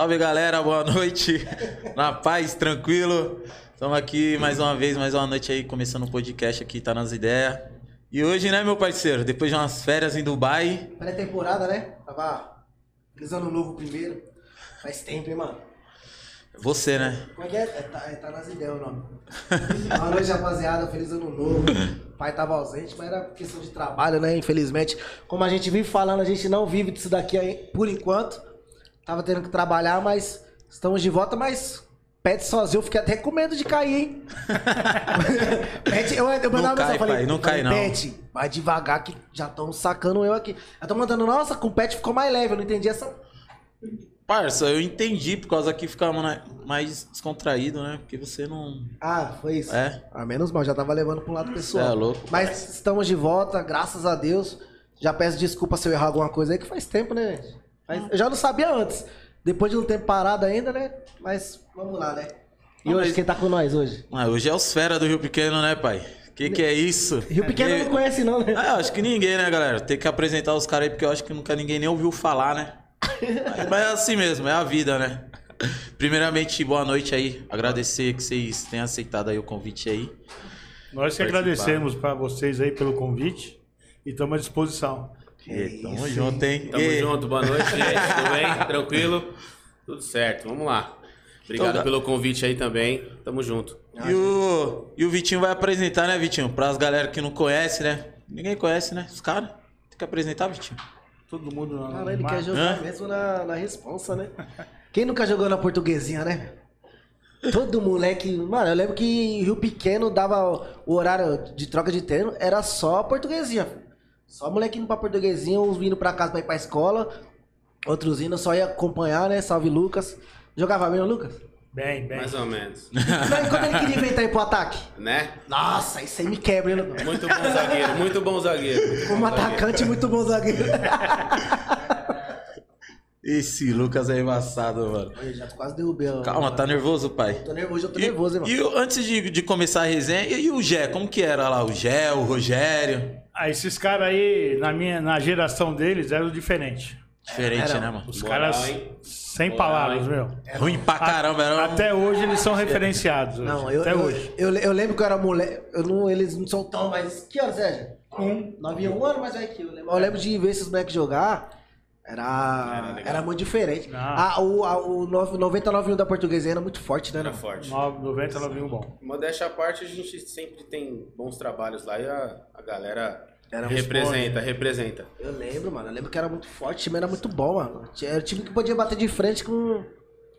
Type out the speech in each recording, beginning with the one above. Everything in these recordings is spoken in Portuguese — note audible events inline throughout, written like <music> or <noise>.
Salve galera, boa noite. Na paz, tranquilo. Estamos aqui mais uma vez, mais uma noite aí, começando o podcast aqui, tá nas ideias. E hoje, né, meu parceiro, depois de umas férias em Dubai. Pré-temporada, né? Tava. Feliz ano novo primeiro. Faz tempo, hein, mano? Você, né? Como é que é? é tá, é tá nas ideias o nome. Boa noite, rapaziada. Feliz ano novo. O pai tava ausente, mas era questão de trabalho, né? Infelizmente. Como a gente vive falando, a gente não vive disso daqui aí, por enquanto. Tava tendo que trabalhar, mas estamos de volta, mas. Pet sozinho, eu fiquei até com medo de cair, hein? <laughs> Pet, eu, eu mandava mensagem, falei, pai, não falei, cai, não. Pet, vai devagar que já estão sacando eu aqui. Eu tô mandando, nossa, com o Pet ficou mais leve, eu não entendi essa. Parça, eu entendi, por causa que fica né, mais descontraído, né? Porque você não. Ah, foi isso. É. Ah, menos mal, já tava levando pro lado pessoal. É louco, Mas estamos de volta, graças a Deus. Já peço desculpa se eu errar alguma coisa aí, que faz tempo, né? gente? Faz- Eu já não sabia antes. Depois de um tempo parado ainda, né? Mas vamos lá, né? E Não, hoje, mas- quem tá com nós hoje? Ah, hoje é os fera do Rio Pequeno, né, pai? Que que é isso? Rio Pequeno Que- não conhece, não, né? Ah, acho que ninguém, né, galera? Tem que apresentar os caras aí, porque eu acho que nunca ninguém nem ouviu falar, né? Mas- <laughs> Mas é assim mesmo, é a vida, né? Primeiramente, boa noite aí. Agradecer que vocês tenham aceitado aí o convite aí. Nós que agradecemos para vocês aí pelo convite e estamos à disposição. E, tamo isso, junto, hein? Tamo E- junto, boa noite, gente. <laughs> Tudo bem? Tranquilo? Tudo certo, vamos lá. Obrigado Então, pelo convite aí também. Tamo junto. E o, e o Vitinho vai apresentar, né, Vitinho? Para as galera que não conhece, né? Ninguém conhece, né? Os caras. Tem que apresentar, Vitinho. Todo mundo na Cara, ele mar- quer jogar Hã? mesmo na, na responsa, né? Quem nunca jogou na portuguesinha, né? Todo moleque. Mano, eu lembro que em Rio Pequeno dava o horário de troca de treino, era só portuguesinha. Só moleque indo pra portuguesinha, uns vindo pra casa pra ir pra escola, outros indo, só ia acompanhar, né? Salve Lucas. Jogava bem o Lucas? Bem, bem. Mais ou menos. Mas quando ele queria inventar ir pro ataque? Né? Nossa, isso aí me quebra, hein, Lucas? Muito bom zagueiro, muito bom zagueiro. muito bom Um zagueiro. atacante muito bom zagueiro. <laughs> Esse Lucas é embaçado, mano. Olha, já quase derrubei. ó. Calma, tá nervoso, pai? Tô nervoso, eu tô E, nervoso, hein, mano. e antes de, de começar a resenha, e, e o Gé? Como que era lá? O Gé, o Rogério? Ah, esses caras aí, na, minha, na geração deles, eram diferentes. Diferente, Era. né, mano? Os Moral, caras hein? sem Moral, palavras, hein? meu. Ruim pra caramba, era um... Até hoje eles são referenciados. hoje. Não, eu, Até eu, hoje. Eu, eu lembro que eu era moleque. Eu não, eles não são tão mais. Que ano, Sérgio? Um. Novinho, um ano mais velho que eu. Lembro. Eu lembro de ver esses moleques jogar. Era, Era era, muito diferente. Não. Ah, o, a, o 99 da portuguesa era muito forte, né? Era não? forte. 9, 90, 91, bom. Modéstia à parte, a gente sempre tem bons trabalhos lá e a, a galera Era representa, representa. Eu lembro, mano. Eu lembro que era muito forte. O time era muito bom, mano. Era o time que podia bater de frente com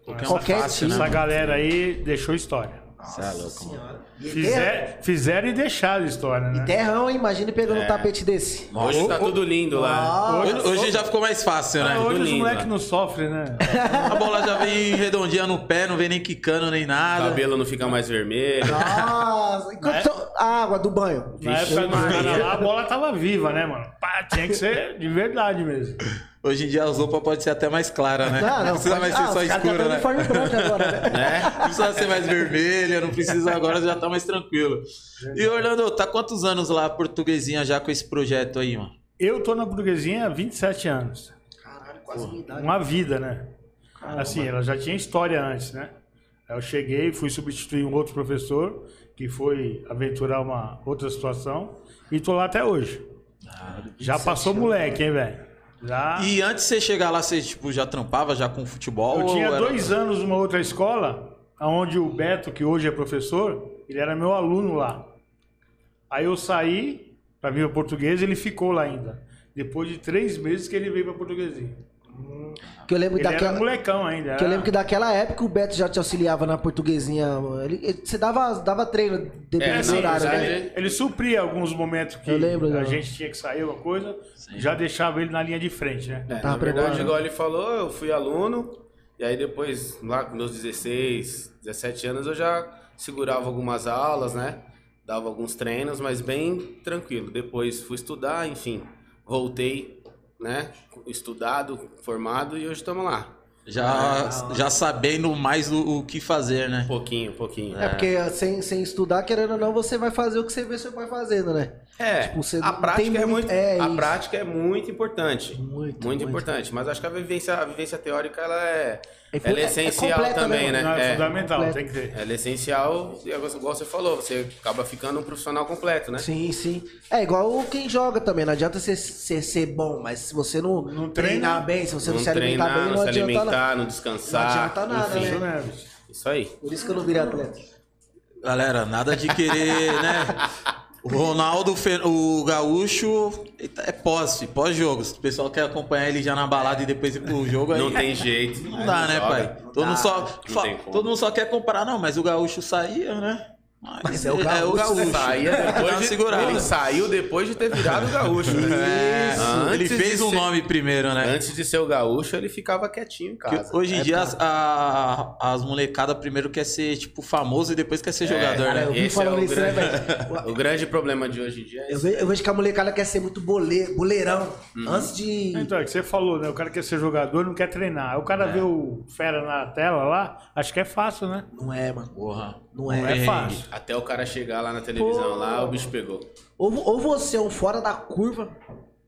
Qualquer, qualquer um fácil, time. Essa galera aí deixou história. Você é louco, senhora. E, terra, Fizer, fizeram e deixaram história, e né? terrão, hein? Imagine pegando um tapete desse. Hoje tá tudo lindo lá. Hoje, hoje já ficou mais fácil, né? Ah, hoje os moleques né? não sofrem, né? <laughs> A bola já vem redondinha no pé, não vem nem quicando nem O nada. cabelo não fica mais vermelho. Nossa, enquanto a água do banho. Na época dos caras lá, a bola tava viva, né, mano? Pá, tinha que ser de verdade mesmo. Hoje em dia as roupas podem ser até mais claras, né? Não, não, precisa pode- mais ser ah, só escura, tá né? agora, né? né? <laughs> Não precisa ser mais vermelha, não precisa agora, já tá mais tranquilo. E Orlando, tá quantos anos lá, portuguesinha, já com esse projeto aí, mano? Eu tô na burguesinha há 27 anos. Caralho, quase minha idade. Uma vida, né? Assim, ela já tinha história antes, né? Aí eu cheguei, fui substituir um outro professor, que foi aventurar uma outra situação, e tô lá até hoje. Já passou moleque, hein, velho? Já. E antes de você chegar lá, você tipo, já trampava já com futebol? Eu tinha era- dois anos numa outra escola, onde o Beto, que hoje é professor, ele era meu aluno lá. Aí eu saí para vir para português, ele ficou lá ainda. Depois de três meses que ele veio para portuguesinha. Que eu lembro Ele era daquela. molecão ainda. Que eu era- lembro que daquela época o Beto já te auxiliava na portuguesinha. Ele, ele- você dava, dava treino dependendo É, do sim, horário, né? Ele, ele supria alguns momentos que Eu lembro, a não. gente tinha que sair alguma coisa, já deixava ele na linha de frente, né? É, Tava na verdade, preparado. igual ele falou, eu fui aluno, e aí depois, lá com meus 16, 17 anos, eu já segurava algumas aulas, né? Dava alguns treinos, mas bem tranquilo. Depois fui estudar, enfim, voltei, né? Estudado, formado, e hoje estamos lá. Já, já sabendo mais o, o que fazer, né? Um pouquinho, um pouquinho. É, porque sem, sem estudar, querendo ou não, você vai fazer o que você vê seu pai fazendo, né? É, Tipo, você a não prática tem é muito- muito, é a isso. prática é muito importante. Muito, Muito, muito. importante. Mas acho que a vivência, a vivência teórica ela é, É ela é é- é essencial completa, também, né? Não, é, É, fundamental, completo. tem que ter. ela é essencial, e igual você falou, você acaba ficando um profissional completo, né? Sim, sim. É igual quem joga também. Não adianta você ser, ser bom, mas se você não, Não treinar treina, bem, se você não, não se alimentar treinar, bem, não, não se adianta nada. alimentar, não Não descansar. adianta nada, enfim, Isso né? Isso aí. Por isso que eu não virei atleta. Galera, nada de querer, né? <laughs> O Ronaldo, o Gaúcho, é pós, pós-jogo. Se o pessoal quer acompanhar ele já na balada e depois ir pro jogo, aí Não tem jeito. não dá, né, joga. pai? Todo, mundo só, todo mundo só quer comparar, não, mas o Gaúcho saía, né? Mas é o Gaúcho. Saía Dá uma depois de, ele saiu depois de ter virado o <laughs> gaúcho. né? É, ele fez um ser- nome primeiro, né? Antes de ser o gaúcho, ele ficava quietinho em casa. hoje em É, dia as, a- as molecadas primeiro quer ser, tipo, famoso e depois quer ser jogador, Cara, né? eu vi Esse falando é o isso, né, grande- velho? <laughs> O grande problema de hoje em dia é Eu vejo, eu vejo que a molecada quer ser muito bole, boleirão. Uhum. Antes de. Então, é que você falou, né? O cara quer ser jogador, não quer treinar. Aí o cara vê o fera na tela lá, acho que é fácil, né? Não é, mano. Porra. Não Não é. é fácil. Até o cara chegar lá na televisão, Pô. lá, o bicho pegou. Ou, ou você é um fora da curva.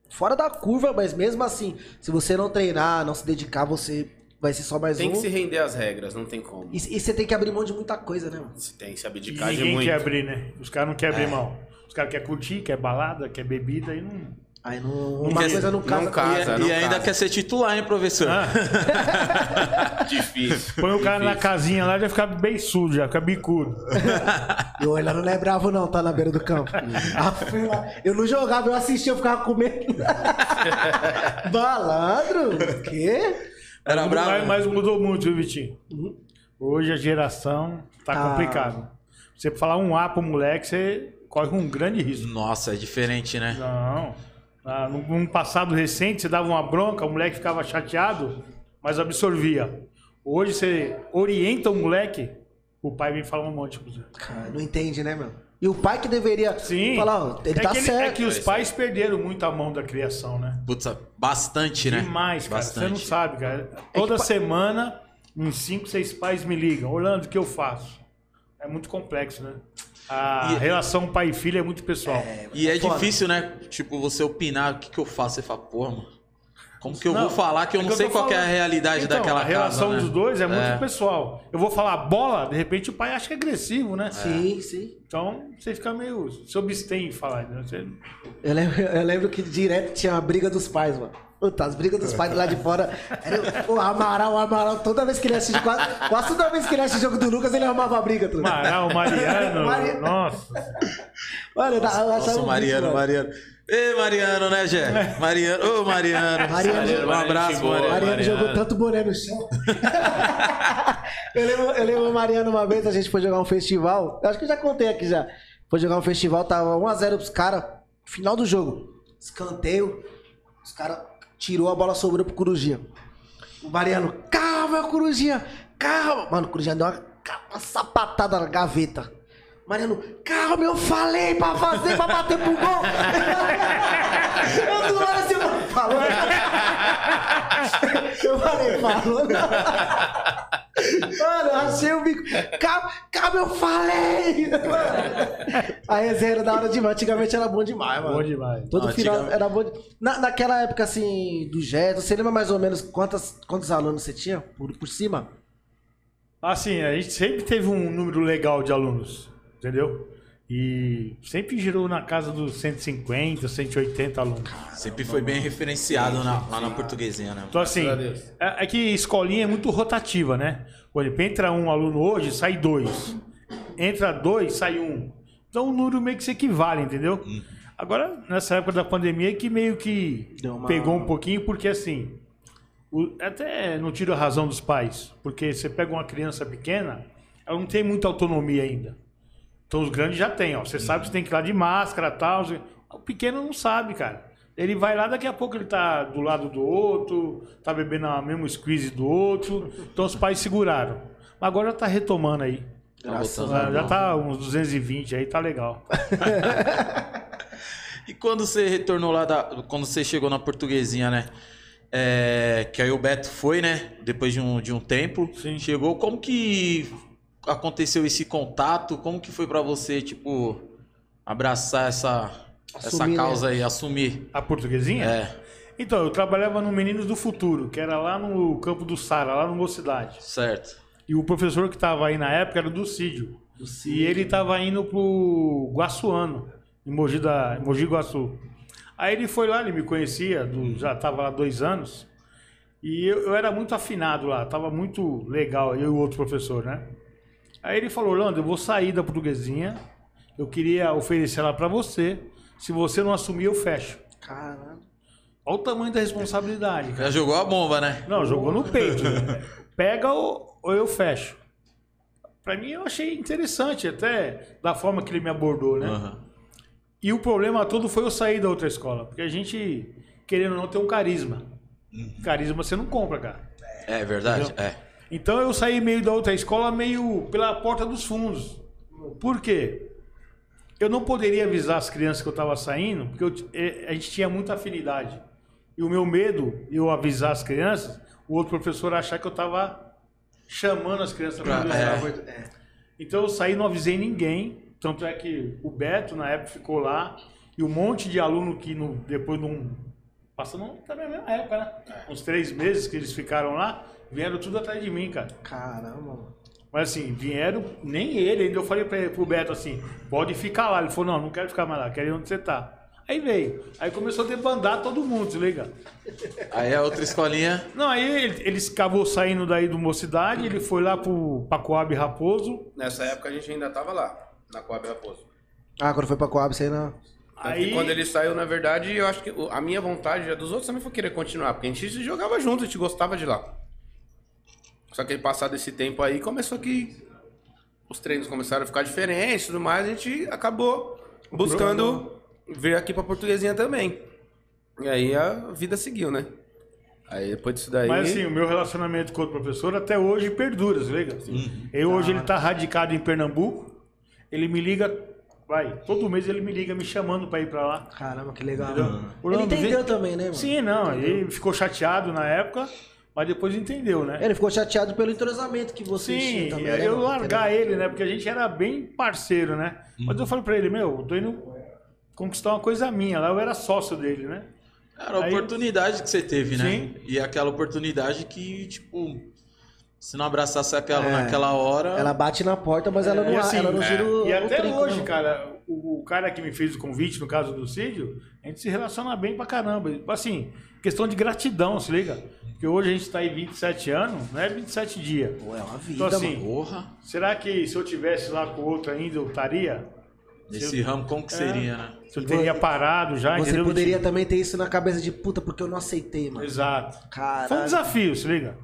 Fora da curva, mas mesmo assim, se você não treinar, não se dedicar, você vai ser só mais Tem um. que se render às regras, não tem como. E, e você tem que abrir mão de muita coisa, né, mano? Você tem que se E abdicar de ninguém muito. quer abrir, né? Os caras não querem É. abrir mão. Os caras querem curtir, quer balada, quer bebida e não. Aí não, uma coisa não casa. não casa. E, não e ainda casa. quer ser titular, hein, professor? Ah, <laughs> Difícil. põe o cara na Difícil. casinha lá, já fica beiçudo, já fica bicudo. E o não é bravo, não, tá na beira do campo. Eu não jogava, eu assistia, eu ficava com medo. <laughs> Baladro? O quê? Era Mas- bravo. Mas mudou muito, viu, Vitinho? Hoje a geração tá Tá. complicado. Você falar um A pro moleque, você corre um grande risco. Nossa, é diferente, né? Não. Ah, num, passado recente, você dava uma bronca, o moleque ficava chateado, mas absorvia. Hoje você orienta o moleque, o pai vem falar um monte de coisa. Cara, não entende, né, meu? E o pai que deveria Sim. falar, ó, ele é tá que, ele- certo. é que os pais perderam muito a mão da criação, né? Putz, bastante, né? Demais, cara. Você não Bastante. sabe, cara. Toda semana, uns 5, 6 pais me ligam. Orlando, o que eu faço? É muito complexo, né? A E- relação pai e filho é muito pessoal. E é Foda. difícil, né? Tipo, você opinar o que, que eu faço. Você fala, porra, mano. Como que eu Não, vou falar que eu é não que eu sei tô qual é a realidade Então, daquela a relação casa, né? dos dois é muito É. pessoal. Eu vou falar bola, de repente o pai acha que é agressivo, né? Sim, sim. Então você fica meio. Se abstém de falar. Né? Você- Eu lembro, eu lembro que direto tinha a briga dos pais, mano. Puta, as brigas dos pais lá de fora. Era, o Amaral, o Amaral, toda vez que ele assiste, quase, quase toda vez que ele assiste o jogo do Lucas, ele arrumava a briga. Tudo. Amaral, Mariano, <laughs> Mari- Nossa. Mano, eu, eu Nossa, um Mariano, bicho, mano. Mariano. Ei, Mariano, né, Gé? Mariano. Ô, Mariano. Mariano, um abraço, Mariano. Mariano Mariano. jogou tanto boné no chão. <laughs> eu, lembro, eu lembro o Mariano uma vez, a gente foi jogar um festival. Eu acho que eu já contei aqui já. Foi jogar um festival, tava 1x0 pros caras. Final do jogo. Escanteio. Os caras tirou a bola, sobrou pro Corujinha. O Mariano, calma, Corujinha, calma. Mano, o Corujinha deu uma, uma sapatada na gaveta. Mariano, calma, eu falei pra fazer, pra bater pro gol. <laughs> eu do lado assim, mano, falou. Eu falei, falou. <laughs> <laughs> Mano, eu achei o bico. Calma, calma, eu falei. Mano. A resenha era da hora demais. Antigamente era bom demais, mano. Bom demais. Todo Não, final antigamente- era bom. de- Na, naquela época, assim, do Jeto, você lembra mais ou menos quantas, quantos alunos você tinha por, por cima? Assim, a gente sempre teve um número legal de alunos, entendeu? E sempre girou na casa dos 150, 180 alunos. Sempre foi bem referenciado na- lá na portuguesinha, né? Então, assim, é, é que escolinha é muito rotativa, né? Por exemplo, entra um aluno hoje, sai dois. Entra dois, sai um. Então o número meio que se equivale, entendeu? Agora, nessa época da pandemia, é que meio que Deu uma- pegou um pouquinho, porque assim, o- até não tiro a razão dos pais, porque você pega uma criança pequena, ela não tem muita autonomia ainda. Então os grandes já têm, ó. Você sabe que você tem que ir lá de máscara e tal. O pequeno não sabe, cara. Ele vai lá, daqui a pouco ele tá do lado do outro, tá bebendo a mesma squeeze do outro. Então os pais seguraram. Mas agora já tá retomando aí. Tá voltando Já, ao já tá uns 220 aí, tá legal. <laughs> E quando você retornou lá da. Quando você chegou na portuguesinha, né? É, que aí o Beto foi, né? Depois de um, de um tempo. Sim. Chegou. Como que aconteceu esse contato? Como que foi pra você, tipo, abraçar essa, essa Assumir, causa aí, assumir. A portuguesinha? É, Então, eu trabalhava no Meninos do Futuro, que era lá no campo do Sara, lá no Mocidade. certo. E o professor que estava aí na época era do Cídio. E ele estava indo pro Guaçuano, em Mogi, da, em Mogi Guaçu. Aí ele foi lá, ele me conhecia, do- já estava lá dois anos. E eu, eu era muito afinado lá, estava muito legal, eu e o outro professor, né? Aí ele falou, Orlando, eu vou sair da portuguesinha, eu queria oferecer ela para você. Se você não assumir, eu fecho. Caramba. Olha o tamanho da responsabilidade, cara. Já jogou a bomba, né? Não, jogou no peito. Pega ou, ou eu fecho. Pra mim eu achei interessante, até da forma que ele me abordou, né? Aham. E o problema todo foi eu sair da outra escola. Porque a gente, querendo ou não, tem um carisma. Carisma você não compra, cara. É verdade? É. Então eu saí meio da outra escola, meio pela porta dos fundos. Por quê? Eu não poderia avisar as crianças que eu estava saindo, porque eu eh, a gente tinha muita afinidade. E o meu medo, eu avisar as crianças, o outro professor achar que eu estava chamando as crianças para Pra- é. Então eu saí, não avisei ninguém. Tanto é que o Beto, na época, ficou lá. E um monte de aluno que no, depois de um. Passando também na mesma época, né? Uns três meses que eles ficaram lá, vieram tudo atrás de mim, cara. Caramba, mano. Mas assim, vieram, nem ele, ainda eu falei pra ele, pro Beto assim, pode ficar lá. Ele falou, não, não quero ficar mais lá, quero ir onde você tá. Aí veio. Aí começou a debandar todo mundo, se liga? Aí a outra escolinha. Não, aí ele, ele acabou saindo daí do Mocidade, ele foi lá pro Pacoab Raposo. Nessa época a gente ainda tava lá, na Coab Raposo. Ah, quando foi pra Coab, você não. Tanto Aí, quando ele saiu, na verdade, eu acho que a minha vontade já dos outros também foi querer continuar, porque a gente jogava junto, a gente gostava de lá. Só que passado esse tempo aí, começou que os treinos começaram a ficar diferentes e tudo mais, a gente acabou buscando vir aqui pra Portuguesinha também. E aí a vida seguiu, né? Aí depois disso daí... Mas assim, o meu relacionamento com o professor até hoje perdura, se liga? Eu hoje ele tá radicado em Pernambuco, ele me liga, vai, todo mês ele me liga me chamando pra ir pra lá. Caramba, que legal. Entendeu? Ele Orlando, entendeu vem- também, né, mano? Sim, não, ele ficou chateado na época, mas depois entendeu, né? Ele ficou chateado pelo entrosamento que você Sim, tinha também. né, eu mano? largar ele, né? Porque a gente era bem parceiro, né? Mas eu falei pra ele, meu, eu tô indo conquistar uma coisa minha. Lá eu era sócio dele, né? Era a Aí- oportunidade que você teve, né? Sim. E aquela oportunidade que, tipo, se não abraçasse aquela É. naquela hora. Ela bate na porta, mas ela não, E assim, ela não gira o, E o até trinco, hoje, né? cara, o, o cara que me fez o convite, no caso do Cídio, a gente se relaciona bem pra caramba. Assim, questão de gratidão, se liga? Porque hoje a gente tá aí 27 anos, não é 27 dias. Pô, é uma vida, Então, assim. Porra, Será que se eu tivesse lá com o outro ainda, eu estaria? nesse ramo como que seria, né? Se eu teria parado já, Você entendeu? poderia também ter isso na cabeça de puta, porque eu não aceitei, mano. Exato. Caralho. Foi um desafio, se liga.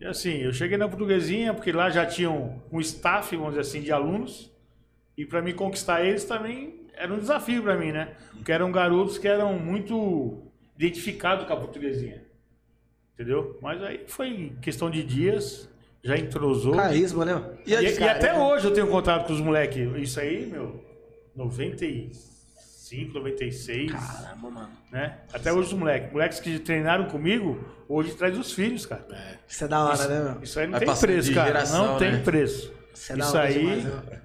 E assim, eu cheguei na portuguesinha, porque lá já tinham um staff, vamos dizer assim, de alunos. E para me conquistar eles também era um desafio para mim, né? Porque eram garotos que eram muito identificados com a portuguesinha. Entendeu? Mas aí foi questão de dias, já entrosou. Carisma, né? E, e Cara, até né? hoje eu tenho contato com os moleques. Isso aí, meu, 95, 96. Caramba, mano. né? Até hoje os moleques. Moleques que treinaram comigo, hoje traz os filhos, cara. Isso é da hora, né, mano? Isso aí não Vai tem preço, cara. geração, não tem né? preço. Isso é da Isso hora aí, demais, né?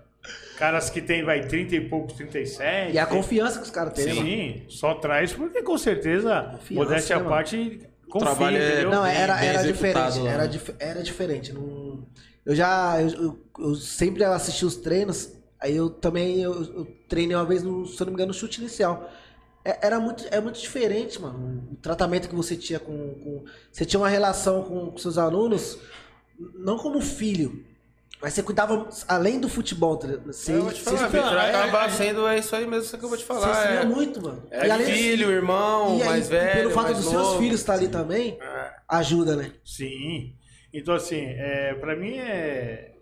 caras que tem, vai, 30 e poucos, 37. E a confiança que os caras têm, né, mano? Sim, só traz porque com certeza, Confiança, modéstia à né, parte, confia, trabalho é-? Não, bem- era, bem era diferente. lá, Era, né? dif- era diferente. Não... Eu já. Eu, eu- eu sempre assisti os treinos. Aí eu também eu, eu treinei uma vez, no, se eu não me engano, no chute inicial. É, era muito, é muito diferente, mano. O tratamento que você tinha com. com- você tinha uma relação com, com seus alunos, não como filho. Mas você cuidava além do futebol. tá ligado? Você, Eu vou te falar, você, Vitor, é- acaba sendo é isso aí mesmo isso que eu vou te falar. você é- muito, mano. É E além- filho, irmão, e aí, mais velho, Pelo fato dos seus novo. filhos estar ali também, ajuda, né? Sim. Então, assim, é, para mim é.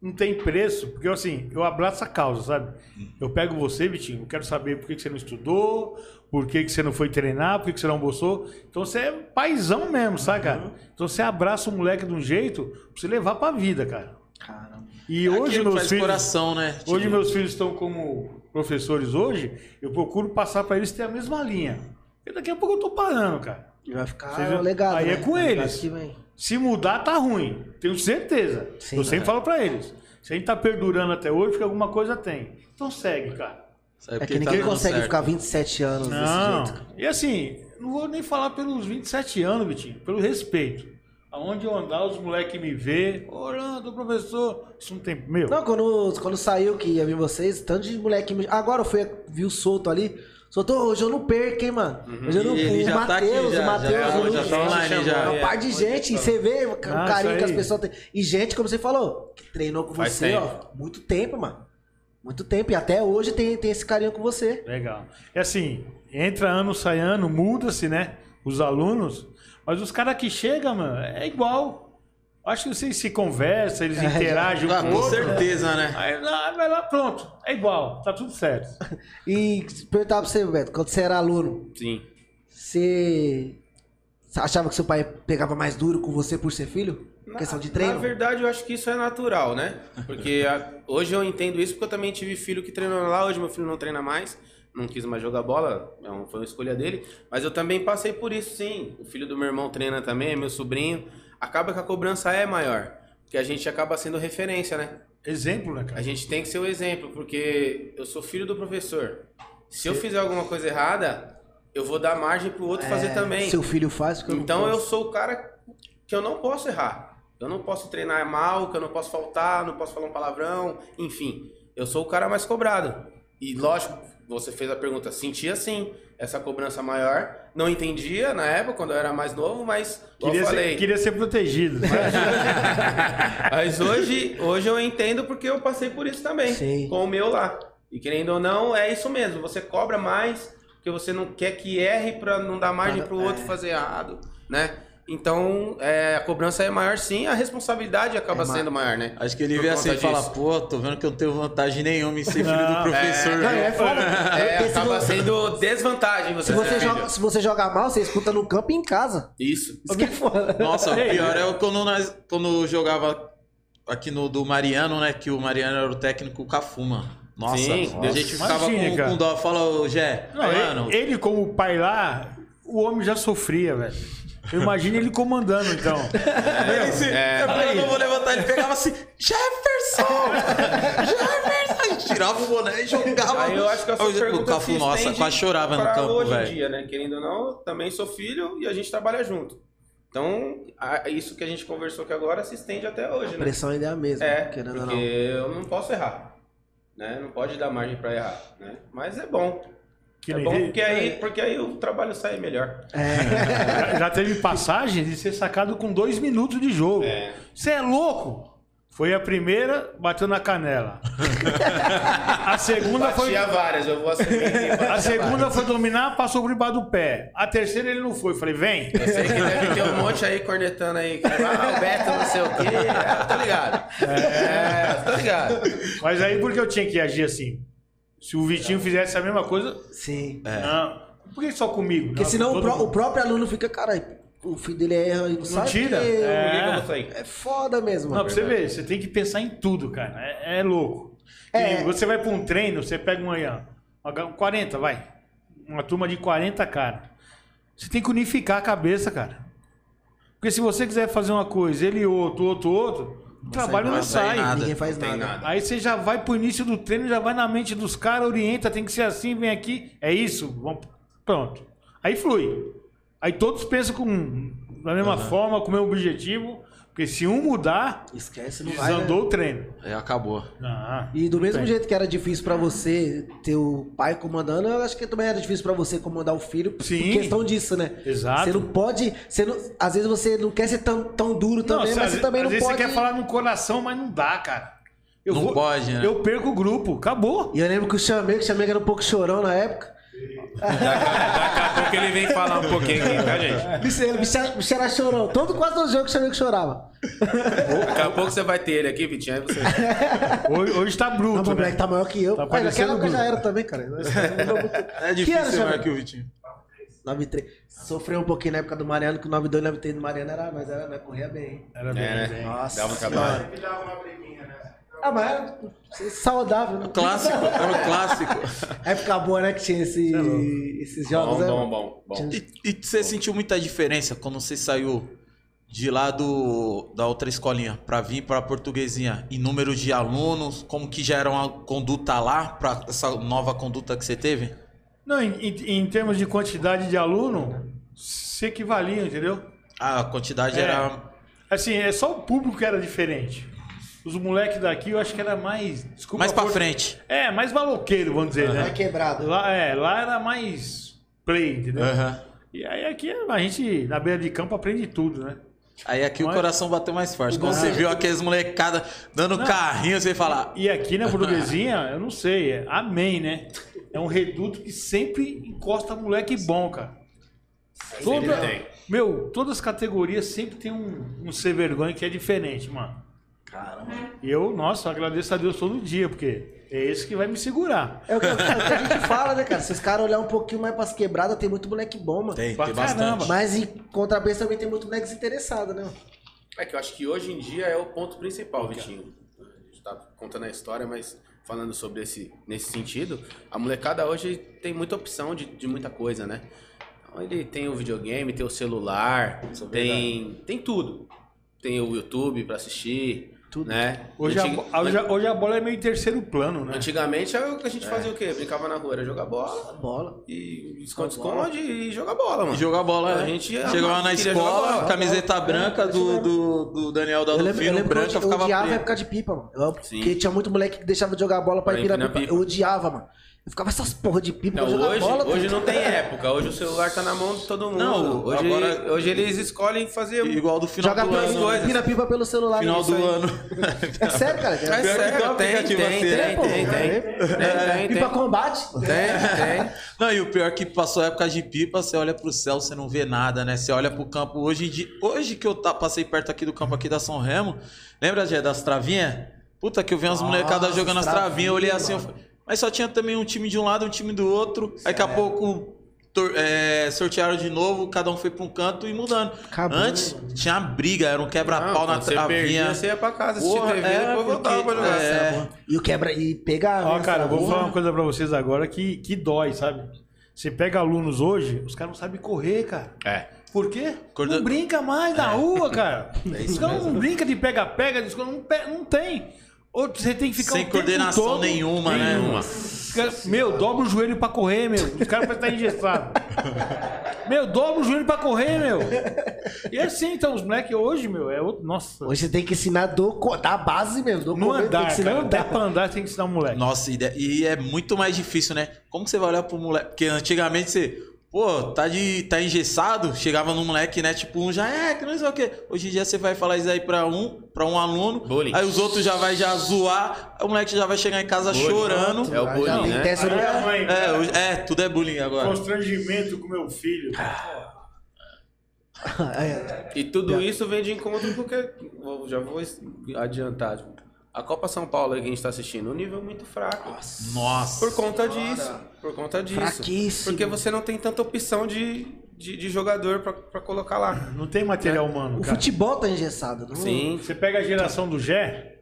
Não tem preço, porque assim, eu abraço a causa, sabe? Eu pego você, Vitinho, eu quero saber por que, que você não estudou, por que, que você não foi treinar, por que, que você não almoçou. Então você é paizão mesmo, sabe, cara? Então você abraça o moleque de um jeito pra você levar pra vida, cara. Caramba. E hoje Aquilo meus filhos. coração, né? Hoje meus filhos estão como professores hoje, eu procuro passar pra eles ter a mesma linha. E daqui a pouco eu tô parando, cara. E vai ficar legal. Aí né? é com eles. vem. Se mudar, tá ruim. Tenho certeza. Sim, eu sempre né? falo pra eles. Se a gente tá perdurando até hoje, porque alguma coisa tem. Então segue, cara. Sabe É porque que ninguém tá consegue certo. ficar 27 anos desse Não. jeito. E assim, não vou nem falar pelos 27 anos, Vitinho, pelo respeito. Aonde eu andar, os moleques me vê. Ô, Orlando, professor. Isso não tem. Meu. Não, quando, quando saiu que ia vir vocês, tanto de moleque. me- Agora eu fui, vi o solto ali. Soltou, hoje eu não perco, hein, mano. Hoje eu não ele o já tá aqui, Matheus, já, o Matheus, já, o já Lucas, tá online, já. É uma par de gente. E você vê o Ah, carinho que as pessoas têm. E gente, como você falou, que treinou com Faz você, tempo. ó, muito tempo, mano. Muito tempo. E até hoje tem, tem esse carinho com você. Legal. É assim, entra ano, sai ano, muda-se, né? Os alunos. Mas os caras que chegam, mano, é igual. Acho que vocês se conversam, eles <laughs> interagem um Ah, com com outro. certeza, né? Aí lá, vai lá, pronto. É igual, tá tudo certo. <laughs> E perguntar pra você, Beto, quando você era aluno, Sim. você. Você achava que seu pai pegava mais duro com você por ser filho? Questão de treino? Na verdade, eu acho que isso é natural, né? Porque a- hoje eu entendo isso porque eu também tive filho que treinou lá, hoje meu filho não treina mais, não quis mais jogar bola, não foi uma escolha dele. Mas eu também passei por isso, sim. O filho do meu irmão treina também, é meu sobrinho. Acaba que a cobrança é maior, porque a gente acaba sendo referência, né? Exemplo, né, A cara? gente tem que ser o exemplo, porque eu sou filho do professor. Se eu fizer alguma coisa errada, eu vou dar margem pro outro fazer também. Seu filho faz, porque eu não Então eu sou o cara que eu não posso errar. Eu não posso treinar mal, que eu não posso faltar, não posso falar um palavrão, enfim. Eu sou o cara mais cobrado. E lógico, você fez a pergunta, sentia sim essa cobrança maior. Não entendia na época, quando eu era mais novo, mas Queria eu falei. ser, queria ser protegido. né? <laughs> Mas hoje, hoje eu entendo porque eu passei por isso também, Sim. com o meu lá. E querendo ou não, é isso mesmo. Você cobra mais porque você não quer que erre pra não dar margem pro outro fazer errado, né? Então, é, a cobrança é maior sim, a responsabilidade acaba É sendo maior, né? Acho que ele Por vê assim e fala, pô, tô vendo que eu não tenho vantagem nenhuma em ser filho Não, do professor. Não, viu? é foda. É, Porque se acaba vo- sendo desvantagem você Se você, filho. joga, se você joga mal, você escuta no campo e em casa. Isso. Isso que é foda. Nossa, o <laughs> pior é quando nós quando eu jogava aqui no do Mariano, né? Que o Mariano era o técnico Cafu, mano. Nossa, Sim, a gente ficava imagina, com, com dó. Fala, ô Gé, Não, mano, ele, ele, como pai lá, o homem já sofria, velho. Eu imagino ele comandando, então. Ele se- eu eu não vou levantar, ele pegava assim, Jefferson! Jefferson! Tirava o boné e jogava. Aí eu acho que a sua o, pergunta o Cafu, se nossa, estende quase chorava no campo, hoje em velho. dia, né? Querendo ou não, eu também sou filho e a gente trabalha junto. Então, a- isso que a gente conversou aqui agora se estende até hoje, A né? pressão ainda é a mesma, É, querendo porque ou não. eu não posso errar, né? Não pode dar margem pra errar, né? Mas é bom. Que é bom porque aí, porque aí o trabalho sai melhor. Já, <laughs> já teve passagem de ser sacado com dois minutos de jogo. É. Você é louco? Foi a primeira, bateu na canela. <laughs> A segunda foi. Batia várias, eu vou. A segunda foi dominar, passou por debaixo do pé. A terceira ele não foi. Falei, vem. Eu sei que deve ter um monte aí cornetando aí. Ah, o Beto não sei o quê. É, eu tô ligado. É, eu tô ligado. Mas aí por que eu tinha que agir assim? Se o Vitinho fizesse a mesma coisa, Sim. não. Por que só comigo? Porque Não, senão com o, pró- o mundo. próprio aluno fica, caralho, o filho dele erra e não, sabe tira? porque É. É foda mesmo. Não, pra você ver, você tem que pensar em tudo, cara. É, é louco. É. Que Você vai pra um treino, você pega um aí, ó, uma- 40, vai. Uma turma de 40, cara. Você tem que unificar a cabeça, cara. Porque se você quiser fazer uma coisa, ele outro, outro, outro, o trabalho não sai. nada. Ninguém faz Não nada. nada. Aí você já vai pro início do treino, já vai na mente dos caras, orienta, tem que ser assim, vem aqui, é isso, vamos, pronto. Aí flui. Aí todos pensam com, da mesma forma, com o mesmo objetivo, porque se um mudar, Esquece, não vai. desandou né? o treino. Aí acabou. Ah, E do mesmo tem. jeito que era difícil pra você ter o pai comandando, eu acho que também era difícil pra você comandar o filho por Sim. questão disso, né? Exato. Você não pode. Você não, às vezes você não quer ser tão, tão duro também, Não, mas às, você também às não vezes pode. você quer falar no coração, mas não dá, cara. Eu Não pode, né? Eu perco o grupo, acabou. E eu lembro que o Chamego, o Chamego era um pouco chorão na época. Daqui a pouco ele vem falar um pouquinho aqui, tá, gente? Bicho, era- era chorão. Todo quase todo jogo o Chamego chorava. Daqui a pouco você vai ter ele aqui, Vitinho. Aí você... <laughs> Hoje, hoje tá Não, bruto, mas o né? moleque tá maior que eu. Tá Pai, naquela época já era também, cara. Nós- É Que difícil ano, ser maior que o Vitinho. 93. Sofreu um pouquinho na época do Mariano, que o 92 e 93 do Mariano era, nós era, nós corria bem. hein? Era bem, É, né? bem. Nossa. Dava um trabalho. Ah, mas era saudável, né? Clássico, era o clássico. <laughs> Época boa, né? Que tinha esse, esses jogos, Bom, né? bom, bom, bom. E, e você sentiu muita diferença quando você saiu de lá do, da outra escolinha pra vir pra portuguesinha e número de alunos, como que já era uma conduta lá pra essa nova conduta que você teve? Não, em, em- em termos de quantidade de aluno, se equivalia, entendeu? A quantidade É. era. Assim, é só o público que era diferente. Os moleques daqui eu acho que era mais. Desculpa, Mais pra por- frente. É, mais maloqueiro, vamos dizer, Vai né? quebrado. Lá, é, lá era mais play, entendeu? Aham. E aí aqui a gente, na beira de campo, aprende tudo, né? Aí aqui o Mas- coração bateu mais forte. Quando você viu aqueles molecada dando carrinho, você fala. E aqui na <laughs> portuguesinha, eu não sei, é amém, né? É um reduto que sempre encosta moleque bom, cara. Toda, meu, todas as categorias sempre tem um, um ser vergonha que é diferente, mano. Caramba. E eu, nossa, eu agradeço a Deus todo dia, porque é esse que vai me segurar. É o que, é o que a gente fala, né, cara? Se os caras olharem um pouquinho mais pras quebradas, tem muito moleque bom, mano. Tem, Pra tem caramba. bastante. Mas em contrapeso também tem muito moleque desinteressado, né? É que eu acho que hoje em dia é o ponto principal, Vitinho. A gente tá contando a história, mas falando sobre esse nesse sentido, a molecada hoje tem muita opção de, de muita coisa, né? Então ele tem o videogame, tem o celular, é tem, tem tudo. Tem o YouTube pra assistir, Tudo. né? Hoje, a, Antig- bo- hoje, a- hoje a bola é meio terceiro plano, né? Antigamente a a gente fazia o quê? Brincava na rua, era jogar bola Bola. e esconde-esconde e jogar bola, mano. Jogar bola, A é. gente Chegava na escola, bola. camiseta branca do, do, do Daniel da Eu eu que branca, eu, eu ficava odiava a época de pipa, mano. Eu-. Porque tinha muito moleque que deixava de jogar bola pra Pra empinar empinar pipa. pipa. Eu odiava, mano. Eu ficava essas porra de pipa Não, hoje, bola. hoje tá? não tem época. Hoje o celular tá na mão de todo mundo. Não, hoje, agora- hoje eles escolhem fazer. Igual do final Joga do ano. coisas. empina pipa pelo celular. Final isso do aí. ano. É sério, cara. É que sério, tem um tem, tem, tem, assim, tem, né? tem, tem, tem, tem, Pipa combate? Tem, tem. Não, e o pior é que passou a época de pipa, você olha pro céu, você não vê nada, né? Você olha pro campo. Hoje, hoje que eu tá, passei perto aqui do campo aqui da São Remo, lembra, Gé, das travinhas? Puta, que eu vi umas molecadas jogando as travinhas, eu olhei assim, eu falei, mas só tinha também um time de um lado, um time do outro. Aí daqui a pouco é, sortearam de novo, cada um foi pra um canto e mudando. Acabou, Antes mano? tinha briga, era um quebra-pau na você perdia, travinha. você ia pra casa assistir Porra, TV é, e depois voltava pra jogar. é. E o quebra. E pegar. Ó, cara, eu vou falar uma coisa pra vocês agora que, que dói, sabe? Você pega alunos hoje, os caras não sabem correr, cara. É. Por quê? Corda- Não brinca mais na rua, cara. <laughs> É Os caras não brinca de pega-pega, não, pe- não tem. Ou você tem que ficar Sem tempo coordenação todo- nenhuma, né? Nenhuma. Os caras- Meu, dobra o joelho pra correr, meu. Os caras parecem estar engessados. Meu, dobra o joelho pra correr, meu. E assim, então, os moleques hoje, meu, é outro. Nossa. Hoje você tem que ensinar do, da base mesmo. Do no começo, tem andar, que ensinar cara. Até andar. pra andar você tem que ensinar o moleque. Nossa, e e é muito mais difícil, né? Como que você vai olhar pro moleque? Porque antigamente você, pô, tá, de, tá engessado, chegava no moleque, né? Tipo, um já é, que não sei o quê. Hoje em dia você vai falar isso aí pra um, pra um aluno, Bullying. aí os outros já vai já zoar, aí o moleque já vai chegar em casa Bullying. chorando. É o bullying, né? testa a mãe, É, hoje- é, tudo é bullying agora. constrangimento com meu filho. <laughs> É, E tudo isso vem de encontro porque, já vou adiantar, tipo, a Copa São Paulo que a gente tá assistindo, um nível muito fraco. Nossa. Por conta disso. Por conta disso. Fraquíssimo. Porque você não tem tanta opção de, de, de jogador pra, pra colocar lá. Não tem material humano, O cara. futebol tá engessado. Não... Sim. Você pega a geração do Gé,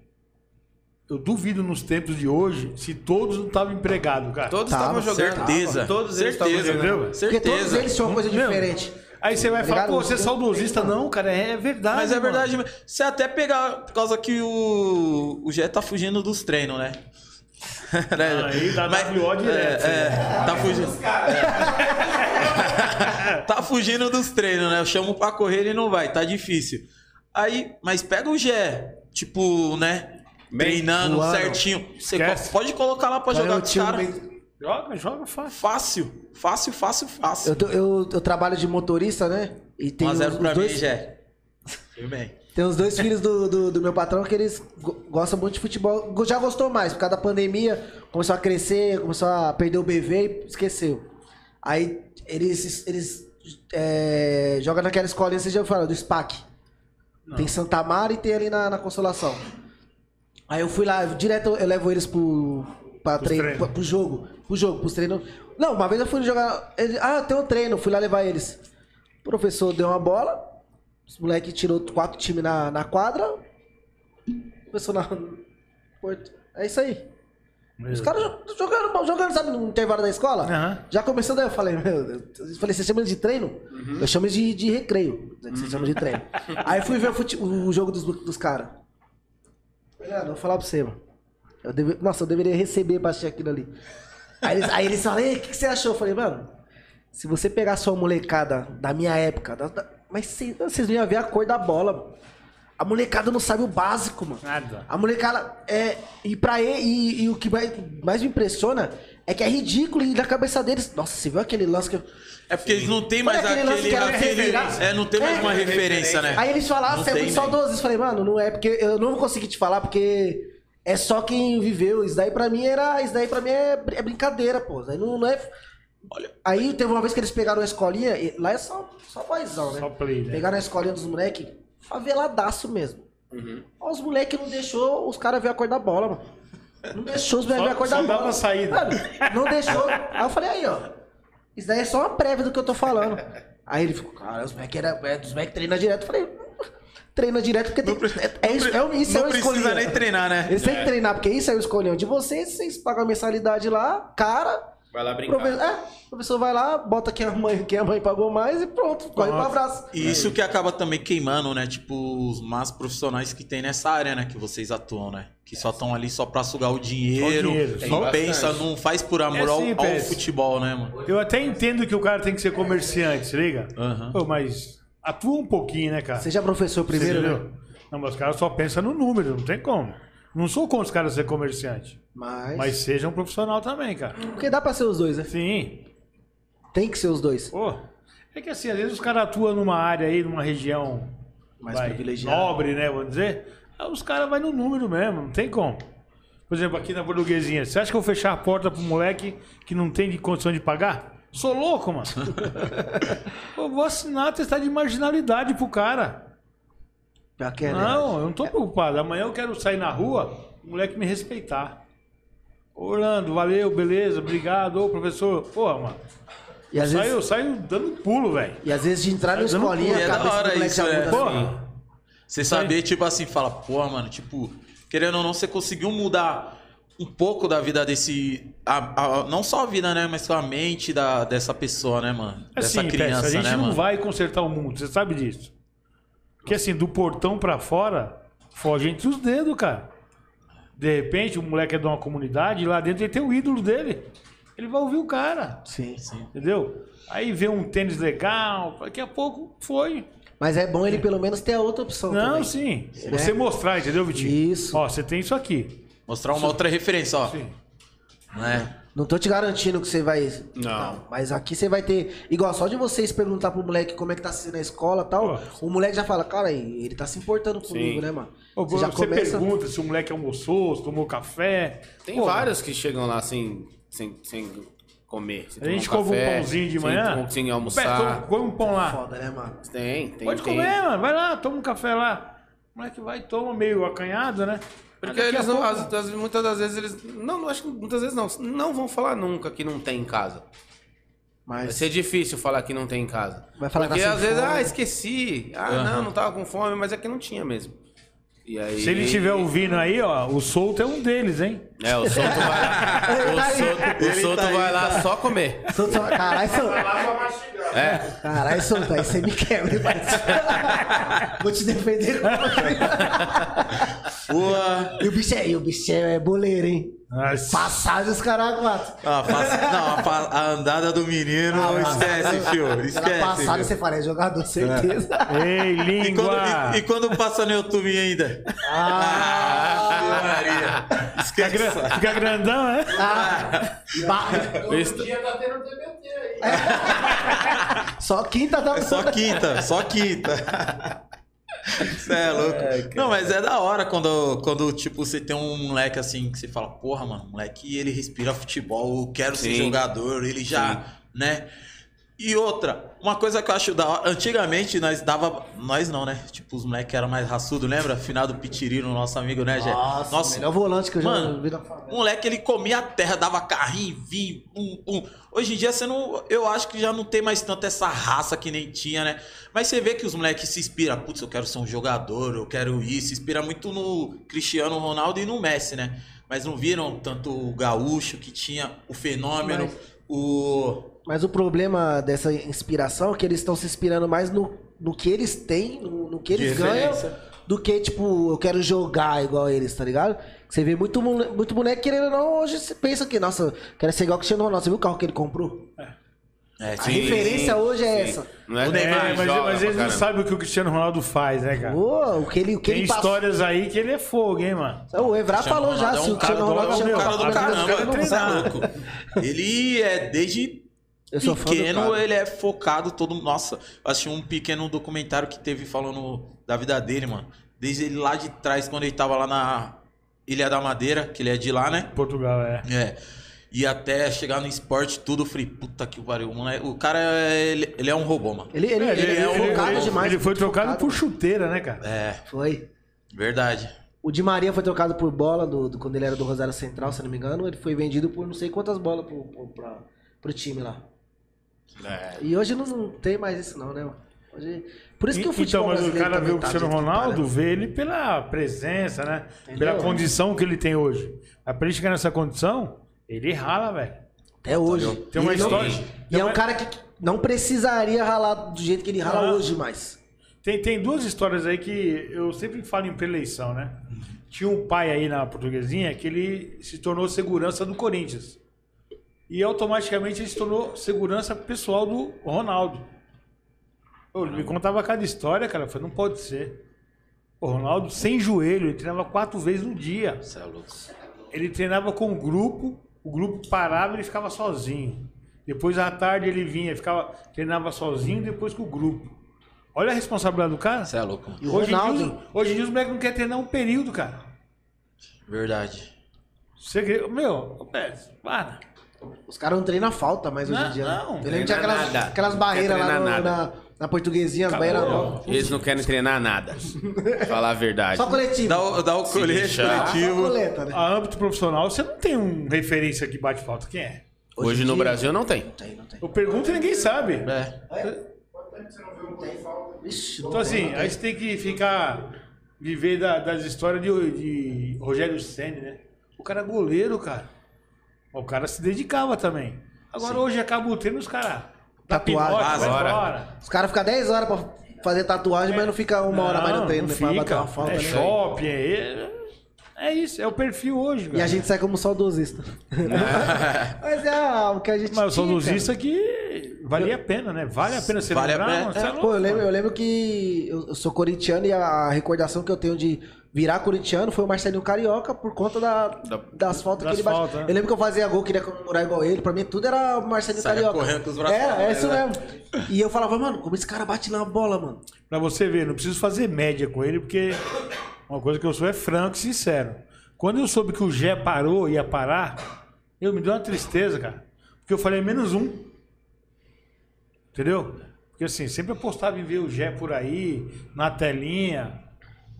eu duvido nos tempos de hoje se todos não estavam empregados, cara. Todos Tava, estavam jogando. Certeza. Todos eles estavam certeza, jogando. entendeu? Porque todos Certeza. eles tinham uma coisa diferente. Aí você vai falar, pô, você é saudosista. Não, cara, é verdade. Mas é mano. verdade, mesmo. você até pegar, por causa que o, o Gé tá fugindo dos treinos, né? <laughs> Né? Aí dá Mas- WO direto, É, é, tá fugindo. <laughs> tá fugindo dos treinos, né? Eu chamo pra correr, ele não vai, tá difícil. Aí, mas pega o Gé, tipo, né? treinando voando. certinho. Você Esquece. pode colocar lá pra jogar com os caras. Joga, joga fácil. Fácil, fácil, fácil, fácil. Eu, tô- eu, eu trabalho de motorista, né? E tem 1x0 os, pra os mim, dois, Gé. Tudo bem. Tem os dois filhos do, do, do meu patrão que eles go- gostam muito de futebol. Go- Já gostou mais, por causa da pandemia, começou a crescer, começou a perder o BV e esqueceu. Aí eles, eles é, jogam naquela escolinha, você já falou, do SPAC. Tem Santa Mara e tem ali na, na Consolação. Aí eu fui lá, direto eu levo eles pro, pra Pros treino, treinos. pro, jogo. Pro jogo, pros treinos. Não, uma vez eu fui jogar. ah, tem um treino, fui lá levar eles. O professor deu uma bola, os moleques tirou quatro times na, na quadra. Começou na. <laughs> É isso aí. Os caras jo- jogando, jogando, sabe, no intervalo da escola. Aham. Já começou daí, eu falei, meu. Eu falei, você chama de treino? Eu chamo de, de recreio. Você chama de treino. <laughs> Aí fui ver o, fute- o jogo dos, dos caras. Mano, vou falar pra você, mano. Eu deve- Nossa, eu deveria receber pra assistir aquilo ali. Aí eles, aí eles falam, "Ei, o que, que você achou? Eu falei, mano, se você pegar sua molecada da minha época, da- da- mas cê- vocês não iam ver a cor da bola, mano. A molecada não sabe o básico, mano. Nada. A molecada é. E pra ele, e, e o que mais, mais me impressiona é que é ridículo e na cabeça deles. Nossa, você viu aquele lance que eu. É porque eles não tem mais Olha aquele lance aquele. que era aquele é, não tem mais É. uma referência, né? Aí eles falaram, Não você é muito saudoso. Eu falei, mano, não é porque. Eu não vou conseguir te falar porque é só quem viveu. Isso daí pra mim era. Isso daí pra mim é, é brincadeira, pô. Isso aí não, não é. Olha. Aí teve uma vez que eles pegaram a escolinha, e lá é só, só boyzão, né? Só play, né? Pegaram a escolinha dos moleques, faveladaço mesmo. Uhum. Ó, Os moleques não deixou os caras ver a cor da bola, mano. Não deixou os moleques ver a cor da bola. saída. Mano, não deixou. Aí eu falei, aí, ó. Isso daí é só uma prévia do que eu tô falando. Aí ele ficou, cara, os moleques era, é, os moleques treinam direto. Eu falei, treina direto porque tem, é, é, isso, é, o- isso não é o precisa escolhido. nem treinar, né? Eles têm que treinar, porque isso é o escolhão de vocês, vocês pagam a mensalidade lá, cara. Vai lá brincar. Profe- é, o professor vai lá, bota quem a mãe, quem a mãe pagou mais e pronto, corre pro abraço. E isso que acaba também queimando, né? Tipo, os más profissionais que tem nessa área, né? Que vocês atuam, né? Que só estão ali só pra sugar o dinheiro. dinheiro, e só- pensa, não faz por amor É ao, sim, ao Pérez. futebol, né, mano? Eu até entendo que o cara tem que ser comerciante, se liga? Aham. Pô, mas atua um pouquinho, né, cara? Seja professor primeiro, Você né? Não, mas os caras só pensam no número, não tem como. Não sou contra os caras ser comerciante. Mas... Mas seja um profissional também, cara. Porque dá pra ser os dois, né? Sim. Tem que ser os dois. Pô, é que assim, às vezes os caras atuam numa área aí, numa região Mais vai, privilegiada. nobre, né, vamos dizer. Aí os caras vão no número mesmo, não tem como. Por exemplo, aqui na portuguesinha, você acha que eu vou fechar a porta pro moleque que não tem condição de pagar? Sou louco, mano. <laughs> eu vou assinar atestado de marginalidade pro cara. Pior que é? Não, eu não tô preocupado. Amanhã eu quero sair na rua, o moleque me respeitar. Ô, Orlando, valeu, beleza, obrigado. Ô, professor, porra, mano. E às, Saio, vezes, eu saio dando pulo, velho. e às vezes de entrar na escolinha, pulo. a E é da hora isso, muda. Porra. Você saber, tipo assim, fala, pô, mano, tipo, querendo ou não, você conseguiu mudar um pouco da vida desse. A- a- não só a vida, né? Mas a mente da, dessa pessoa, né, mano? Dessa Assim, criança, Tess, a gente né, não mano? vai consertar o mundo, você sabe disso. Porque assim, do portão pra fora, foge entre os dedos, cara. De repente, o moleque é de uma comunidade e lá dentro ele tem o ídolo dele. Ele vai ouvir o cara, Sim, sim. entendeu? Aí vê um tênis legal, daqui a pouco foi. Mas é bom ele pelo menos ter a outra opção Não, também. sim. Né? Você mostrar, entendeu, Vitinho? Isso. Ó, você tem isso aqui. Mostrar uma outra referência, ó. Sim. Né? Não tô te garantindo que você vai. Não. Mas aqui você vai ter. Igual, só de vocês perguntar pro moleque como é que tá sendo na escola e tal, Pô. o moleque já fala, cara, ele tá se importando comigo, né, mano? Ô, Você já você começa. pergunta se o moleque almoçou, se tomou café. Tem Pô, vários que chegam lá sem, sem, sem comer. sem A gente tomar come um pãozinho de sem- manhã. Sem, Pé, almoçar. come- come um pão lá. Foda, né, mano? Tem, tem. Pode tem. comer, mano. Vai lá, toma um café lá. O moleque vai, toma meio acanhado, né? Porque eles não, as- as- muitas das vezes eles. Não, não, acho que muitas vezes não. Não vão falar nunca que não tem em casa. Vai Mas. ser difícil falar que não tem em casa. Vai falar que Porque tá às vezes, fome. ah, esqueci. Ah, não, não tava com fome, mas é que não tinha mesmo. E aí. Se ele estiver ouvindo aí, ó, o solto é um deles, hein? É, o Soto vai lá. <laughs> O Soto, o Soto tá aí, vai lá tá. só comer. Solto, só- Caralho, solto. É. Caralho, solto. Aí você me quebra? <laughs> Vou te defender. <laughs> Boa. E o bicho é, e o bicho é boleiro, hein? Nossa. Passagem os caras quatro. Ah, não, a, fa- a andada do menino, esquece, fio. Na Esquece. passada você fala, é jogador, certeza. Ei, E quando, língua! e, e quando passa no YouTube ainda? Ah, Maria. Esquece. Gra- Fica grandão, né? Ah, ba- Isso- <laughs> Só quinta tá É só quinta, só quinta. Você é louco. Não, mas é da hora quando, quando, tipo, você tem um moleque assim que você fala, porra, mano, moleque, ele respira futebol, eu quero ser Sim. jogador, ele já, né? E outra, uma coisa que eu acho da hora, antigamente nós dava, nós não, né? Tipo, os moleques eram mais raçudo, lembra? Final do Pitirino, nosso amigo, né, Jé? Nossa, melhor volante que eu já Mano, vi na favela. Moleque, ele comia a terra, dava carrinho, vinho, pum, pum. Hoje em dia você não. Eu acho que já não tem mais tanto essa raça que nem tinha, né? Mas você vê que os moleques se inspiram. Putz, eu quero ser um jogador, eu quero isso. Se inspira muito no Cristiano Ronaldo e no Messi, né? mas não viram tanto o gaúcho que tinha o fenômeno, Mas- o. Mas o problema dessa inspiração é que eles estão se inspirando mais no, no que eles têm, no, no que eles ganham, do que, tipo, eu quero jogar igual eles, tá ligado? Você vê muito, muito moleque querendo ou não, hoje você pensa que, nossa, quero ser igual o Cristiano Ronaldo. Você viu o carro que ele comprou? É, A sim. referência hoje é essa. Não é, O Neymar É, mas, joga mas eles não sabem o que o Cristiano Ronaldo faz, né, cara? Pô, o que ele, o que Tem ele passou. histórias aí que ele é fogo, hein, mano? O Evra falou já, Ronaldo se é o Cristiano do, Ronaldo é um cara do na caramba, é não louco. Ele é desde Eu pequeno, ele é focado todo. Nossa, eu assisti um pequeno documentário que teve falando da vida dele, mano. Desde ele lá de trás, quando ele tava lá na Ilha da Madeira, que ele é de lá, né? Portugal, é. É. E até chegar no esporte, tudo, eu falei, puta que pariu. moleque. O cara, é- ele, ele é um robô, mano. Ele, ele, É, ele, é focado ele- demais. Ele foi trocado focado. por chuteira, né, cara? É, Foi. verdade. O Di Maria foi trocado por bola do, do- quando ele era do Rosário Central, se não me engano. Ele foi vendido por não sei quantas bolas pro, pro, pra- pro time lá. É. E hoje não, não tem mais isso não, né? Hoje, por isso que o futebol então, mas o cara vê o tá Cristiano tá, Ronaldo, vê ele pela presença, né? Entendeu? Pela condição que ele tem hoje. Pra ele chegar nessa condição, ele rala, velho. Até hoje. Tem uma E ele não- história- E é um cara que não precisaria ralar do jeito que ele rala Não. hoje mais. Tem, tem duas histórias aí que eu sempre falo em preleição, né? Tinha um pai aí na portuguesinha que ele se tornou segurança do Corinthians. E automaticamente ele se tornou segurança pessoal do Ronaldo. Pô, ele me contava cada história, cara. Eu falei, não pode ser. O Ronaldo sem joelho, ele treinava quatro vezes no dia. Você é louco. Ele treinava com o grupo, o grupo parava e ele ficava sozinho. Depois à tarde ele vinha, ficava, treinava sozinho, depois com o grupo. Olha a responsabilidade do cara. Você é louco. E o Hoje em, dia, Ronaldo, os- hoje em dia os moleques não querem treinar um período, cara. Verdade. Você, quer- meu, é, para. Os caras não treinam falta mais hoje Não, em dia. né? não, tinha treina aquelas, nada. aquelas Não barreiras lá no- nada. na, na portuguesinha, as barreiras novas. Eles não querem treinar nada. Falar a verdade. Só coletivo. Dá o, dá o colete coletivo. coleta, né? A âmbito profissional, você não tem um referência que bate falta. Quem é? Hoje em no dia- Brasil não tem. Não tem, não tem. Eu pergunto e ninguém sabe. É. Ixi, não Então assim, não aí você tem que ficar. Viver da- das histórias de, de Rogério Senna, né? O cara é goleiro, cara. O cara se dedicava também. Agora hoje acaba o treino, os caras. dá Tatuagem. Agora. Os caras ficam 10 horas pra fazer tatuagem, mas não fica uma hora mais no treino, né? Pra bater fica. uma falta, é né? shopping, é, é isso, é o perfil hoje, cara. E a gente sai como saudosista. <laughs> mas é o que a gente Mas o saudosista que valia a pena, né? Vale a pena você Vale a lembrar, pena. mano, você é É, louco, pô, eu lembro, eu lembro que eu sou corintiano e a recordação que eu tenho de virar corintiano foi o Marcelinho Carioca por conta da, Da- das faltas das que ele bate. faltas, né? Eu lembro que eu fazia gol, queria comemorar igual ele. Pra mim tudo era o Marcelinho Saia Carioca. correndo com os braços É, pra é isso fora, mesmo. E eu falava, mano, como esse cara bate na bola, mano. Pra você ver, não preciso fazer média com ele, porque uma coisa que eu sou é franco e sincero. Quando eu soube que o Gé parou, ia parar, eu me deu uma tristeza, cara. Porque eu falei, menos um. Entendeu? Porque assim, sempre apostava em ver o Gé por aí, na telinha.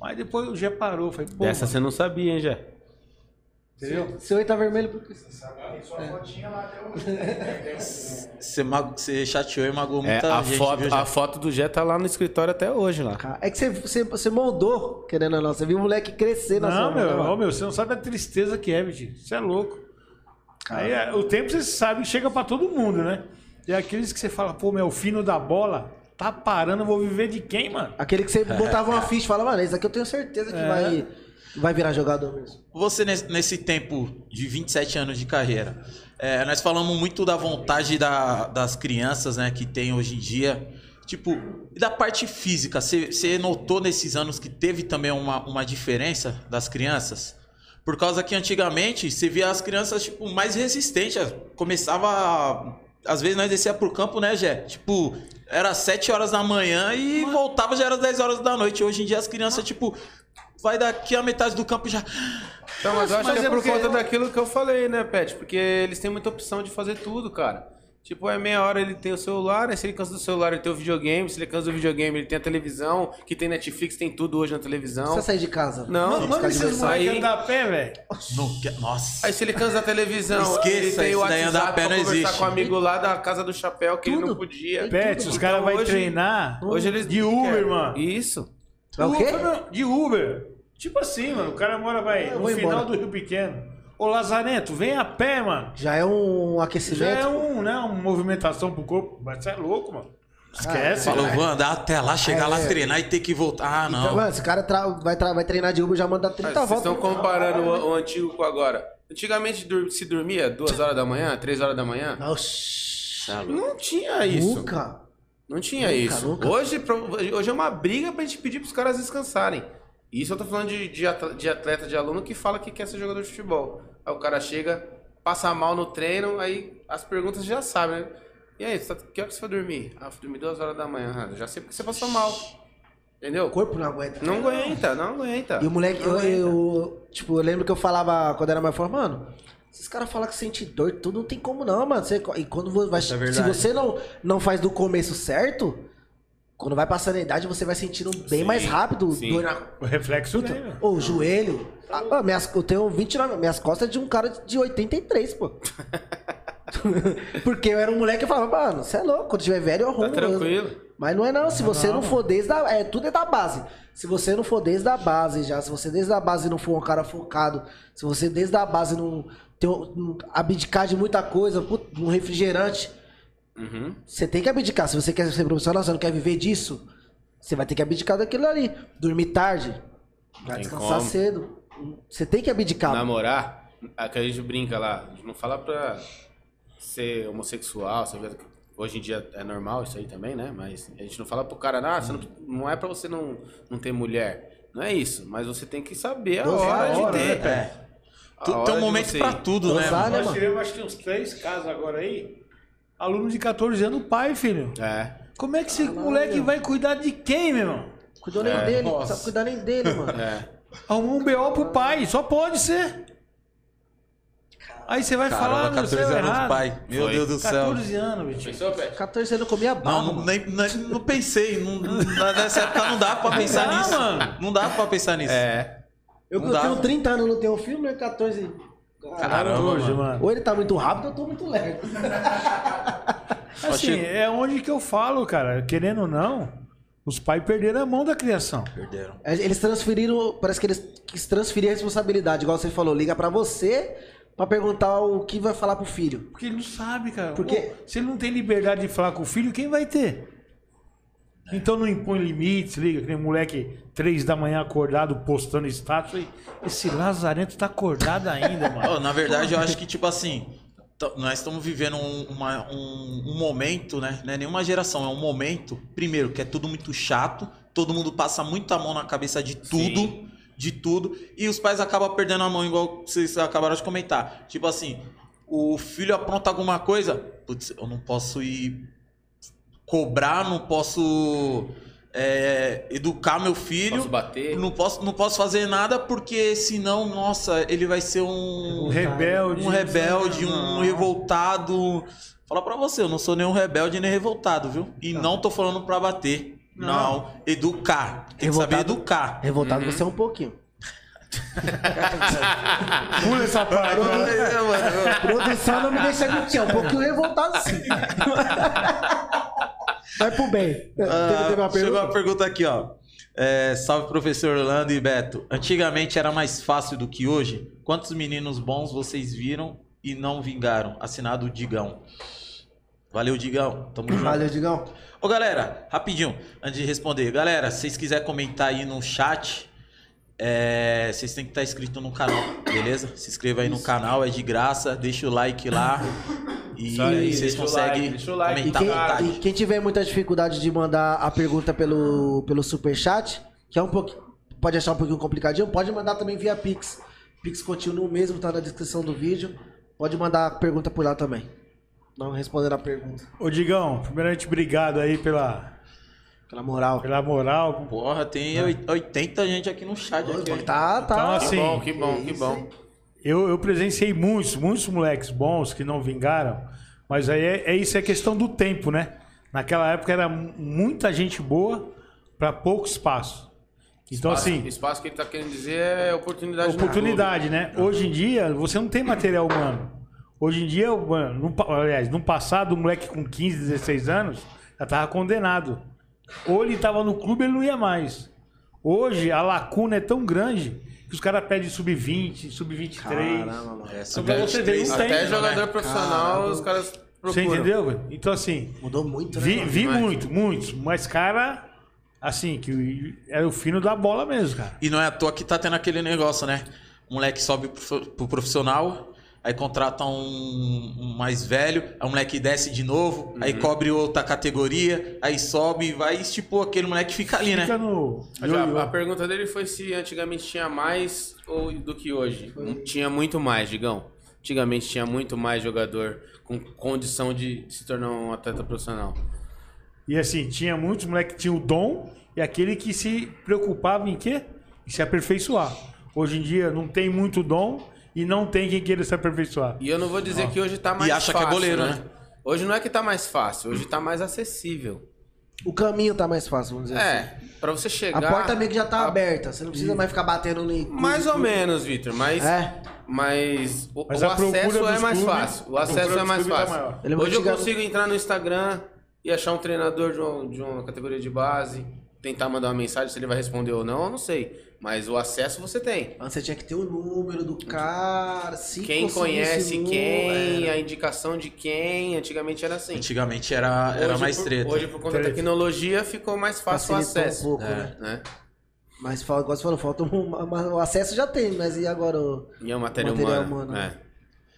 Mas depois o Gé parou. Falei, pô, Dessa mano, você não sabia, hein, já? entendeu? Seu oi tá vermelho porque. Você, <laughs> mago- você chateou e magoou É, muita a, gente, foto, viu, a foto do Jé tá lá no escritório até hoje lá. É que você, você, você moldou, querendo ou não. Você viu o moleque crescer na Não, sua mão, né, meu, você não sabe a tristeza que é, Vitinho. Você é louco. Aí é, o tempo, você sabe, chega pra todo mundo, né? E aqueles que você fala, pô, meu, o fino da bola tá parando, eu vou viver de quem, mano? Aquele que você botava uma ficha e falava, mano, esse aqui eu tenho certeza que É. vai, vai virar jogador mesmo. Você, nesse, tempo de 27 anos de carreira, é, nós falamos muito da vontade da- das crianças, né, que tem hoje em dia. Tipo, e da parte física, você notou nesses anos que teve também uma, uma diferença das crianças? Por causa que antigamente você via as crianças, tipo, mais resistentes. Começava. Às vezes nós descia pro campo, né, Jé? Tipo, era 7 horas da manhã e voltava já era 10 horas da noite. Hoje em dia as crianças, tipo, vai daqui a metade do campo já. Então, mas eu acho mas que é é por porque- conta daquilo que eu falei, né, Pet? Porque eles têm muita opção de fazer tudo, cara. Tipo, é meia hora ele tem o celular, né? Se ele cansa do celular, ele tem o videogame. Se ele cansa do videogame, ele tem a televisão, que tem Netflix, tem tudo hoje na Não televisão. precisa sair de casa. Não, esses diversão. moleques Aí- andar a pé, velho. Não Nossa. Aí se ele cansa da televisão, Esqueça, ele tem o WhatsApp andar a pé pra não conversar existe. com o amigo lá da Casa do Chapéu, que ele Tudo. não podia. Pet, os caras Então, vão treinar Hoje eles de não Uber, querem. mano. Isso. É o quê? De Uber. Tipo assim, mano. O cara mora, vai, no final embora. do Rio Pequeno. Ô, Lazarento, vem a pé, mano. Já é um aquecimento. Já é um, né, uma movimentação pro corpo. Mas você é louco, mano. Esquece. Falou, vou andar até lá, chegar lá, É. treinar e ter que voltar. Ah, Então, não. mano, esse cara tra- vai, tra- vai treinar de Uber já manda 30 Mas Vocês voltas. estão comparando o, o antigo com agora. Antigamente dur- se dormia duas horas da manhã, três horas da manhã. Oxi. Não tinha isso. Nunca. Não tinha Nunca, isso. nunca. Hoje, hoje é uma briga pra gente pedir pros caras descansarem. Isso eu tô falando de, de atle- de atleta, de aluno que fala que quer ser jogador de futebol. Aí o cara chega, passa mal no treino, aí as perguntas já sabem, né? E aí, tá- que hora que você foi dormir? Ah, fui dormir duas horas da manhã. Ah, já sei porque você passou mal. Entendeu? O corpo não aguenta. Não aguenta, não aguenta. E o moleque, eu, eu- tipo, eu lembro que eu falava quando era mais forte, mano, esses caras falam que sente dor, tudo não tem como não, mano. Você- e quando vai, é se você não, não faz do começo certo, quando vai passando a idade, você vai sentindo bem Sim, mais rápido sim. dor na. O reflexo meu. Ô, o joelho. Ah, minhas, eu tenho 29, minhas costas é de um cara de 83, pô. <laughs> Porque eu era um moleque e falava, mano, você é louco, quando tiver velho eu arrumo. Tá tranquilo. Mas não é não, se você não, for desde a, é tudo é da base. Se você não for desde a base já, se você desde a base não for um cara focado, se você desde a base não tem um- não abdicar de muita coisa, um refrigerante, Uhum. você tem que abdicar. Se você quer ser profissional, você não quer viver disso, você vai ter que abdicar daquilo ali. Dormir tarde, vai Tem descansar como. cedo. Você tem que abdicar. Namorar, a que a gente brinca lá, a gente não fala pra ser homossexual, sabe? Hoje em dia é normal isso aí também, né? Mas a gente não fala pro cara, ah, você não, não é pra você não, não ter mulher. Não é isso, mas você tem que saber a hora a de hora, ter. né, É. Hora Tem um momento pra tudo, né, mano? né, Nós mano? tivemos acho que uns três casos agora aí. Aluno de 14 anos, pai, filho. É. Como é que esse moleque vai cuidar de quem, meu irmão? Cuidou nem É, dele, não sabe cuidar nem dele, mano. É. Arrumou um BO pro pai, só pode ser. Aí você vai falar, Caramba, meu, você 14 é anos, errado. pai. Meu Foi. Deus do céu. 14 anos, Vitinho. Pensou, Pet? 14 anos comia barro, Não, não, nem, nem- não pensei. Não, não- nessa época não dava pra pensar dá, nisso. mano. Não dava pra pensar nisso. É. Eu, não eu dá, tenho mano. 30 anos, não tenho filho, né? 14. Caramba, Hoje, mano. Ou ele tá muito rápido ou eu tô muito lerdo. <laughs> Assim, é onde que eu falo, cara. Querendo ou não, os pais perderam a mão da criação. Perderam. É, Eles transferiram, parece que eles quis transferir a responsabilidade, igual você falou, liga pra você pra perguntar o que vai falar pro filho. Porque ele não sabe, cara. Porque- se ele não tem liberdade de falar com o filho, quem vai ter? Então não impõe limites, liga, que nem moleque três da manhã acordado postando status. aí, Esse lazarento tá acordado ainda, mano. <laughs> Na verdade, eu acho que, tipo assim, nós estamos vivendo um, uma- um- um momento, né? Não é nenhuma geração, é um momento, primeiro, que é tudo muito chato, todo mundo passa muita mão na cabeça de tudo, Sim. de tudo, e os pais acabam perdendo a mão, igual vocês acabaram de comentar. Tipo assim, o filho apronta alguma coisa, putz, eu não posso ir cobrar, não posso é, educar meu filho. Posso bater? Não posso, não posso fazer nada porque senão, nossa, ele vai ser um, Um rebelde. um rebelde, um Não. revoltado. Fala pra você, eu não sou nenhum rebelde nem revoltado, viu? E não, tô falando pra bater. Não. Não. educar. Tem que saber Revoltado- educar. Revoltado você é um pouquinho. <laughs> Pula essa parte. né? Produção não me deixa mentir, é um pouquinho revoltado sim. <laughs> Vai pro bem. Ah, teve uma chegou pergunta? uma pergunta aqui, ó. É, salve professor Orlando e Beto. Antigamente era mais fácil do que hoje. Quantos meninos bons vocês viram e não vingaram? Assinado Digão. Valeu, Digão. Tamo junto. Valeu, Digão. Ô galera, rapidinho, antes de responder. Galera, se vocês quiserem comentar aí no chat, é, vocês têm que estar inscrito no canal, beleza? Se inscreva aí no canal, é de graça, deixa o like lá. E aí, aí vocês conseguem like, deixa o like. E comentar à quem, e quem tiver muita dificuldade de mandar a pergunta pelo, pelo superchat, que é um pouquinho. Pode achar um pouquinho complicadinho, pode mandar também via Pix. Pix continua o mesmo, tá na descrição do vídeo. Pode mandar a pergunta por lá também. Não responder a pergunta. Ô, Digão, primeiramente, obrigado aí pela, Pela moral. pela moral. Porra, tem oi- 80 gente aqui no chat. Aqui, hein? Tá, tá. Então, Que assim, bom, que bom, que bom. Eu, eu presenciei muitos, muitos moleques bons que não vingaram, mas aí é, é isso, é questão do tempo, né? Naquela época era mu- muita gente boa para pouco espaço. Então, Espaço- assim, Espaço que ele tá querendo dizer é oportunidade. oportunidade, né? Hoje em dia, você não tem material humano. Hoje em dia, mano, no, aliás, no passado, o moleque com 15, 16 anos já tava condenado. Ou ele tava no clube, ele não ia mais. Hoje, a lacuna é tão grande que os caras pedem sub-20, sub-23. Caramba, mano. É, você ver, não tem. Até né? jogador profissional, Caramba. os caras Você procuram. entendeu? velho? Então, assim, Mudou muito, né? vi, vi Demais. muito, muitos. Mas, cara, assim, que era o fino da bola mesmo, cara. E não é à toa que tá tendo aquele negócio, né? O moleque sobe pro profissional, aí contrata um, um mais velho, aí o moleque desce de novo, aí cobre outra categoria, aí sobe, vai e tipo, aquele moleque fica ali, né? Fica no. Mas a, pergunta dele foi se antigamente tinha mais ou do que hoje. Tinha muito mais, Digão. Antigamente tinha muito mais jogador com condição de se tornar um atleta profissional. E assim, tinha muitos moleques que tinham o dom e aquele que se preocupava em quê? Em se aperfeiçoar. Hoje em dia não tem muito dom e não tem quem queira se aperfeiçoar. E eu não vou dizer que hoje tá mais acha que é fácil, goleiro, né? Hoje não é que tá mais fácil, hoje tá mais acessível. O caminho tá mais fácil, vamos dizer assim. É, pra você chegar... A porta meio que já tá a- aberta. Você não precisa mais ficar batendo no. Mais ou menos, Vitor, mas... É. Mas o, Mas o acesso é mais clubes- fácil. O acesso é mais tá fácil. lembro Hoje eu consigo entrar no Instagram e achar um treinador de uma, de uma categoria de base, tentar mandar uma mensagem se ele vai responder ou não, eu não sei. Mas o acesso você tem. Antes você tinha que ter o número do cara. Se Quem conhece o- quem, é. a indicação de quem, antigamente era assim. Antigamente era, era mais por, treta. Hoje, por conta da Treta. tecnologia, ficou mais fácil o Facilitou acesso. um pouco, É. né? né? Mas igual você falou, falta um, o acesso já tem, mas e agora? o- E a matéria, Material humana. humano. é.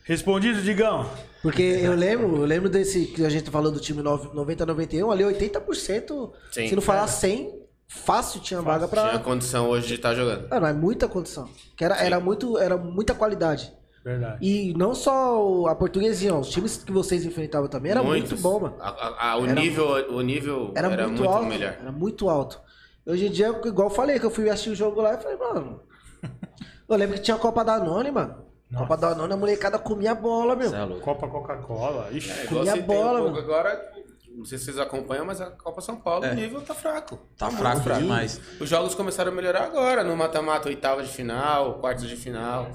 Respondido, Digão? Porque eu lembro, eu lembro desse que a gente falou do time 90-91, ali 80%, Sim. se não falar 100, fácil tinha vaga pra. Tinha condição hoje de estar jogando. Não, é muita condição. Que era, era, muito, era muita qualidade. Verdade. E não só o- a portuguesinha, os times que vocês enfrentavam também era Muitos. muito bom, mano. A- a- a- o, Era- nível, o nível Era, era, muito, muito, alto. melhor. Era muito alto. Hoje em dia, igual eu falei, que eu fui assistir o jogo lá e falei, mano. <laughs> Eu lembro que tinha a Copa da None, mano. Copa da None, a molecada comia bola, meu. É. Copa Coca-Cola. Ixi. É, Comia bola, um mano. agora, não sei se vocês acompanham, mas a Copa São Paulo, É. o nível tá fraco. Tá muito fraco demais. Os jogos começaram a melhorar agora, no mata-mata, oitava de final, quartos de final.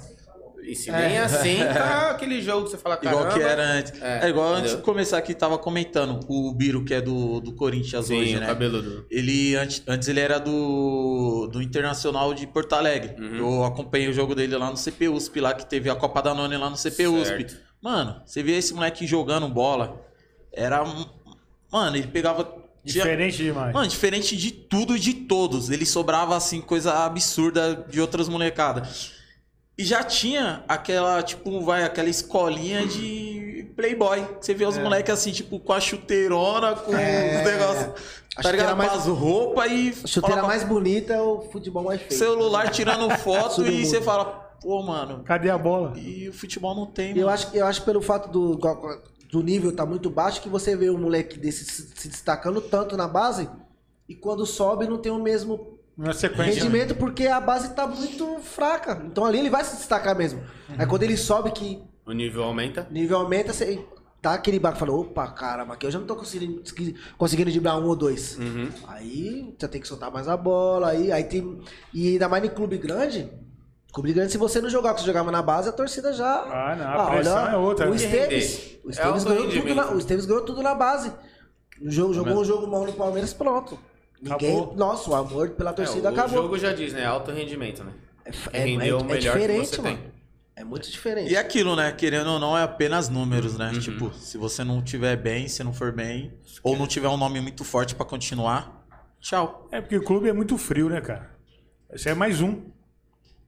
E se nem assim, <laughs> tá aquele jogo que você fala, caramba... Igual que era antes. É, É, igual antes de entendeu? começar aqui, tava comentando. O Biro, que é do, do Corinthians Sim, hoje, o né? cabeludo. Ele antes, antes ele era do, do Internacional de Porto Alegre. Uhum. Eu acompanhei o jogo dele lá no CPUSP, lá que teve a Copa da None lá no CPUSP. Certo. Mano, você vê esse moleque jogando bola. Era. Mano, ele pegava. tinha- Diferente demais. Mano, diferente de tudo e de todos. Ele sobrava, assim, coisa absurda de outras molecadas. E já tinha aquela, tipo, vai, aquela escolinha de playboy. Você vê É. os moleques assim, tipo, com a chuteirona, com os negócios. Tá chuteira ligado? mais- Mais... As roupas e. A chuteira fala- mais bonita é o futebol mais feio. Celular tirando <laughs> foto e você fala, pô, mano. Cadê a bola? E o futebol não tem, E mano. eu acho, eu acho pelo fato do, do nível tá muito baixo que você vê um moleque desse se destacando tanto na base e quando sobe não tem o mesmo Na sequência. rendimento porque a base tá muito fraca. Então ali ele vai se destacar mesmo. Aí quando ele sobe que O nível aumenta. o nível aumenta, você tá aquele barco fala, opa, caramba, aqui eu já não tô conseguindo, conseguindo driblar um ou dois. Uhum. Aí você tem que soltar mais a bola, aí, aí tem. E ainda mais em clube grande. Clube grande, se você não jogar o que você jogava na base, a torcida já. Ah, não, a pressão é outra, O né? Esteves. Render. O É Esteves, alto ganhou tudo na, o Esteves ganhou tudo na base. No jogo, jogou um jogo mal no Palmeiras, pronto. Ninguém. Acabou. Nossa, o amor pela torcida É, o acabou. jogo já diz, né? Alto rendimento, né? É, é, Render o é melhor que diferente, você mano. tem. É muito diferente. E é aquilo, né? Querendo ou não, é apenas números, Uhum. né? Tipo, se você não tiver bem, se não for bem, ou não tiver um nome muito forte pra continuar, tchau. É porque o clube é muito frio, né, cara? Esse é mais um.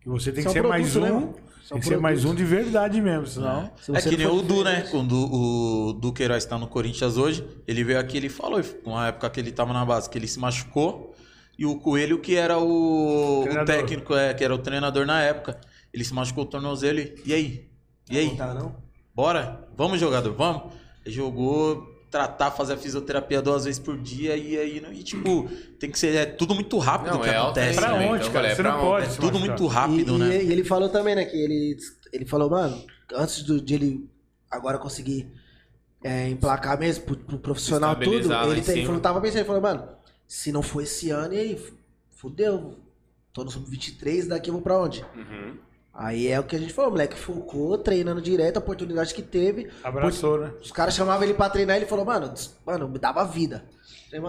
E você tem que é ser mais né, um. é um tem que ser mais um de verdade mesmo, senão. Se É você que nem o Du, né? Quando o Du Queiroz tá no Corinthians hoje, ele veio aqui ele falou, uma época que ele tava na base, que ele se machucou, e o Coelho, que era o, o técnico, é, que era o treinador na época, ele se machucou o tornozelo e, e aí? E aí? Não tá, não? Bora? Vamos, jogador, vamos? Ele jogou, tratar, fazer a fisioterapia duas vezes por dia e aí, e tipo, tem que ser é tudo muito rápido Não, que é acontece. Pra Também, né? onde, então, cara? é Você pra não pode. É tudo machucar. muito rápido, e, né? E, ele falou também, né, que ele, ele falou, mano, antes do- de ele agora conseguir é, emplacar mesmo pro, pro profissional tudo, ele, ele falou, tava pensando, ele falou, mano, se não for esse ano, e aí, fudeu, tô no sub-23, daqui eu vou pra onde? Uhum. Aí é o que a gente falou, moleque focou, treinando direto, a oportunidade que teve. Abraçou, né? Os caras chamavam ele pra treinar, ele falou, mano, mano, me dava vida. Aí eu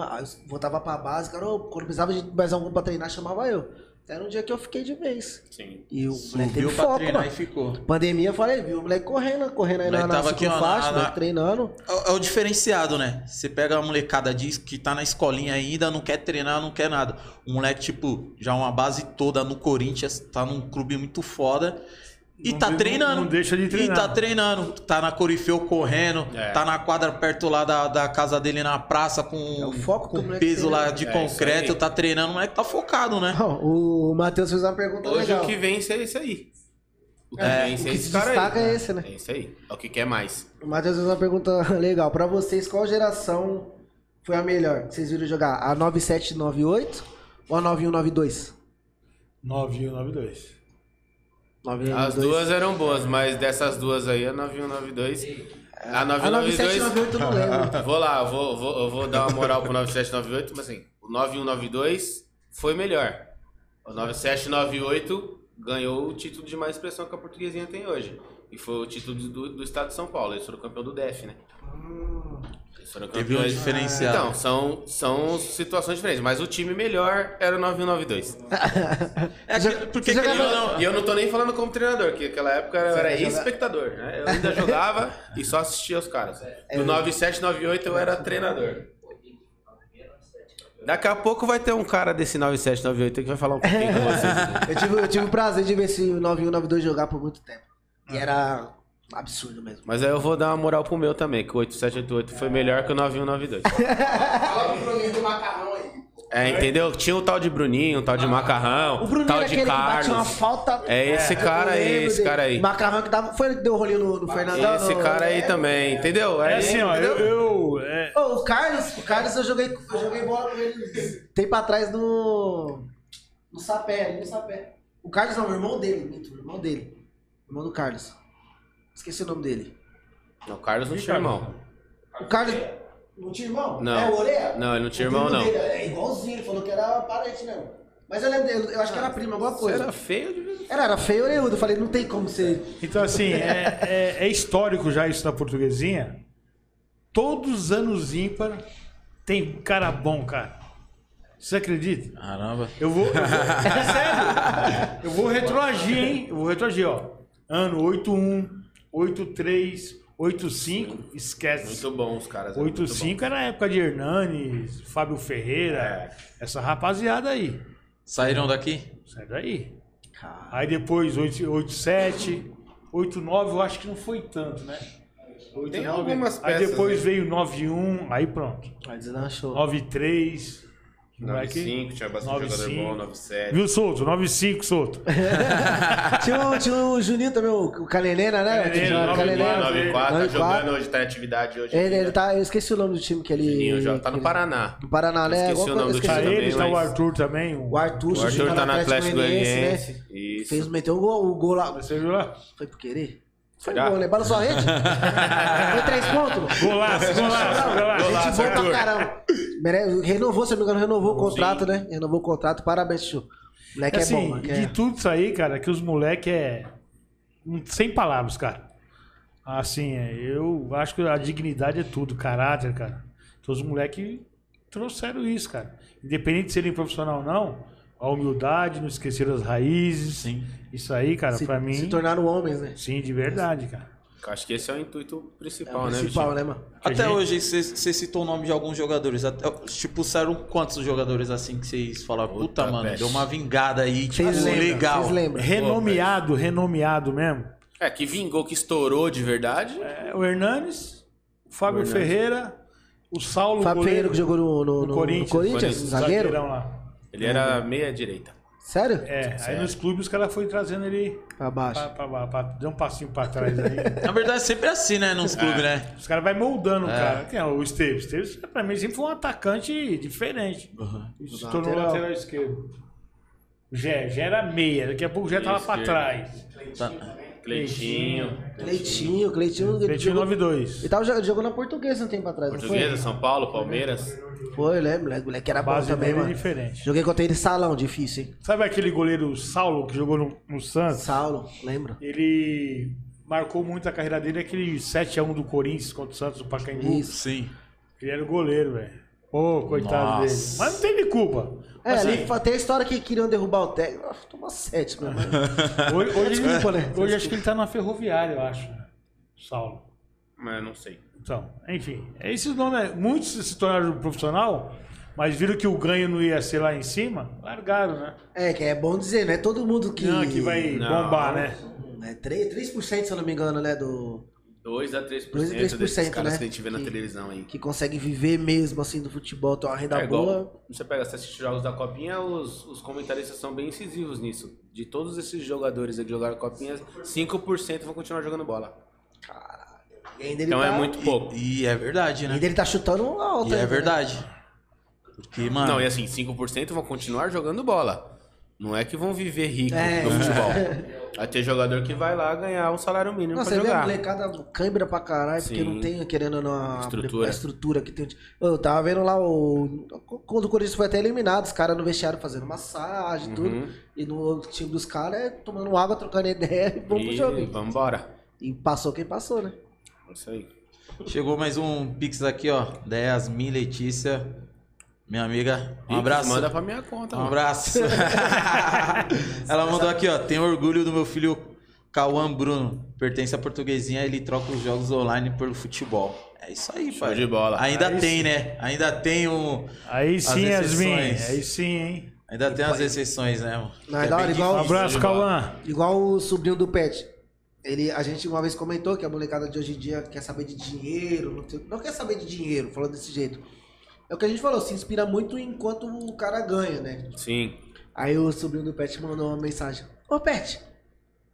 voltava pra base, cara, quando precisava de mais algum pra treinar, chamava eu. Até no dia que eu fiquei de vez. Sim. E o moleque teve foco, treinar mano. e ficou. Pandemia, eu falei, viu o moleque correndo, correndo aí na, na tava aqui, ó, ciclofaixa, na- na- treinando. É, é o diferenciado, né? Você pega a molecada diz que tá na escolinha ainda, não quer treinar, não quer nada. O moleque, tipo, já uma base toda no Corinthians, tá num clube muito foda. E Não tá treinando. não deixa de treinar. E tá treinando. Tá na Corifeu correndo. É. Tá na quadra perto lá da, da casa dele na praça com, É o foco com peso lá né? de É, concreto. isso. Tá treinando, moleque tá focado, né? Ó, o Matheus fez uma pergunta Hoje legal. o que vence é esse aí. O que É, vence o é que esse se cara destaca aí. é esse, né? É isso aí. É o que quer mais. O Matheus fez uma pergunta <laughs> legal. Pra vocês, qual geração foi a melhor? Vocês viram jogar? A 9798 ou a 9192? 9192. 9192. As duas eram boas, mas dessas duas aí, a 9192. A A 9192. 9798 eu não lembro. <laughs> Vou lá, vou, vou, eu vou dar uma moral pro 9798, mas assim, o 9192 foi melhor. O 9798 ganhou o título de mais expressão que a portuguesinha tem hoje. E foi o título do, do estado de São Paulo. Eles foram campeão do DF, né? Eles foram Teve um diferencial. Então, são, são situações diferentes. Mas o time melhor era o 9192. <laughs> É que- porque jogava- ou não, E eu não tô nem falando como treinador, que naquela época eu era espectador, né? Eu ainda jogava <laughs> e só assistia os caras. Do 97, 98 eu era treinador. Daqui a pouco vai ter um cara desse 97, 98 que vai falar um pouquinho com <laughs> vocês. Eu tive, eu tive o prazer de ver esse 9192 jogar por muito tempo. E era absurdo mesmo. Mas aí eu vou dar uma moral pro meu também, que o 8788 foi melhor que o 9192. <laughs> Fala pro Bruninho do macarrão aí. É, entendeu? Tinha o tal de Bruninho, o tal de Macarrão, O o Bruninho tal era de aquele que batia uma Carlos. falta. É esse cara aí, esse dele. cara aí. Macarrão que dava. Foi ele que deu o rolinho no, no Fernandão? Esse no- cara aí também, entendeu? É assim, ó, eu. entendeu? eu é, Ô, o Carlos, o Carlos eu joguei, eu joguei bola com ele tempo atrás no. No Sapé, no Sapé. O Carlos não, o irmão dele, o irmão dele. O irmão do Carlos. Esqueci o nome dele. Não, o Carlos não tinha irmão. O Carlos. Não tinha irmão? Não. É o Oreia? Não, ele não tinha irmão, não. dele É igualzinho, ele falou que era parente mesmo. Mas eu lembro eu acho que era primo, alguma Você coisa. era feio de. Era, era feio orelhudo. Eu falei, não tem como ser. Então, assim, é, é- é histórico já isso na portuguesinha. Todos os anos ímpar tem cara bom, cara. Você acredita? Caramba. Eu vou. Eu vou <laughs> é sério. Eu vou retroagir, hein? Eu vou retroagir, ó. Ano 81, 83, 85, esquece. Muito bom os caras. eram muito 85 era a época de Hernanes, Fábio Ferreira, essa rapaziada aí. Saíram daqui? Sai daí. Aí depois 8, 87, 89 eu acho que não foi tanto, né? 89, Tem algumas Aí peças, depois né? veio 91, aí pronto. Aí deslanchou. 93. Bom. moleque. 95, tinha bastante 95. jogador bom, 97. Viu, Solto? 95, Solto. tinha, o, tinha o Juninho também, o, Canelena, né? Tinha o 94, Canelena. 94, tá 94. jogando hoje, tá em atividade hoje. Ele, ele tá, eu esqueci o nome do time que ele. Juninho já tá no Paraná. No Paraná, né? Esqueci Alguma o nome do esqueci Tá time nome. ele, também, tá o Arthur também. O Arthur, O Arthur tá no Atlético Goianiense. né? Isso. Fez, meteu o gol, o gol lá. Você viu lá? Foi por querer? Foi Será? gol, né? Bala sua rede? <laughs> Foi três pontos? Golaço, golaço, golaço. Gente boa pra caramba. Renovou, se eu não me engano, renovou o contrato, né? Renovou o contrato. Parabéns, Chu. Moleque é, assim, bom, moleque de é. tudo isso aí, cara, que os moleque é. Sem palavras, cara. Assim, é, eu acho que a dignidade é tudo, caráter, cara. Então os moleque trouxeram isso, cara. Independente de serem profissional ou não, a humildade, não esquecer as raízes. Sim. Isso aí, cara, se, pra mim. se tornaram homens, né? Sim, de verdade, cara. Acho que esse é o intuito É principal, o né, principal, Vitinho? né, mano? Que Até gente- hoje, você citou o nome de alguns jogadores. Até, tipo, saíram quantos jogadores assim que vocês falaram? Puta, Puta mano, peste. deu uma vingada aí, tipo, Vocês lembram? legal. Vocês lembram? Renomeado, renomeado mesmo. É, que vingou, que estourou de verdade. É, o Hernanes, o Fábio O Hernanes. Ferreira, o Saulo Fábio Ferreira que jogou no, no, no no- Corinthians. no Corinthians, Corinthians, zagueiro. Ele era meia direita. Sério? É, aí Sério. nos clubes os caras foram trazendo ele Pra baixo. pra, pra, pra, deu um passinho pra trás aí. <laughs> Na verdade, é sempre assim, né, nos clubes, né? Os caras vão moldando o cara. Quem é o Esteves? Esteves, pra mim, sempre foi um atacante diferente. Ele se tornou Lateral. lateral esquerdo. O Gé, Gé era meia, daqui a pouco o Gé tava pra trás. Tá. Cleitinho. Cleitinho, Cleitinho. Cleitinho jogou- 9-2. Ele tava, jogando- jogou na portuguesa um tempo atrás, não Portuguesa, São Paulo, Palmeiras. Foi? Lembro. Moleque, moleque era bom Base também, dele é mano. diferente. Joguei contra ele salão, difícil, hein? Sabe aquele goleiro Saulo que jogou no, no Santos? Saulo, lembro. Ele marcou muito a carreira dele, aquele 7x1 do Corinthians contra o Santos, do Pacaembu. Isso. Sim. Ele era o goleiro, velho. Ô, coitado dele. Nossa. Mas não teve culpa. É, Assim, ali fa- tem a história que queriam derrubar o técnico. Ah, Toma sete, meu irmão. <laughs> Hoje, hoje, Desculpa, né? hoje acho que ele tá na ferroviária, eu acho. né? Saulo. Mas eu não sei. Então, enfim. Esses nomes, muitos se tornaram profissional, mas viram que o ganho não ia ser lá em cima, largaram, né? É, que é bom dizer, não é todo mundo que. Não, que vai Não. bombar, né? É 3%, 3%, se eu não me engano, né? Do, 2 a 3%, 2 a 3%, desses caras né? que a gente vê na Que- televisão aí. que consegue viver mesmo assim do futebol, ter uma renda É igual, boa. você pega, você assiste jogos da Copinha, os, os comentaristas são bem incisivos nisso. De todos esses jogadores aí que jogaram Copinha, 5% vão continuar jogando bola. Ele Então tá, é muito pouco. E é verdade, né? Ainda ele tá chutando alto. E é né? verdade. Porque, mano. Não, e assim, 5% vão continuar jogando bola. Não é que vão viver rico É. no futebol. <laughs> Vai ter jogador que vai lá ganhar um salário mínimo Nossa, pra você vê a jogar. molecada cãibra pra caralho, porque Sim. não tem, querendo ou não, a Estrutura. a estrutura que tem. Eu tava vendo lá o. Quando o Corinthians foi até eliminado, os caras no vestiário fazendo massagem e tudo. Uhum. E no time dos caras é tomando água, trocando ideia <laughs> e vamos pro E jogo. vambora. E passou quem passou, né? É Isso aí. Chegou mais um Pix aqui, ó. Da Yasmin Letícia. Minha amiga. Um Pix, abraço. Manda pra minha conta, Um mano. abraço. <laughs> Ela mandou aqui, ó. Tenho orgulho do meu filho Cauã Bruno. Pertence à portuguesinha, ele troca os jogos online pelo futebol. É isso aí, Show pai. de bola. Ainda Aí tem, né? Ainda tem o. Aí sim, Yasmin. exceções. Aí sim, hein? Ainda tem as exceções, né, mano? Não, é da hora, bem igual- Um difícil abraço. Cauã. Igual o sobrinho do Pet. Ele, a gente uma vez comentou que a molecada de hoje em dia quer saber de dinheiro, não, tem- não quer saber de dinheiro, falando desse jeito. É o que a gente falou, se inspira muito enquanto o cara ganha, né? Sim. Aí o sobrinho do Pet mandou uma mensagem. Ô Pet,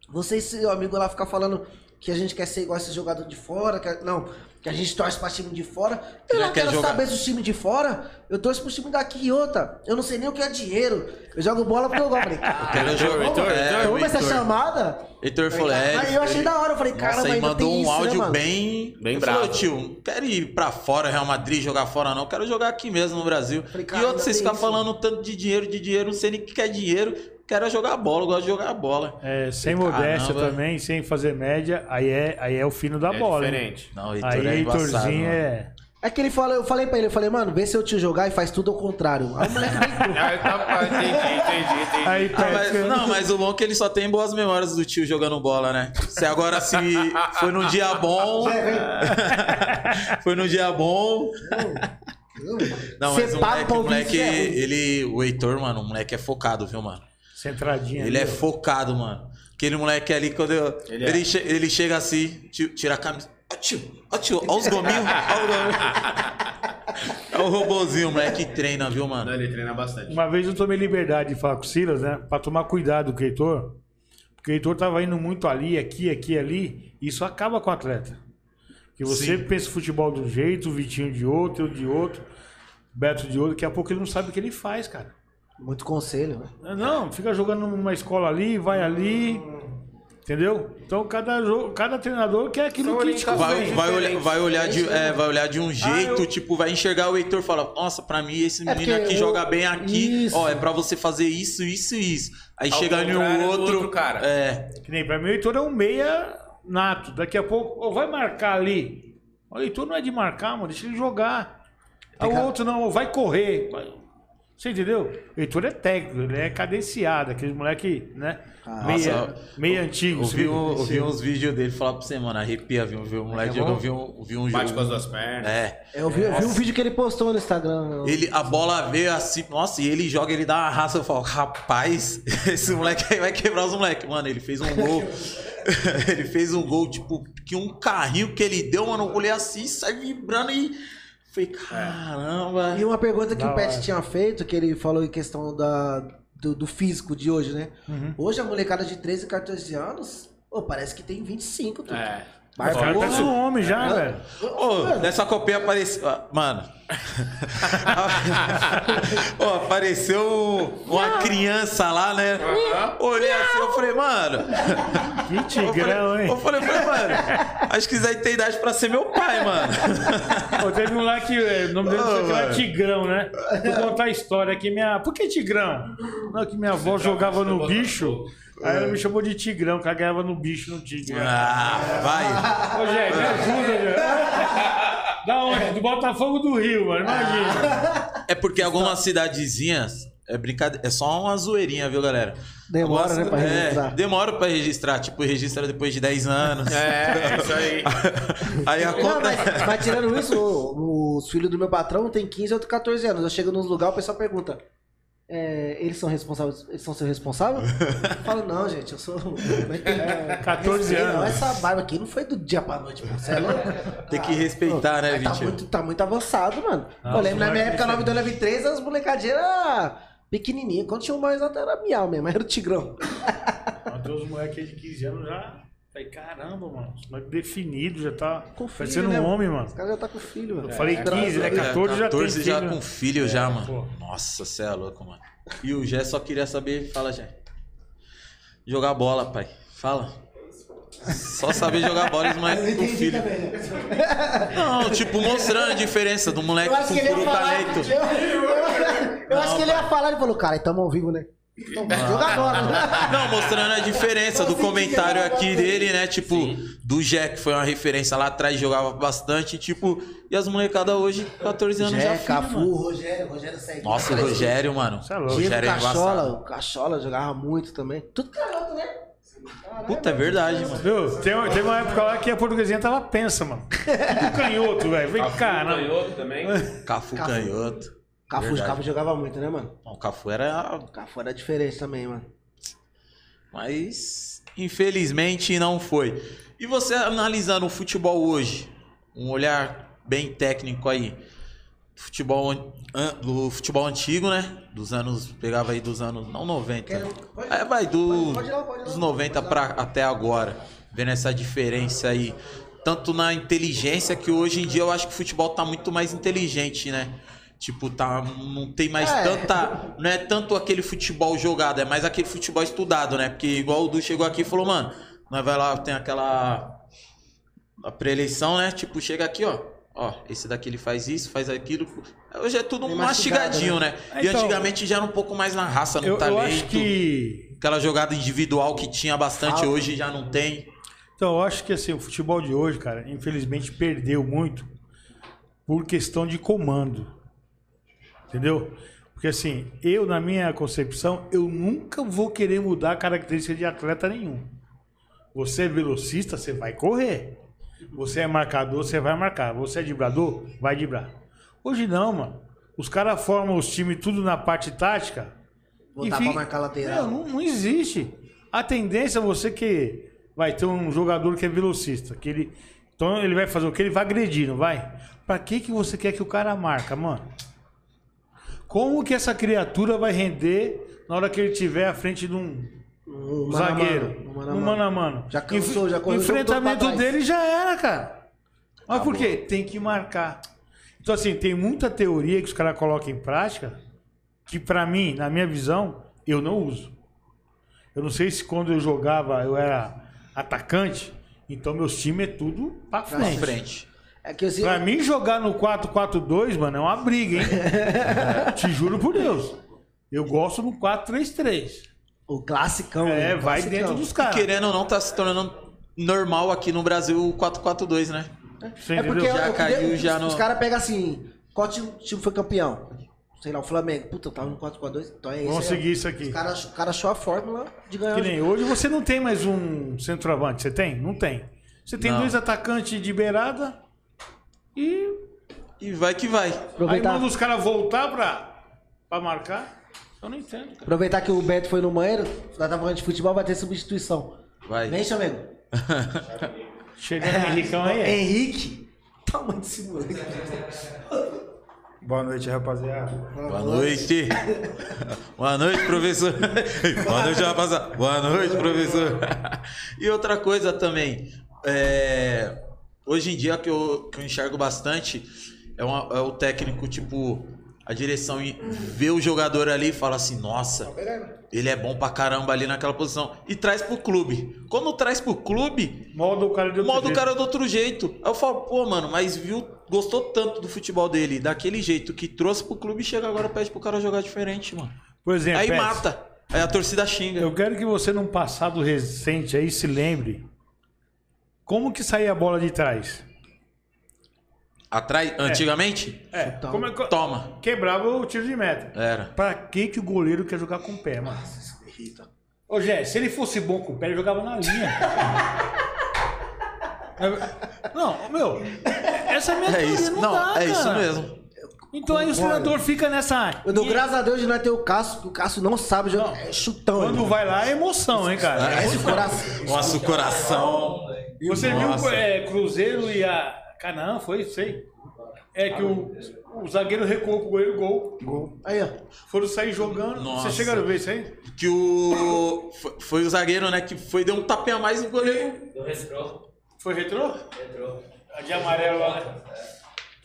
você e seu amigo lá ficar falando que a gente quer ser igual esses jogadores de fora, que, não, que a gente torce pra time de fora. Eu Já não quer quero jogar. saber dos times de fora, eu torço pro time daqui e outra. Eu não sei nem o que é dinheiro. Eu jogo bola porque eu gosto. Falei, cara, Quero jogar. Heitor, é, Heitor, o essa chamada? Heitor falou, é. Mas eu achei da hora, eu falei, aí ainda mandou tem um isso, né, áudio mano? bem. Bem Ele falou, bravo. tio, não quero ir pra fora, Real Madrid, jogar fora, não. Quero jogar aqui mesmo no Brasil. Falei, e cara, outro, vocês ficam falando tanto de dinheiro, de dinheiro, não sei nem o que que é dinheiro. Quero jogar bola, eu gosto de jogar bola. É, sem Caramba. modéstia também, sem fazer média, aí é, aí é o fino da É bola. diferente. Não, Heitor Aí é Heitorzinho é. É que ele falou, eu falei pra ele, eu falei, mano, vê seu tio jogar e faz tudo ao contrário. Aí o moleque vem <laughs> Ah, tá, entendi, entendi, entendi. Aí Ah, mas- não, mas o bom é que ele só tem boas memórias do tio jogando bola, né? Se agora se foi num dia bom. <laughs> <laughs> foi num dia bom. Não, mas o moleque, o moleque, é ele, o Heitor, mano, o moleque é focado, viu, mano? Centradinha. Ele é ali, ó. focado, mano. Aquele moleque ali, quando eu, Ele ele, é. che- ele chega assim, ti- tira a camisa. Ó, tio, ó, tio, ó os gominhos, ó os gominhos. É o robozinho, o moleque treina, viu, Não, mano? ele treina bastante. Uma vez eu tomei liberdade de falar com o Silas, né? Pra tomar cuidado com o Heitor. Porque o Heitor tava indo muito ali, aqui, aqui, ali. E isso acaba com o atleta. Que você Sim. pensa o futebol de um jeito, o Vitinho de outro, eu de outro, Beto de outro. Daqui a pouco ele não sabe o que ele faz, cara. Muito conselho, né? Não, fica jogando numa escola ali, vai ali. Entendeu? Então cada, jogo, cada treinador quer aquilo São que te. Vai, vai, olhar, vai, olhar de, é, vai olhar de um jeito, eu- tipo, vai enxergar o Heitor e falar, nossa, pra mim esse É menino aqui o- joga bem aqui, Isso. ó, é pra você fazer isso, isso e isso. Aí Ao chega em um outro, outro cara. É, Que nem pra mim o Heitor é um meia nato. Daqui a pouco, ó, vai marcar ali. O Heitor não é de marcar, mano, deixa ele jogar. Aí Tem o outro não, vai correr. Vai- Você entendeu? O Heitor é técnico, ele é cadenciado, aquele moleque, né? meia, Nossa, meia antigo. eu vi, você um- eu vi viu? uns vídeos dele falar pra você, mano, arrepia, viu? Viu um moleque é jogando, bom? vi um, vi um Bate jogo. com as duas pernas. É. Eu vi, vi um vídeo que ele postou no Instagram. Ele, a bola veio assim, nossa, e ele joga, ele dá uma raça, eu falo, rapaz, <laughs> esse moleque aí vai quebrar os moleques. Mano, ele fez um gol. <laughs> ele fez um gol, tipo, que um carrinho que ele deu, mano, eu olhei assim, sai vibrando e. Falei, caramba. E uma pergunta que Da o Pet hora. tinha feito, que ele falou em questão da, do, do físico de hoje, né? Uhum. Hoje a molecada de 13, 14 anos, pô, parece que tem 25, tudo. É. O cara tá Barbudo. com homem já, velho. Ô, nessa copinha apareceu. ah, Mano. <laughs> Apareceu uma criança lá, né? Olhei assim, eu falei, mano. Que Eu tigrão, falei, hein? eu falei, eu falei, mano, acho que aí tem idade pra ser meu pai, mano. <laughs> Pô, teve um lá que é, o nome dele foi era. Tigrão, né? Vou contar a história aqui. Minha... Por que Tigrão? Não, que minha avó jogava no bicho. Aí ela me chamou de Tigrão, que ela ganhava no bicho, no tigre. Ah, vai. Ô, Jé, me ajuda, Jé. Da onde? Do Botafogo do Rio, mano. Imagina. É porque algumas cidadezinhas é brincadeira, é só uma zoeirinha, viu, galera? Demora, Algumas- né, pra é, registrar. demora pra registrar, tipo, registra depois de 10 anos. É, isso aí. <laughs> Aí Não, acontece. mas, mas tirando isso, o- os filhos do meu patrão tem 15 e outro 14 anos. Eu chego nos lugares, o pessoal pergunta. É, eles são responsáveis? Eles são seu responsável? Eu <laughs> falo, não, gente, eu sou. é que é? 14 Respeita, anos. Essa barba aqui não foi do dia pra noite. Você é louco? Tem que respeitar, né, Mas tá, 21? muito, tá muito avançado, mano. Nossa, eu lembro na minha época, isso 9 2 3, as molecadinhas eram pequenininhas. Quando tinha o mais alto era miau mesmo, era o tigrão. Até os moleques de 15 anos já. Falei, caramba, mano. Os moleques definidos, já tá Com filho, parecendo né, um mano? homem, Os mano. caras já tá com filho, mano. Eu falei 15, né? Graças a Deus. 14 já tem 14 já filho. com filho já, mano. pô. Nossa, você é louco, mano. E o Gé só queria saber, fala, Gé. Jogar bola, pai. Fala. Só saber jogar bola, mas com filho. também, né? Não, tipo, mostrando a diferença do moleque Eu acho com que ele ia puro falar. talento. Eu, eu- eu acho que ele ia falar, ele falou, cara, tamo ao vivo, né? Agora, né? <laughs> Não, mostrando a diferença do comentário aqui dele, né? Tipo, do Jé, que foi uma referência lá atrás, jogava bastante, tipo, e as molecadas hoje, 14 anos já Jé, filho, Cafu, mano. Rogério, Rogério Segue. Nossa, o Rogério, mano. Você é louco. Rogério é Cachola, embaçado. o Cachola jogava muito também. Tudo canhoto, né? Puta, é verdade, mano. Viu? Tem, tem uma época lá que a portuguesinha tava pensa, mano. <laughs> Tudo canhoto, velho. Vem cá, não. Canhoto também. Cafu Cafu. canhoto. Cafu, Verdade. Cafu jogava muito, né, mano? O Cafu era. Cafu era diferente também, mano. Mas, infelizmente, não foi. E você analisando o futebol hoje, um olhar bem técnico aí. Futebol, do futebol antigo, né? Dos anos. Pegava aí dos anos. Não 90. Quero- pode- É, vai do, pode- pode pode dos 90 pra, até agora. Vendo essa diferença aí. Tanto na inteligência, que hoje em dia eu acho que o futebol tá muito mais inteligente, né? Tipo, tá, não tem mais É. tanta. Não é tanto aquele futebol jogado, é mais aquele futebol estudado, né? Porque igual o Du chegou aqui e falou, mano, nós vai lá, tem aquela. A pré-eleição, né? Tipo, chega aqui, ó. Ó, esse daqui ele faz isso, faz aquilo. Hoje é tudo Bem mastigado, mastigadinho, né? E Então, antigamente já era um pouco mais na raça, no Eu, eu talento. acho que. Aquela jogada individual que tinha bastante, Falta. hoje já não tem. Então, eu acho que assim, o futebol de hoje, cara, infelizmente perdeu muito por questão de comando. Entendeu? Porque assim, eu, na minha concepção, eu nunca vou querer mudar a característica de atleta nenhum. Você é velocista, você vai correr. Você é marcador, você vai marcar. Você é driblador, vai driblar. Hoje não, mano. Os caras formam os times tudo na parte tática. Botar e pra marcar lateral. Não, não, existe. A tendência é você que vai ter um jogador que é velocista, que ele então ele vai fazer o que ele vai agredir, não vai? Pra que que você quer que o cara marca, mano? Como que essa criatura vai render na hora que ele tiver à frente de um Um mano, zagueiro, um mano a um mano. a mano? Já cansou, já correu O enfrentamento dele já era, cara. Mas por Acabou. quê? Tem que marcar. Então assim, tem muita teoria que os caras colocam em prática que pra mim, na minha visão, eu não uso. Eu não sei se quando eu jogava eu era atacante, então meus times é tudo pra Pra frente. É que assim, Pra mim jogar no 4-4-2, mano, é uma briga, hein? <laughs> Te juro por Deus. Eu gosto no 4-3-3. o classicão. É, né? O vai classicão. dentro dos caras. Querendo ou não, tá se tornando normal aqui no Brasil o 4-4-2, né? Você É porque entendeu? Já eu- caiu, os, já no- Os caras pegam assim, qual time, time foi campeão? Sei lá, o Flamengo. Puta, eu tava no 4x2, então é isso. Vamos seguir isso aqui. Os caras o cara achou a fórmula de ganhar. Que nem hoje você não tem mais um centroavante, você tem? Não tem. Você tem Não. dois atacantes de beirada e E vai que vai. aí Aproveitar, manda os caras voltar pra, pra marcar. Eu não entendo, cara. aproveitar que o Beto foi no banheiro, nós tava falando de futebol, vai ter substituição. Vai. Vem, Chamego. <laughs> Chegando o Henricão aí. é. Henrique. Tamanho desse moleque. Boa noite, rapaziada. Boa noite. <laughs> Boa noite, professor. <laughs> Boa noite, rapaziada. Boa noite, professor. E outra coisa também, é, hoje em dia que eu, que eu enxergo bastante é, uma- é o técnico, tipo, a direção vê o jogador ali e fala assim, nossa, ele é bom pra caramba ali naquela posição. E traz pro clube. Quando traz pro clube, Molda o cara de outro Modo o jeito. cara do outro jeito. Aí eu falo, pô, mano, mas viu, gostou tanto do futebol dele, daquele jeito que trouxe pro clube e chega agora e pede pro cara jogar diferente, mano. Por exemplo, Aí Pets, mata. Aí a torcida xinga. Eu quero que você, num passado recente aí, se lembre como que saía a bola de trás. Atrás, antigamente? É, como é que- Toma. quebrava o tiro de meta. Era. Pra que, que o goleiro quer jogar com o pé, mano? Ô, Jé, se ele fosse bom com o pé, ele jogava na linha. <laughs> Não, meu, essa é a minha É teoria, isso. não, Não, dá, é isso cara. mesmo. Então aí o treinador fica nessa... Eu dou graças a Deus de não ter o Cássio, que o Cássio não sabe jogar. Não. É chutão. Quando vai lá é emoção, hein, cara? É esse coração. Nossa, o coração. Você Nossa. viu é, Cruzeiro e a Canaã, foi aí? É que o, o zagueiro recuou pro goleiro gol. Gol. Aí, ó. Foram sair jogando. Nossa. Você chegaram a ver isso aí? Que o. Foi, foi o zagueiro, né? Que foi, deu um tapinha a mais no goleiro. Do retrô. Foi retrô? Retrô. A de amarelo lá.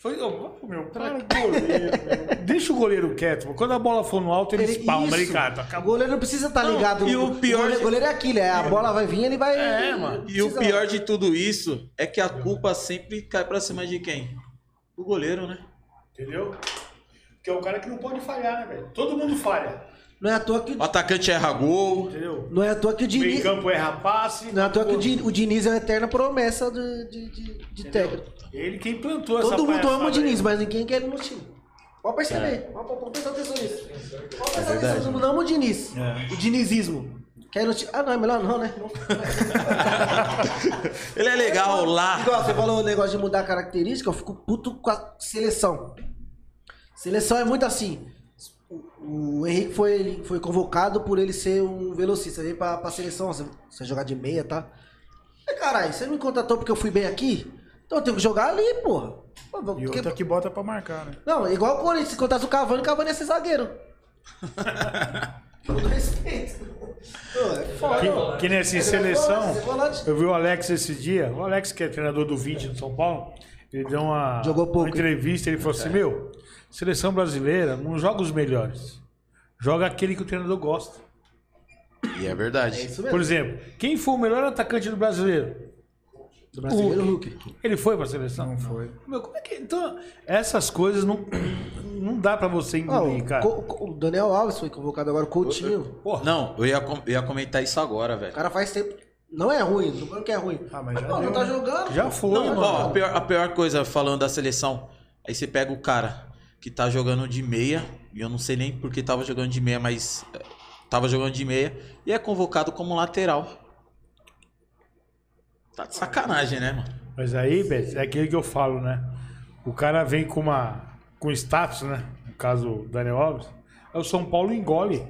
Foi, ô, meu, para o goleiro. meu. Deixa o goleiro quieto. pô. Quando a bola for no alto, ele Ele- espalma. Ele, cara, O goleiro não precisa estar Não, ligado. e o pior goleiro, de- goleiro é aquilo, é a bola vai vir, ele vai. É, mano. E o pior de tudo isso é que a culpa sempre cai pra cima de quem? O goleiro, né? Entendeu? Que é o cara que não pode falhar, né, velho? Todo mundo falha. Não é à toa que, O atacante erra gol. Entendeu? não é à toa que o O Diniz. campo erra passe. Não é à toa que o Diniz, o é uma eterna promessa de, de, de, de técnico. Ele quem plantou essa Todo mundo ama o Diniz, mas ninguém quer ele no time. Pode perceber. Pode, pode, pode prestar atenção nisso. Pode prestar atenção. Todo mundo ama o Diniz. O dinizismo. Quer no time. Ah, não, é melhor não, né? <laughs> Ele é legal lá. Igual você falou o negócio de mudar a característica, eu fico puto com a seleção. Seleção é muito assim. O, Henrique foi, foi convocado por ele ser um velocista. Veio pra, pra seleção, você, você jogar de meia, tá? E caralho, você me contratou porque eu fui bem aqui? Então eu tenho que jogar ali, porra. E porque- outra que bota pra marcar, né? Não, igual o Corinthians, se contratasse o Cavani, o Cavani ia ser zagueiro. <laughs> Todo respeito. É. Que, que nessa É seleção, é eu vi o Alex esse dia, o Alex que é treinador do 20 de São Paulo, ele deu uma, Jogou pouco, uma entrevista, ele falou assim, meu, seleção brasileira não joga os melhores, joga aquele que o treinador gosta. E é verdade. É isso mesmo. Por exemplo, quem foi o melhor atacante do brasileiro? Do brasileiro, o Hulk. Ele foi pra seleção? Não foi. Meu, como é que... Então, essas coisas não, <coughs> não dá pra você Ah, engolir, o, cara. O Daniel Alves foi convocado agora, o Coutinho. Porra, Não, eu ia, com- eu ia comentar isso agora, O velho. cara faz tempo. Não é ruim, não falando que é ruim. Ah, mas já pô, não tá né? jogando. já foi, Não, mano. ó, a pior, a pior coisa falando da seleção, aí você pega o cara que tá jogando de meia, e eu não sei nem porque tava jogando de meia, mas é, tava jogando de meia, e é convocado como lateral. Tá de sacanagem, né, mano? Mas aí, Beto, é aquele que eu falo, né? O cara vem com uma com status, né? No caso, o Daniel Alves. Aí o São Paulo engole.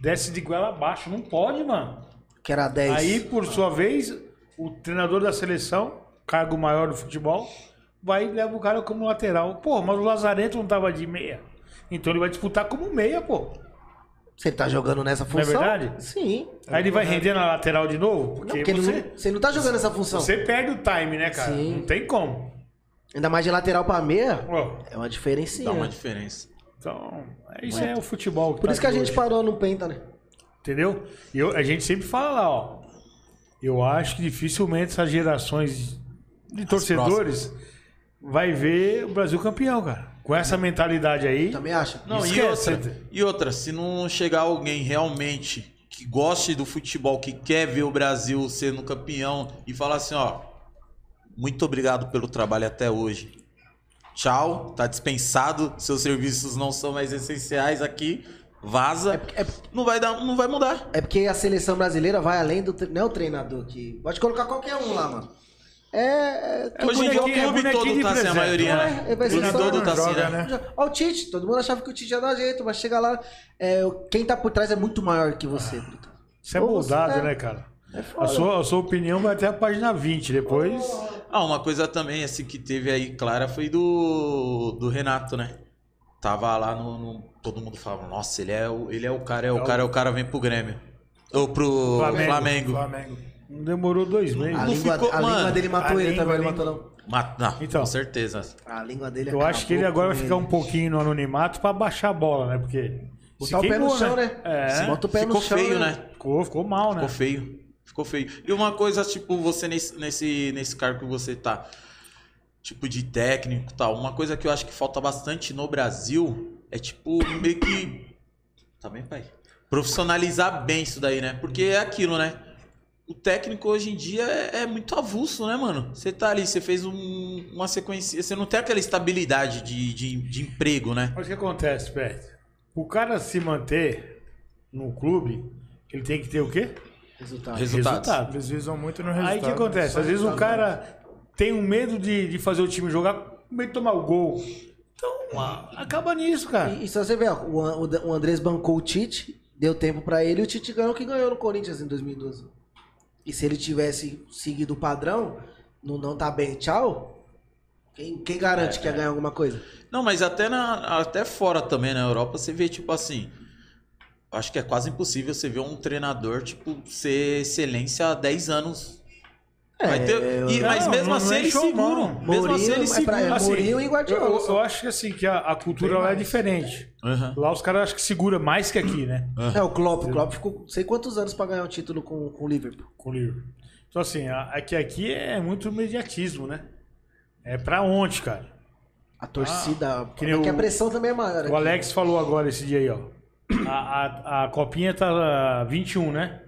Desce de goela abaixo. Não pode, mano. Que era 10. Aí, por sua vez, o treinador da seleção, cargo maior do futebol, vai e leva o cara como lateral. Pô, mas o Lazarento não tava de meia. Então ele vai disputar como meia, pô. Se ele tá jogando nessa Não é função. verdade? Sim. Aí ele vai render na lateral de novo? Não, Porque, porque ele você, não, você não tá jogando essa função. você perde o time, né, cara? Sim. Não tem como. Ainda mais de lateral pra meia, Ó, é uma diferencinha. Dá uma diferença. Então, é isso é o futebol. Por tá isso que a gente hoje, parou no Penta, né? Entendeu? E eu- a gente sempre fala lá, ó. Eu acho que dificilmente essas gerações de torcedores vai ver o Brasil campeão, cara. Com essa mentalidade aí. Também acha? Não, e outra, e outra, se não chegar alguém realmente que goste do futebol, que quer ver o Brasil sendo campeão e falar assim, ó, muito obrigado pelo trabalho até hoje. Tchau, tá dispensado, seus serviços não são mais essenciais aqui. Vaza. É- Não vai dar, não vai mudar. É porque a seleção brasileira vai além do. Não é o treinador que. Pode colocar qualquer um lá, mano. É. é que Hoje em dia o é clube bonequinho todo tá assim, a maioria, É, né? é, vai clube todo tá assim, joga, né? né? Ó, o Tite, todo mundo achava que o Tite ia dar jeito, mas chega lá, é, quem tá por trás é muito maior que você. Bruto. Isso é moldado, é. né, cara? É foda. A sua, a sua opinião vai até a página 20. Depois. Ah, uma coisa também, assim, que teve aí clara foi do, do Renato, né? Tava lá no, no- Todo mundo falava, nossa, ele é o, ele é o cara, é o cara, é o cara, vem pro Grêmio. Ou pro Flamengo. Flamengo. Flamengo. Não demorou dois A, meses. Não língua, ficou- a língua mano, dele matou a ele língua, também, a língua. matou não. Não, Então. com certeza. A língua dele Eu acho que ele agora vai ficar um ele. pouquinho no anonimato pra baixar a bola, né? Porque. Botar o pé no queimou, chão, né? É. Bota o pé Ficou no chão. feio, né? Ficou, ficou mal, né? Ficou feio. Ficou feio. E uma coisa, tipo, você nesse, nesse, nesse cargo que você tá, tipo, de técnico e tal, uma coisa que eu acho que falta bastante no Brasil é, tipo, meio que. Tá bem, pai? Profissionalizar bem isso daí, né? Porque é aquilo, né? O técnico hoje em dia é, é muito avulso, né, mano? Você tá ali, você fez um- uma sequência. Você não tem aquela estabilidade de, de, de emprego, né? Mas o que acontece, Pet? O cara se manter no clube, ele tem que ter o quê? Resultado. Resultados. Eles visam muito no resultado. Aí o que acontece? Às vezes o cara tem um medo de, de fazer o time jogar, com medo de tomar o gol. Então, a- acaba nisso, cara. E, e se você ver, ó, o, o Andrés bancou o Tite, deu tempo pra ele e o Tite ganhou o que ganhou no Corinthians em 2012. E se ele tivesse seguido o padrão, não, não tá bem, tchau, quem, quem garante que ia ganhar alguma coisa? Não, mas até, na, até fora também, na Europa, você vê, tipo assim. Acho que é quase impossível você ver um treinador, tipo, ser excelência há 10 anos. Vai ter- e- não, mas mesmo não assim é eles seguram. não. Mesmo assim eles é pra- seguram. é Assim, Mourinho e Eu, Guardiola. eu- eu acho que assim, que a, a cultura lá é diferente. Aham. Lá os caras acho que segura mais que aqui, né? É, o Klopp, o Klopp ficou não sei quantos anos pra ganhar um título com, com o Liverpool. Com o livro. Então assim, a- aqui, aqui é muito mediatismo, né? É pra onde, cara? A torcida, que nem porque a o- pressão também é maior. O aqui. Alex falou agora esse dia aí, ó. A, a, a copinha tá 21, né?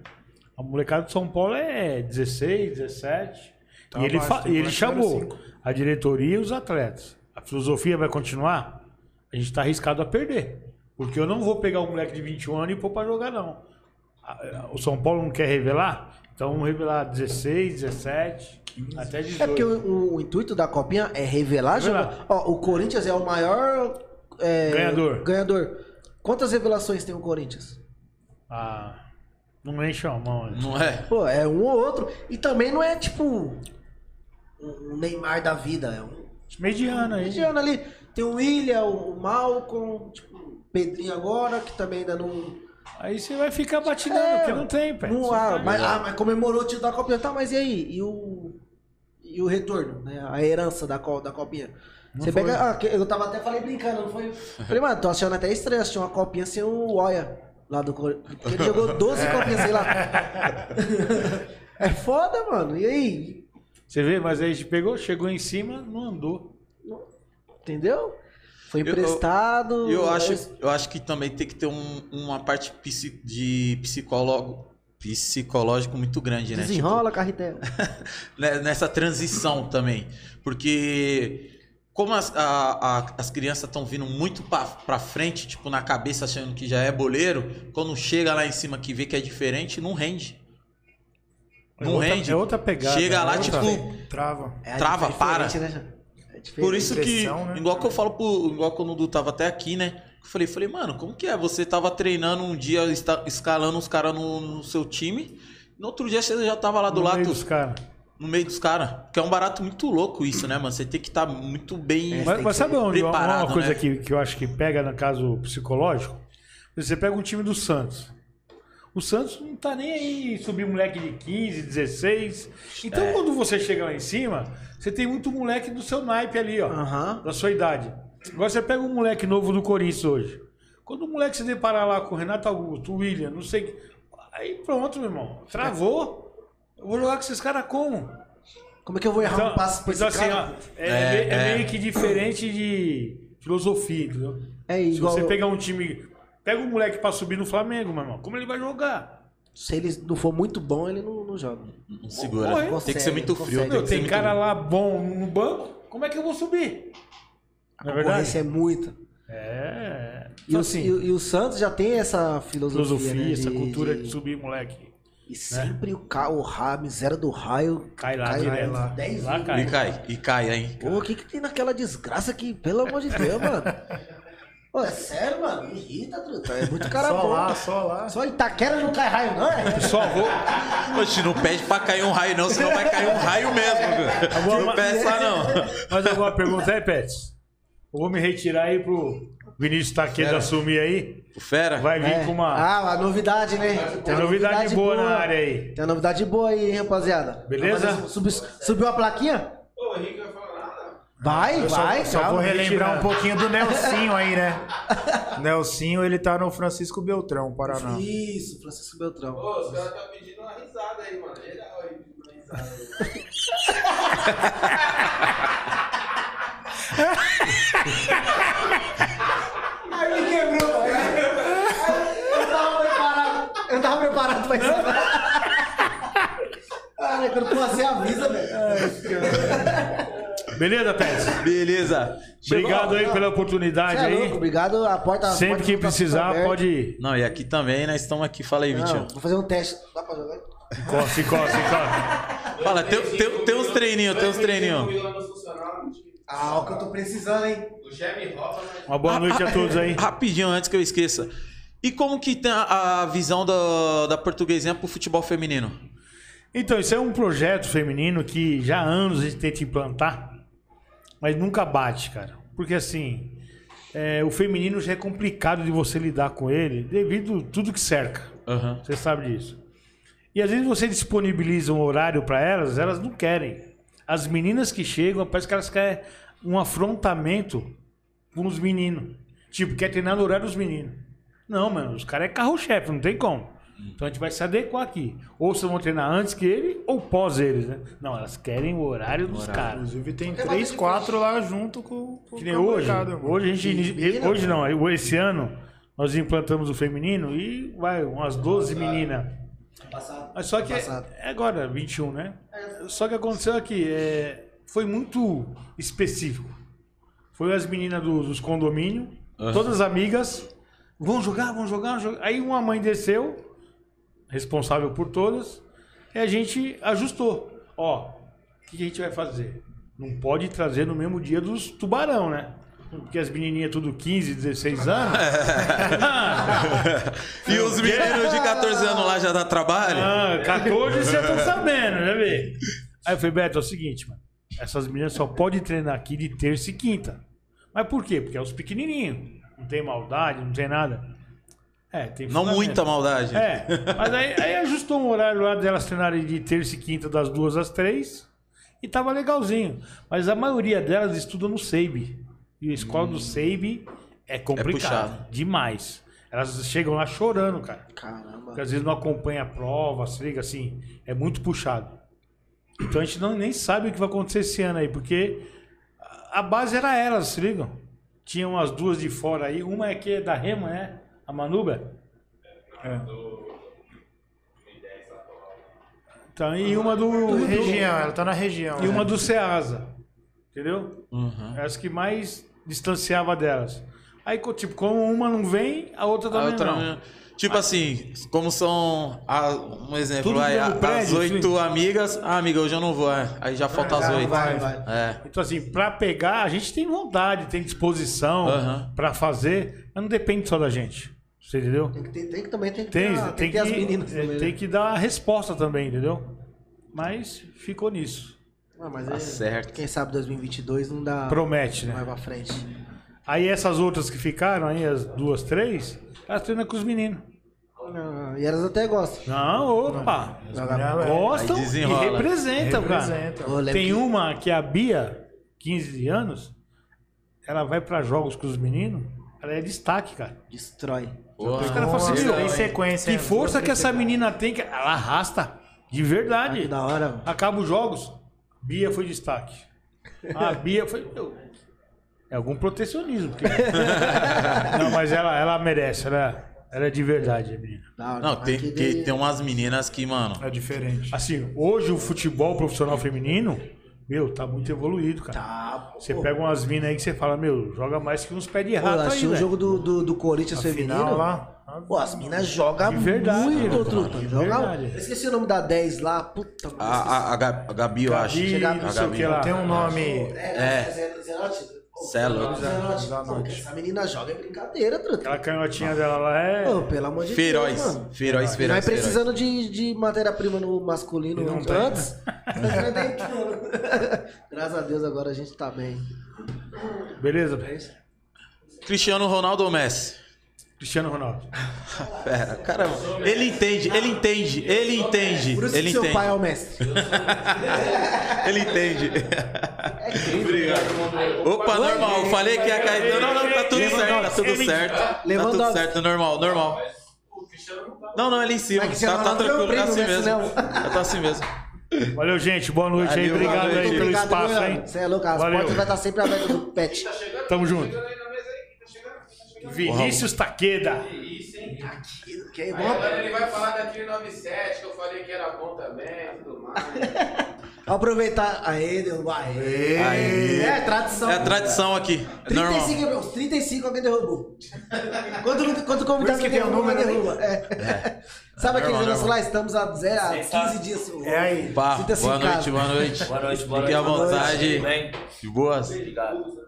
A molecada de São Paulo é 16, 17. Tá e ele, e ele chamou 05. a diretoria e os atletas. A filosofia vai continuar? A gente tá arriscado a perder. Porque eu não vou pegar um moleque de 21 anos e pôr pra jogar, não. O São Paulo não quer revelar? Então vamos revelar 16, 17, até 18. É porque o, o- o intuito da copinha é revelar, Revelar. Ó, o Corinthians é o maior é, Ganhador. ganhador. Quantas revelações tem o Corinthians? Ah, não enche a mão. né? Não é? Pô, é um ou outro. E também não é tipo um Neymar da vida. É um Mediano aí. mediano ali. Tem o William, o Malcom, tipo, o Pedrinho agora, que também ainda não. Aí você vai ficar batilhando, É, porque não tem, pé. não há, tá- mas, ah, mas comemorou o título da Copinha. Tá, mas e aí? E o. E o retorno, né? A herança da, co- da Copinha. Você foi. pega. Ah, eu tava até falei brincando, não foi? Falei, mano, tô achando até estranho assistir uma copinha sem o Oia lá do Corinthians. Ele jogou 12 <laughs> copinhas, sei lá. <laughs> é foda, mano. E aí? Você vê, mas aí a gente pegou, chegou em cima, não andou. Entendeu? Foi Eu- emprestado. Eu acho, eu acho que também tem que ter um- uma parte de psicólogo, psicológico muito grande, né? Desenrola, carretel. <laughs> né, nessa transição também. Porque como as, a- a- as crianças estão vindo muito pra, pra frente, tipo, na cabeça achando que já é boleiro, quando chega lá em cima que vê que é diferente, não rende. É Não outra- rende. é outra pegada, Chega é lá, outra- tipo, Trava. É, Trava, é diferente, para. Né? É diferente. Por isso que, né? igual que eu falo pro. Igual quando o Du tava até aqui, né? Eu falei, falei, mano, como que é? Você tava treinando um dia, escalando os caras no, no seu time. No outro dia você já tava lá do no lado, meio dos caras. No meio dos caras. Que é um barato muito louco isso, né, mano? Você tem que estar muito bem. É, Mas, mas sabe onde, uma- preparado, uma coisa né? que, que eu acho que pega no caso psicológico? Você pega um time do Santos. O Santos não tá nem aí subir moleque de 15, 16. Então É. quando você chega lá em cima, você tem muito moleque do seu naipe ali, ó. Aham. da sua idade. Agora você pega um moleque novo do Corinthians hoje. Quando o moleque se deparar lá com o Renato Augusto, o William, não sei. Aí pronto, meu irmão. Travou. Eu vou jogar com esses caras como? Como é que eu vou errar Então, um passe pra então esse assim, cara? ó, é, É, me- é é. meio que diferente de filosofia, entendeu? É Se igual. você pegar um time. Pega um moleque pra subir no Flamengo, meu irmão. Como ele vai jogar? Se ele não for muito bom, ele não, não joga. Não segura. Morre. tem que Consegue, ser muito frio. consegue. Tem Meu, tem cara lá bom no banco. Como é que eu vou subir? Não é verdade? Concorrência é muita. É. E, Então, o, assim, e, o- e o Santos já tem essa filosofia. filosofia, né, essa de- cultura de, de- subir moleque. E sempre o, ca... o ra... miséria do raio Cai lá direto. lá. 10 Lá cai. E cai, e cai, hein? Pô, o que que tem naquela desgraça que, pelo amor de Deus, mano? <laughs> Pô, é sério, mano? Me irrita, truta. É muito cara Só bom. lá, só lá. Só Itaquera não cai raio, não é? Só vou. Oxe, não pede pra cair um raio, não, senão vai cair um raio mesmo. cara. Agora, Não peça, não. Mas agora a pergunta é, Pets. Eu vou me retirar aí pro Vinícius Taqueda assumir aí. O Fera? Vai vir É. com uma. Ah, a novidade, né? tem novidade boa, na área aí. Tem uma novidade boa aí, hein, rapaziada. Beleza? Subiu, subiu a plaquinha? Ô, o Henrique vai falar nada. Vai, Eu só, vai. só calma. vou relembrar um pouquinho do Nelsinho aí, né? <laughs> Nelsinho, ele tá no Francisco Beltrão, Paraná. Isso, Francisco Beltrão. Ô, os caras tá pedindo uma risada aí, mano. Geral aí pedindo uma risada. aí. <laughs> me quebrou, tá Eu tava preparado. Eu tava preparado pra isso. <laughs> Cara, quando tu assim, avisa, velho. Beleza, Pet? Beleza. Chegou, obrigado aí pela oportunidade é aí. louco, obrigado, a porta. a Sempre porta que tá precisar, pode ir. Não, e aqui também, nós estamos aqui. Fala aí, Vitinho. Vou fazer um teste. Dá pra jogar? Encosta, encosta, encosta. Fala, tem, tem, tem uns treininhos, tem uns treininhos. Ah, o que eu tô precisando, hein? Uma boa noite a todos aí. Rapidinho, antes que eu esqueça. E como que tem a, a visão da, da portuguesinha pro futebol feminino? Então, isso é um projeto feminino que já há anos a gente tenta implantar, mas nunca bate, cara. Porque assim, é, o feminino já é complicado de você lidar com ele devido a tudo que cerca. Aham. Você sabe disso. E às vezes você disponibiliza um horário para elas, elas não querem. As meninas que chegam, parece que elas querem um afrontamento com os meninos. Tipo, quer treinar no horário dos meninos. Não, mano, os caras é carro-chefe, não tem como. Então a gente vai se adequar aqui. Ou vocês vão treinar antes que ele, ou pós eles, né? Não, elas querem o horário dos caras. Inclusive tem três, quatro lá junto com, com Que nem a hoje. Hoje a gente. Menina, Hoje não, esse ano nós implantamos o feminino e vai umas 12 meninas. Passado. Mas só que é, Passado. é agora, 21, né? Só que aconteceu aqui, é, foi muito específico. Foi as meninas do- dos condomínios, todas amigas, vão jogar, vão jogar, vão jogar. Aí uma mãe desceu, responsável por todas, e a gente ajustou. Ó, o que a gente vai fazer? Não pode trazer no mesmo dia dos tubarão, né? Porque as menininhas tudo 15, 16 anos. <laughs> E os meninos de 14 anos lá já dá trabalho? Ah, 14 você tá <laughs> sabendo, já vê. Aí eu falei, Beto, é o seguinte, mano. Essas meninas só podem treinar aqui de terça e quinta. Mas por quê? Porque é os pequenininhos. Não tem maldade, não tem nada. É, tem Não muita maldade. É, mas aí, aí ajustou um horário lá delas treinarem de terça e quinta, das duas às três. E tava legalzinho. Mas a maioria delas estuda no SEIB. E a escola do SEIB é complicado. puxado. demais. Elas chegam lá chorando, cara. Caramba. Porque às vezes não acompanha a prova, se liga assim, é muito puxado. Então a gente não, nem sabe o que vai acontecer esse ano aí, porque a- a base era elas, se ligam? Tinham as duas de fora aí, uma é que é da Rema, né? A Manuba. Então, e uma do, do- Região, ela tá na região. e né? uma do Ceasa. Entendeu? Uhum. As que mais distanciava delas. Aí, tipo, como uma não vem, a outra A também outra- não. Tipo assim, como são. a- um exemplo, vai, a- prédio, as oito sim. amigas. Ah, amiga, hoje eu não vou. é. Aí já falta as oito. vai, vai. É. Então, assim, pra pegar, a gente tem vontade, tem disposição Aham. pra fazer, mas não depende só da gente. Você entendeu? Tem que, ter, tem que também tem que Tem, ter, a- tem, tem que ter que, as meninas é, também. tem né? que dar a resposta também, entendeu? Mas ficou nisso. Ah, mas Tá é- certo. Quem sabe 2022 não dá. Promete, Não vai né? pra frente. Aí essas outras que ficaram aí, as duas, três, elas treinam com os meninos. Ah, e elas até gostam. Não, opa! Jogar- Gostam e desenrola. representam, cara. Tem que- uma que é a Bia, 15 anos, ela vai pra jogos com os meninos, ela é destaque, cara. Destrói. Os caras falam assim, tem sequência. que né? força que essa menina tem, que ela arrasta de Ah, verdade. que da hora. Acaba os jogos, Bia foi destaque. A Bia foi. meu, é algum protecionismo. porque- <laughs> Não, mas ela, ela merece, ela, ela é de verdade, a menina. Não, tem, Aqui tem, de- tem umas meninas que, mano. É diferente. Assim, hoje o futebol profissional feminino, meu, tá muito evoluído, cara. Tá, Você pô. pega umas minas aí que você fala, meu, joga mais que uns pés de Pô, rato aí, assisti o velho. jogo do, do, do Corinthians A feminino. final lá. Pô, as minas jogam De verdade, muito, truta. de Joga... verdade. Eu esqueci o nome da 10 lá. Puta, mano. A, a, a, a Gabi, eu acho. Gabi, Chegar- não a sei o Gabi. que lá. Tem um nome. É, é. Zanotti. Pô, que Essa menina joga é brincadeira, truta. Aquela canhotinha dela lá é. Pô, pelo amor de Feroz. Deus, mano. Feroz, Vai feroz, feroz. precisando de, de matéria-prima no masculino não tem. antes. Tudo. <laughs> Graças a Deus agora a gente tá bem. Beleza? Cristiano Ronaldo ou Messi? Cristiano Ronaldo. <laughs> Pera, caramba. Ele entende, ele entende, ele entende. Por isso Ele que seu entende. pai é o mestre. <laughs> Ele entende. É incrível. Opa, normal. Falei que ia cair. Não, não, não, tá tudo certo, tá tudo certo. Tá tudo certo, normal, normal. Não, não, ali em cima. Tá, tá não é tranquilo, tá assim né, mesmo. senão- Tá assim mesmo. Valeu, gente. Boa noite aí. Valeu, Obrigado boa aí pelo espaço, hein? Você é louco, as Valeu. portas vai estar sempre abertas do pet. Tamo junto. Vinícius Taqueda. Que é bom. Agora ele vai falar da 397, que eu falei que era bom também e tudo mais. <laughs> Aproveitar. Aê, derrubou. Aê. Aê. É, tradição. É a tradição aqui. É normal. 35, é- 35 alguém derrubou. Quando, quando o convidado Por isso que tem o derruba, número, derruba. É. <laughs> Sabe aquele Normal, negócio lá? Estamos a, zero, a 15 dias. É aí. Pá, boa casa. noite, boa noite. Boa noite, boa Fique à noite. vontade. Tudo bem? De boas. Obrigado.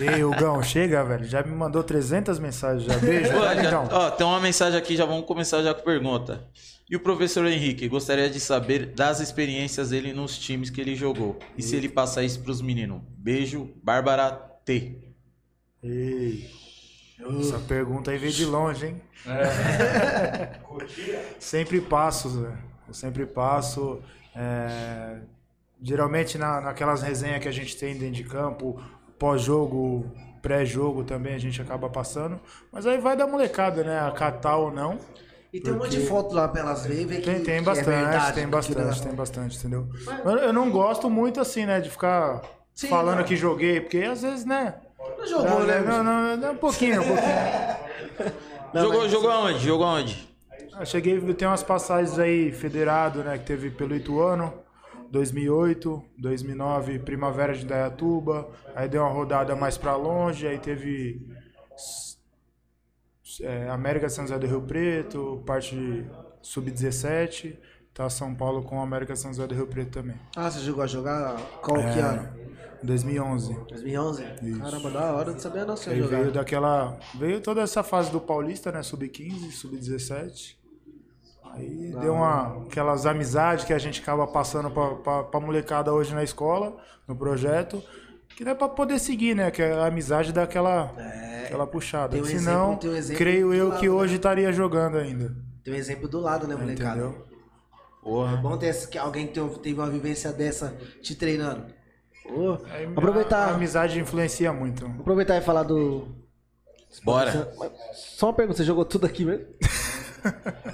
Ei, Hugão, chega, velho. Já me mandou 300 mensagens já. Beijo, Pô, tá, já- então. ó, tem uma mensagem aqui, já vamos começar já com pergunta. E o professor Henrique, gostaria de saber das experiências dele nos times que ele jogou. E se ele passa isso pros meninos. Beijo, Bárbara T. Ei. Essa pergunta aí veio de longe, hein? <laughs> sempre passo, Zé. Eu sempre passo. é, Geralmente na, naquelas resenhas que a gente tem dentro de campo, pós-jogo, pré-jogo também a gente acaba passando. Mas aí vai da molecada, né? Acatar ou não. E tem um monte de foto lá pra elas verem, ver que, Tem, tem que bastante, é verdade. tem bastante, tem lá- bastante, entendeu? Eu, eu não gosto muito assim, né, de ficar Sim, falando não. que joguei, porque às vezes, né? Não jogou, não, né? não, não, não, um pouquinho, um pouquinho. <laughs> Não, jogou, mas- jogou aonde? Jogou aonde? Eu cheguei, eu tenho umas passagens aí federado, né, que teve pelo Ituano, 2008, 2009, Primavera de Dayatuba, aí deu uma rodada mais pra longe, aí teve é, América de São José do Rio Preto, parte sub-17, tá São Paulo com América de São José do Rio Preto também. Ah, você jogou a jogar qual que É, ano? 2011. 2011? Caramba, da hora, não sabia não se Aí ia veio daquela. Veio toda essa fase do Paulista, né? Sub-15, sub-17. Aí deu uma. Aquelas amizades que a gente acaba passando pra molecada hoje na escola, no projeto. Que não é pra poder seguir, né? Que a amizade dá aquela, aquela puxada. um Senão, exemplo- um creio eu lado, que né? hoje estaria jogando ainda. Tem um exemplo do lado, né, molecada? Entendeu? É bom ter esse- que alguém que teve, uma vivência dessa te treinando. Aí A, a aproveitar, amizade influencia muito. aproveitar e falar do. Bora. Só uma pergunta, você jogou tudo aqui mesmo? <laughs>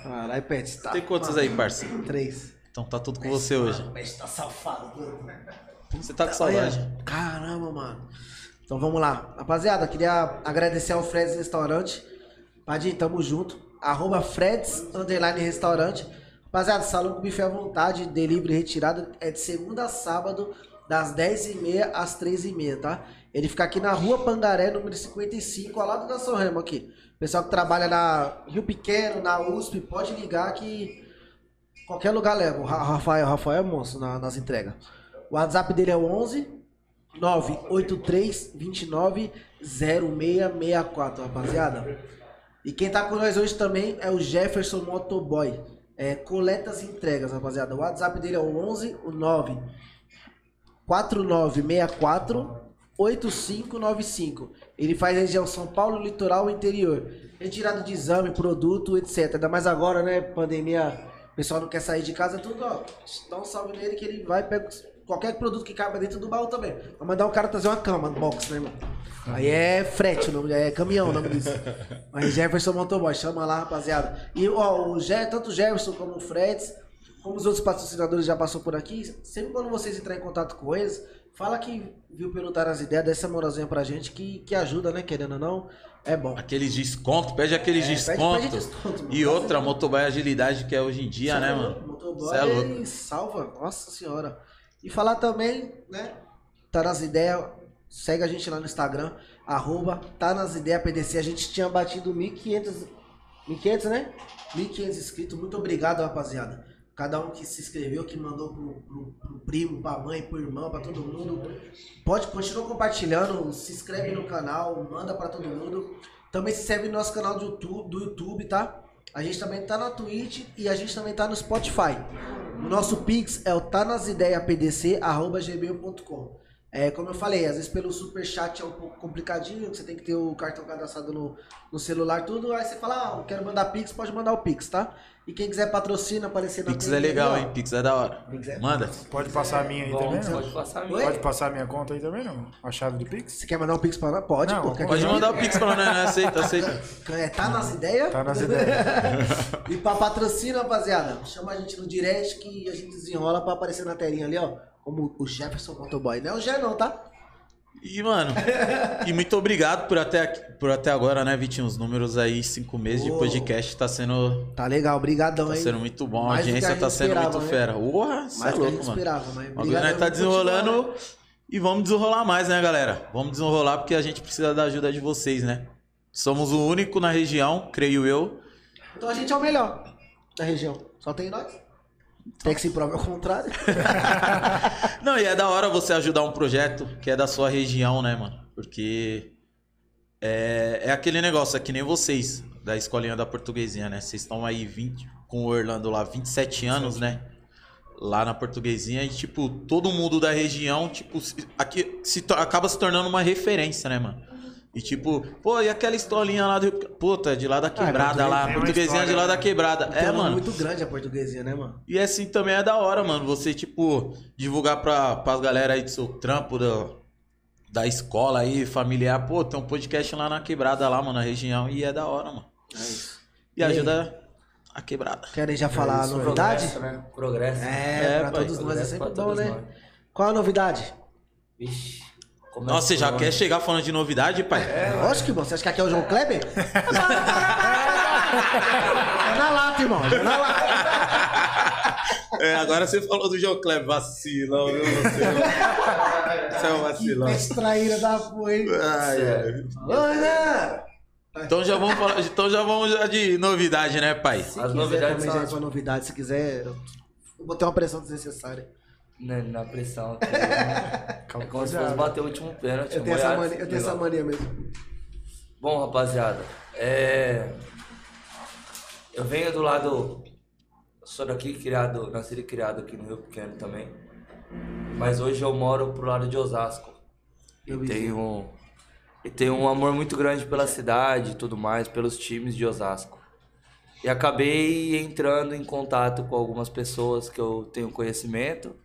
Caralho, Pet, tá. Tem quantos aí, parça? Três. Então tá tudo com você hoje. Pet tá safado. Você tá com saudade. Olha, Caramba, mano. Então vamos lá. Rapaziada, queria agradecer ao Freds Restaurante. Padinho, tamo junto. Arroba Freds Underline Restaurante. Rapaziada, salão com bife à vontade, delivery retirada é de segunda a sábado, das 10h30 às 13h30, tá? Ele fica aqui na rua Pangaré, número 55, ao lado da São Remo aqui. Pessoal que trabalha na Rio Pequeno, na USP, pode ligar que qualquer lugar leva. O Ra- Rafael, Rafael é monstro na- nas entregas. O WhatsApp dele é o 11 983 29 0664, rapaziada. E quem tá com nós hoje também é o Jefferson Motoboy. É, coletas e entregas, rapaziada. O WhatsApp dele é o 11 o 9 4964 8595. Ele faz região São Paulo, litoral e interior. Retirada de exame, produto, etc. Ainda mais agora, né? Pandemia, o pessoal não quer sair de casa, tudo, ó. Dá um salve nele que ele vai pega qualquer produto que caiba dentro do baú também. Vai mandar o cara trazer uma cama no box, né, mano? Aí é frete o nome, é caminhão o nome disso. <laughs> Mas Jefferson Motoboy, chama lá, rapaziada. E ó, o Je, tanto o Jefferson como o Freds, como os outros patrocinadores já passou por aqui, sempre quando vocês entrarem em contato com eles, fala que viu Tá nas Ideias, dá essa moralzinha pra gente que, que ajuda, né, querendo ou não, é bom. Aqueles descontos, pede aqueles É, pede- descontos. pede desconto, e outra, motoboy agilidade que é hoje em dia, né, mano? Motoboy é louco. salva, nossa senhora. E falar também, né, Tá nas Ideias, segue a gente lá no Instagram, arroba Tá nas Ideias PDC, a gente tinha batido 1.500, 1.500, né? 1.500 inscritos, muito obrigado, rapaziada. Cada um que se inscreveu, que mandou pro, pro, pro primo, pra mãe, pro irmão, pra todo mundo. Pode, continua compartilhando, se inscreve no canal, manda pra todo mundo. Também se inscreve no nosso canal do YouTube, do YouTube, tá? A gente também tá na Twitch e a gente também tá no Spotify. O nosso Pix é o tanasideiapdc.gmail.com. É, como eu falei, às vezes pelo superchat é um pouco complicadinho, que você tem que ter o cartão cadastrado no, no celular, tudo. Aí você fala, ah, eu quero mandar Pix, pode mandar o Pix, tá? E quem quiser patrocina, aparecer na Pix tela é legal, aí, ó. hein? Pix é da hora. Pix é- Manda. Pode passar a minha aí Bom, também, não? pode passar a minha. Pode passar a minha conta aí também, não? A chave do Pix? Você quer mandar um Pix pra nós? Pode, Não, pô. Pode que- mandar o Pix pra nós, né? Aceita, aceita. <laughs> É, tá nas ideias? Tá nas ideias. <laughs> E pra patrocínio, rapaziada, chama a gente no direct que a gente desenrola pra aparecer na telinha ali, ó. Como o Jefferson Motoboy. Não é o Gé não, tá? E, mano, e muito obrigado por até, por até agora, né, Vitinho? Os números aí, cinco meses de Ô. podcast, tá sendo, Tá legal, brigadão, tá hein? sendo muito bom. A Mais a audiência gente tá sendo muito né? fera. Porra, você é a louco, mano. mas obrigado, nós tá continuar, desenrolando né? e vamos desenrolar mais, né, galera? Vamos desenrolar porque a gente precisa da ajuda de vocês, né? Somos o único na região, creio eu. Então a gente é o melhor da região. Só tem nós. Tem que se provar o contrário. <laughs> Não, e é da hora você ajudar um projeto que é da sua região, né, mano? Porque é, é aquele negócio, é que nem vocês, da escolinha da portuguesinha, né? Vocês estão aí 20, com o Orlando lá, 27 anos, né? Lá na portuguesinha, e tipo, todo mundo da região, tipo, aqui se acaba se tornando uma referência, né, mano? E tipo, pô, e aquela escolinha lá do. Puta, de lá da quebrada lá, tem uma portuguesinha de lá da né? quebrada. Tem É, mano. muito grande a portuguesinha, né, mano? E assim também é da hora, mano. Você, tipo, divulgar pra, pras galera aí do seu trampo, da, da escola aí, familiar. Pô, tem um podcast lá na quebrada, lá, mano, na região. E é da hora, mano. É isso. E ajuda a quebrada. Querem já falar a novidade? Progresso, né? Progresso. É, É, pra pai, todos nós é sempre bom, né? nós. Qual a novidade? Vixe. Começa Nossa, você já quer chegar falando de novidade, pai? Lógico que bom. Você acha que aqui é o João Kleber? <laughs> é na lata, irmão. É na lata. É, agora você falou do João Kleber. Vacilão, viu? Você, você é um vacilão. Extraíra da porra, hein? Ai, ai. Né? Então já vamos falar, então já vamos já de novidade, né, pai? Se As quiser novidades também são já pra novidade, se quiser, eu vou ter uma pressão desnecessária. Na, na pressão <laughs> é como se fosse bater o último pênalti. Eu tenho, essa mania, eu tenho essa mania mesmo. Bom, rapaziada, é... eu venho do lado. eu Sou daqui, criado, nascido e criado aqui no Rio Pequeno também. Mas hoje eu moro pro lado de Osasco. E tenho, e tenho um amor muito grande pela cidade e tudo mais, pelos times de Osasco. E acabei entrando em contato com algumas pessoas que eu tenho conhecimento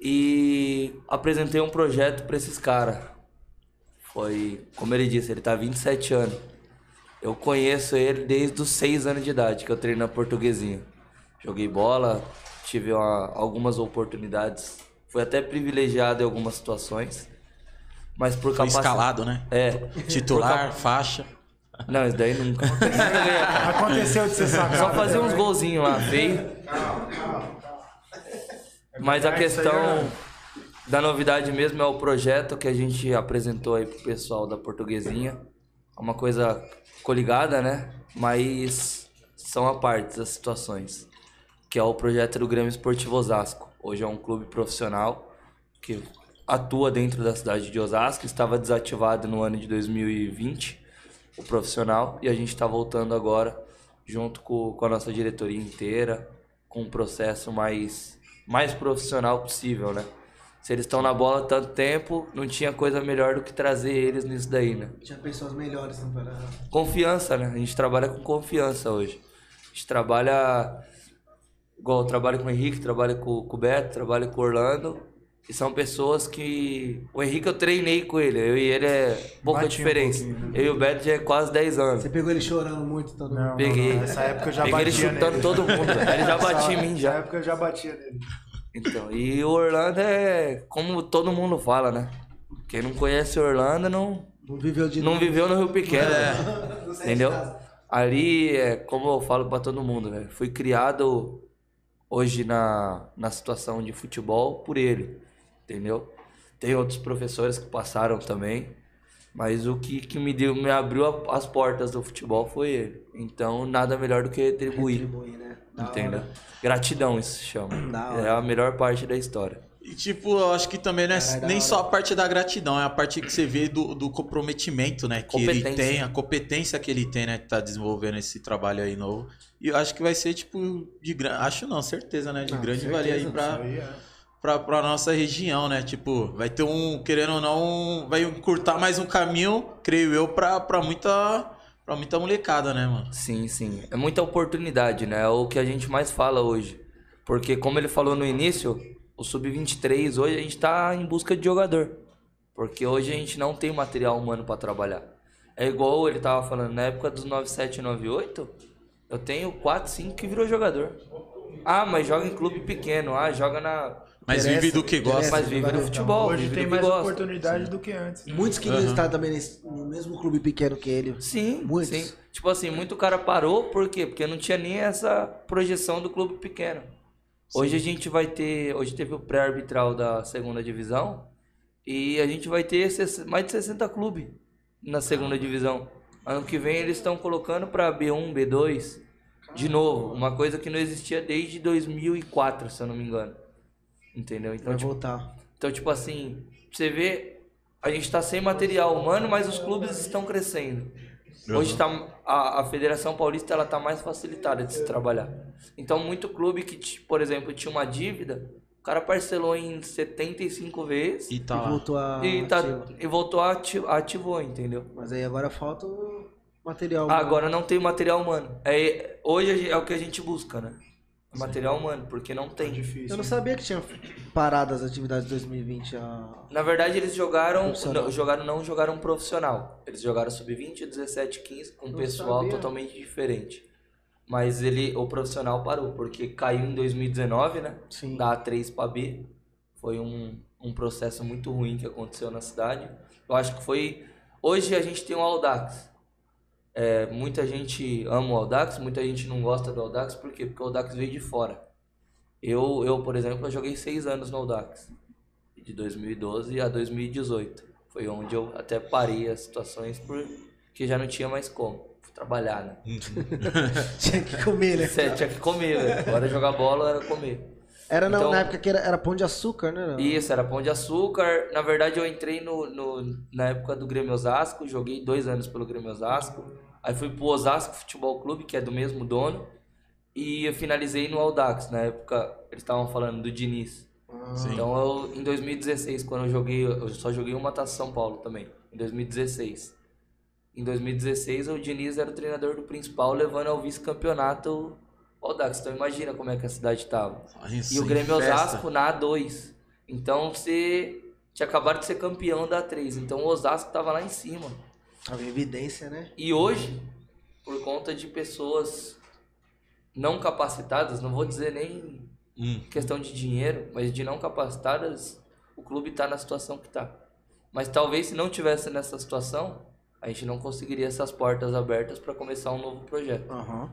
e apresentei um projeto para esses caras. Foi, como ele disse, ele tá há 27 anos. Eu conheço ele desde os 6 anos de idade, que eu treino na portuguesinha. Joguei bola, tive uma- algumas oportunidades. Fui até privilegiado em algumas situações. Mas por Foi capacidade. escalado, né? É. Titular, faixa. Não, isso daí nunca. Aconteceu de ser sacado. Só fazer uns golzinhos lá, feio. Mas a questão da novidade mesmo é o projeto que a gente apresentou aí pro pessoal da Portuguesinha. É uma coisa coligada, né? Mas são a parte das situações. Que é o projeto do Grêmio Esportivo Osasco. Hoje é um clube profissional que atua dentro da cidade de Osasco. Estava desativado no ano de 2020, o profissional. E a gente está voltando agora, junto com, com a nossa diretoria inteira, com um processo mais, mais profissional possível, né? Se eles estão na bola há tanto tempo, não tinha coisa melhor do que trazer eles nisso daí, né? Tinha pessoas melhores não para. Confiança, né? A gente trabalha com confiança hoje. A gente trabalha. Igual eu trabalho com o Henrique, trabalho com, com o Beto, trabalho com o Orlando. E são pessoas que. O Henrique eu treinei com ele. Eu e ele é pouca um diferença. pouquinho, né? eu e o Beto já é quase 10 anos. Você pegou ele chorando muito, então Não, Peguei. não. Nessa época eu já Peguei ele batia chutando nele. todo mundo. <laughs> Ele já batia em mim Nessa já. época eu já batia nele. Então, e o Orlando é como todo mundo fala, né? Quem não conhece o Orlando não, Não viveu de não viveu no Rio Pequeno, né? <laughs> Não sai de Entendeu? casa. Ali é como eu falo pra todo mundo, né? Fui criado hoje na, na situação de futebol por ele, entendeu? Tem outros professores que passaram também, mas o que, que me deu, me abriu a- as portas do futebol foi ele. Então, nada melhor do que retribuir, Retribui, né? Da entendeu? hora. Gratidão isso se chama. <clears throat> Da hora. É a melhor parte da história. E tipo, eu acho que também não é da nem só a parte da gratidão, é a parte que você vê do, do comprometimento, né? Que ele tem, a competência que ele tem, né? Que tá desenvolvendo esse trabalho aí novo. E eu acho que vai ser, tipo, de grande. Acho não, certeza, né? De Ah, grande certeza, valia aí isso pra, Aí é. Pra, pra nossa região, né? Tipo, vai ter um, querendo ou não, vai encurtar mais um caminho, creio eu, pra, pra muita. Pra muita molecada, né, mano? Sim, sim. É muita oportunidade, né? É o que a gente mais fala hoje. Porque, como ele falou no início, o Sub-23 hoje a gente tá em busca de jogador. Porque hoje a gente não tem material humano para trabalhar. É igual ele tava falando, na época dos 97 e 98, eu tenho 4, 5 que virou jogador. Ah, mas joga em clube pequeno. Ah, joga na, Mas Interessa, vive do que gosta. Mas vive do no- futebol, Hoje tem mais que gosta. oportunidade do que antes. Muitos queriam estar também nesse- no mesmo clube pequeno que ele. Sim, Muitos. sim. Tipo assim, muito cara parou, por quê? Porque não tinha nem essa projeção do clube pequeno. Hoje a gente vai ter, hoje teve o pré-arbitral da segunda divisão e a gente vai ter mais de 60 clubes na segunda divisão. Ano que vem eles estão colocando para B1, B2 de novo, uma coisa que não existia desde 2004, se eu não me engano. Entendeu? Então, Vai tipo, voltar. então, tipo assim, você vê, a gente tá sem material humano, mas os clubes estão crescendo. Hoje tá, a, a Federação Paulista ela tá mais facilitada de se trabalhar. Então, muito clube que, por exemplo, tinha uma dívida, o cara parcelou em 75 vezes E E tá lá. voltou a. e, tá, e voltou a ati- ativou, entendeu? Mas aí agora falta o material. Agora não tem material humano. É, hoje é o que a gente busca, né? Material humano, porque não tem. Difícil. Eu não sabia que tinha parado as atividades de 2020. A... Na verdade, eles jogaram, não, jogaram, não jogaram profissional. Eles jogaram sub-20, 17, 15 com um pessoal sabia. totalmente diferente. Mas ele, o profissional parou, porque caiu em 2019, né? Sim. Da A3 para B. Foi um, um processo muito ruim que aconteceu na cidade. Eu acho que foi. Hoje a gente tem o Audax. É, muita gente ama o Audax, muita gente não gosta do Audax, por quê? Porque o Audax veio de fora. Eu, eu por exemplo, eu joguei seis anos no Audax de 2012 a 2018. Foi onde eu até parei as situações porque já não tinha mais como trabalhar, né? <laughs> tinha que comer, né? Você tinha que comer, velho. Agora jogar bola era comer. Era na, Então- na época que era, era pão de açúcar, né? Isso, era pão de açúcar. Na verdade, eu entrei no, no- na época do Grêmio Osasco, joguei dois anos pelo Grêmio Osasco. Aí fui pro Osasco Futebol Clube, que é do mesmo dono. E eu finalizei no Audax. Na época, eles estavam falando do Diniz. Sim. Então, eu, em 2016, quando eu joguei, eu só joguei uma Taça São Paulo também, em 2016. Em 2016, o Diniz era o treinador do principal, levando ao vice-campeonato o Audax. Então, imagina como é que a cidade tava. E Sem o Grêmio festa. Osasco na A2. Então, você tinha acabado de ser campeão da A3. Então, o Osasco tava lá em cima. Tava em evidência, né? E hoje, por conta de pessoas não capacitadas, não vou dizer nem Hum. questão de dinheiro, mas de não capacitadas, o clube está na situação que está. Mas talvez se não tivesse nessa situação, a gente não conseguiria essas portas abertas para começar um novo projeto. Aham.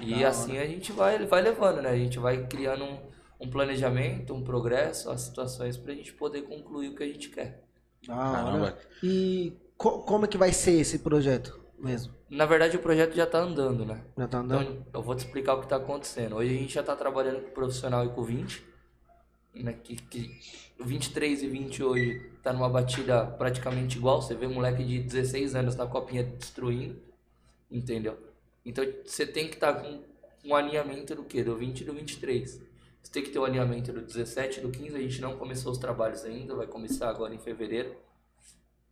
E assim a gente vai, vai levando, né? A gente vai criando um, um planejamento, um progresso, as situações para a gente poder concluir o que a gente quer. Da hora. Caramba. E co- como é que vai ser esse projeto mesmo? Na verdade, o projeto já está andando, né? Já tá andando? Então, eu vou te explicar o que está acontecendo. Hoje a gente já está trabalhando com o profissional e com o 20. Né, que, que 23 e 20 hoje tá numa batida praticamente igual. Você vê moleque de 16 anos na copinha destruindo. Entendeu? Então você tem que estar com um alinhamento do que? Do 20 e do 23. Você tem que ter o alinhamento do 17 e do 15. A gente não começou os trabalhos ainda, vai começar agora em fevereiro.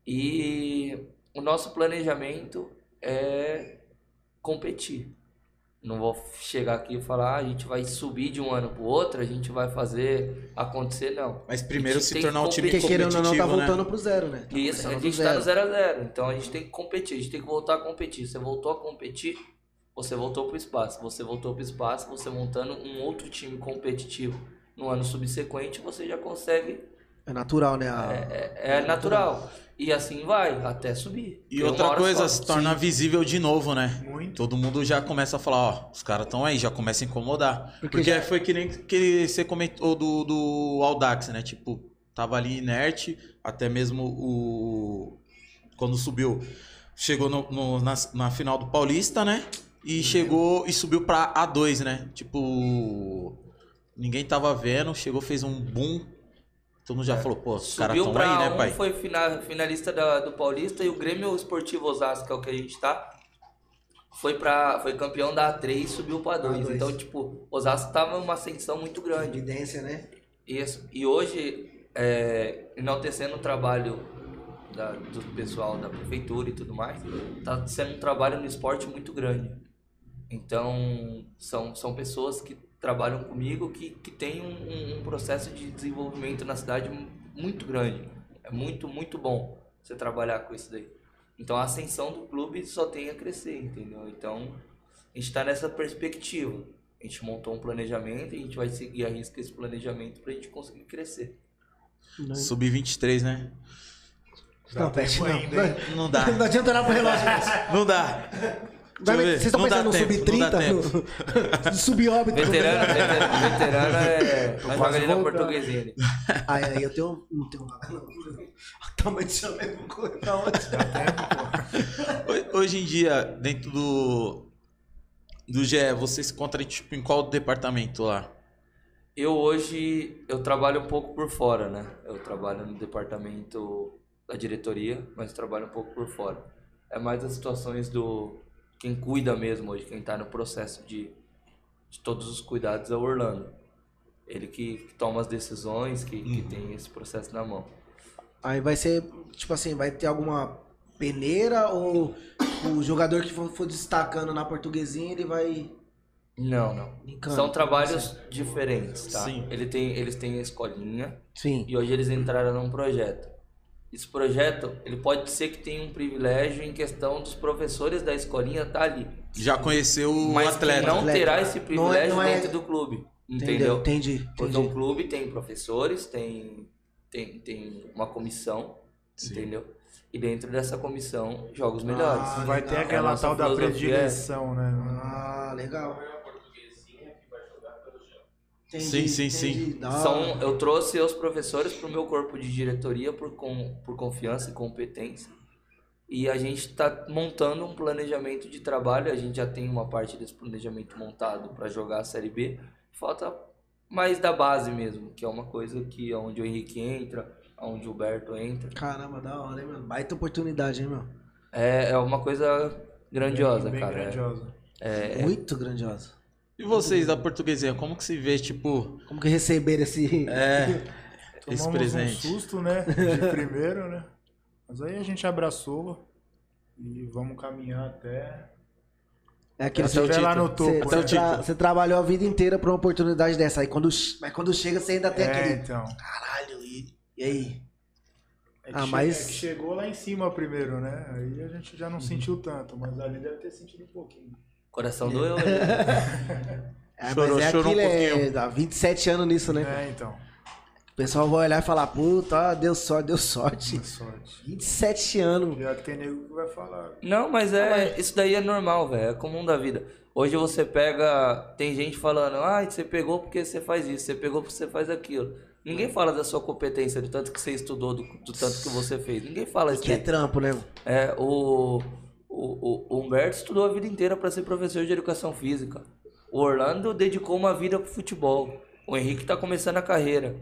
E o nosso planejamento é competir. Não vou chegar aqui e falar, ah, a gente vai subir de um ano pro outro, a gente vai fazer acontecer, não. Mas primeiro se tornar um time Porque competitivo, querendo ou não, tá né? voltando pro zero, né? Tá Isso, a gente do tá no 0 a 0 Então a gente tem que competir, a gente tem que voltar a competir. Você voltou a competir, você voltou pro espaço. Você voltou pro espaço, você montando um outro time competitivo no ano subsequente, você já consegue. É natural, né? A- É, é natural. E assim vai, até subir. E outra coisa, se torna visível de novo, né? Muito. Todo mundo já começa a falar, ó, os caras estão aí, já começa a incomodar. Porque Porque, já- foi que nem que você comentou do, do Audax, né? Tipo, tava ali inerte, até mesmo o. Quando subiu, chegou no, no- na, na final do Paulista, né? E chegou e subiu pra A2, né? Tipo, ninguém tava vendo, chegou, fez um boom. Todo mundo já falou, pô, os caras Subiu estão pra aí, né, um, pai? foi fina- finalista da- do Paulista e o Grêmio Esportivo Osasco, que é o que a gente tá, foi para foi campeão da A3 e subiu pra 2. A2. Então, tipo, Osasco tava uma ascensão muito grande. Evidência, né? Isso. E hoje, é, enaltecendo o trabalho da- do pessoal da prefeitura e tudo mais, tá sendo um trabalho no esporte muito grande. Então, são, são pessoas que trabalham comigo que, que têm um, um- processo de desenvolvimento na cidade mu- muito grande. É muito, muito bom você trabalhar com isso daí. Então, a ascensão do clube só tem a crescer, entendeu? Então, a gente está nessa perspectiva. A A gente montou um planejamento e a gente vai seguir a risca esse planejamento pra gente conseguir crescer. Sub-23, né? Não, peste não. ainda, hein? Não dá. Não adianta olhar pro relógio. <laughs> Não dá. Vai eu. Vocês estão pensando no tempo, não dá sub-30? No <laughs> sub-óbito? Veterano, veterano, veterano é. Nós joga ali na voltando. portuguesinha ali. <laughs> Aí, aí eu tenho. Não tenho nada, não. O tamanho de chama é uma coisa da onde? Ho- Hoje em dia, dentro do. Do GE, você se encontra tipo, em qual departamento lá? Eu hoje eu trabalho um pouco por fora, né? Eu trabalho no departamento da diretoria, mas trabalho um pouco por fora. É mais as situações do quem cuida mesmo hoje, quem tá no processo de, de todos os cuidados é o Orlando. Ele que, que toma as decisões, que, que tem esse processo na mão. Aí vai ser, tipo assim, vai ter alguma peneira ou o jogador que for, for destacando na portuguesinha, ele vai. Não, não. São trabalhos diferentes, tá? Sim. Ele tem, eles têm a escolinha, Sim. E hoje eles entraram num projeto. Esse projeto, ele pode ser que tenha um privilégio em questão dos professores da escolinha estar ali. Já conheceu o atleta? não Atleta. terá esse Não é- privilégio não é- dentro do clube. Entendeu? Entendeu? Entendi. Porque o entendi. clube tem professores, tem, tem, tem uma comissão, Sim. entendeu? E dentro dessa comissão, joga os melhores. Ah, Vai ter A aquela tal da filosofia é- predileção, né? Ah, legal. Entendi, Sim, sim, entendi. sim. São, eu trouxe os professores para o meu corpo de diretoria por, com, por confiança e competência. E a gente está montando um planejamento de trabalho. A gente já tem uma parte desse planejamento montado para jogar a Série B. Falta mais da base mesmo, que é uma coisa que é onde o Henrique entra, onde o Berto entra. Caramba, da hora, hein, mano? Baita oportunidade, hein, meu? É, é uma coisa grandiosa, Bem, bem cara. É- grandiosa. É, Muito grandiosa. E vocês da portuguesinha, como que se vê, tipo, Como que receber esse. é, <laughs> esse Tomamos um presente? susto, né? De primeiro, né? Mas aí a gente abraçou e vamos caminhar até. É aquele Até Até lá título. no topo. Você, título. tra- você trabalhou a vida inteira pra uma oportunidade dessa. Aí quando, mas quando chega, você ainda tem É, aquele. então. Caralho, e, e aí? É que Ah, mas- é que chegou lá em cima primeiro, né? Aí a gente já não sentiu tanto, mas ali deve ter sentido um pouquinho. Coração doeu. né? É, <laughs> Chorou- mas é chorou um aquilo, é, pouquinho. dá 27 anos nisso, né? É, então. O pessoal vai olhar e falar, puta, deu sorte, deu sorte. Que sorte. 27 anos. Já que tem nego que vai falar. Não, mas é. Isso daí é normal, velho. É comum da vida. Hoje você pega. Tem gente falando, ah, você pegou porque você faz isso, você pegou porque você faz aquilo. Ninguém fala da sua competência, do tanto que você estudou, do, do tanto que você fez. Ninguém fala isso. Que é trampo, né? É, o, o, o Humberto estudou a vida inteira para ser professor de educação física. O Orlando dedicou uma vida pro futebol. O Henrique tá começando a carreira.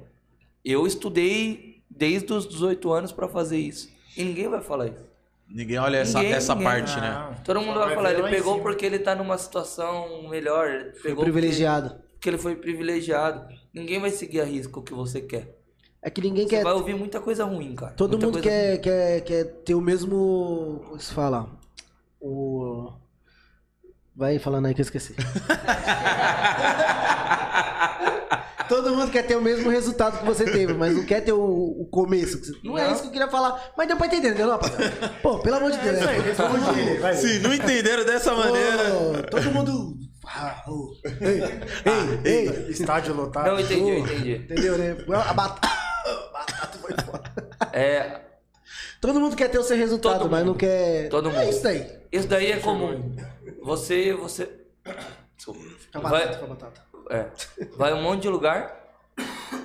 Eu estudei desde os 18 anos para fazer isso. E ninguém vai falar isso. Ninguém olha essa, Ninguém, essa ninguém. parte, né? Todo mundo vai falar, ele pegou porque ele tá numa situação melhor. Ele pegou Privilegiado. Porque, porque ele foi privilegiado. Ninguém vai seguir a risco o que você quer. É que ninguém Você quer. vai ouvir muita coisa ruim, cara. Todo Muita mundo quer, quer, quer ter o mesmo. Como se fala? O. Vai falando aí que eu esqueci. <laughs> Todo mundo quer ter o mesmo resultado que você teve, mas não quer ter o, o começo. você- Não, é isso que eu queria falar. Mas deu pra entender, entendeu, rapaziada? Pô, pelo amor de Deus. Isso aí, responde ele, vai. Se não entenderam dessa maneira. Pô, todo mundo. Ah, ô. Ei, ei, ei. Estádio lotado. Não, entendi, eu entendi. Entendeu, né? A batata, <coughs> a batata foi foda. É, Todo mundo quer ter o seu resultado, Todo mas mundo. não quer. Todo É mundo. isso aí. isso daí é comum. Você, você... <coughs> Desculpa. Fica Vai- batata, fica batata. É. Vai um monte de lugar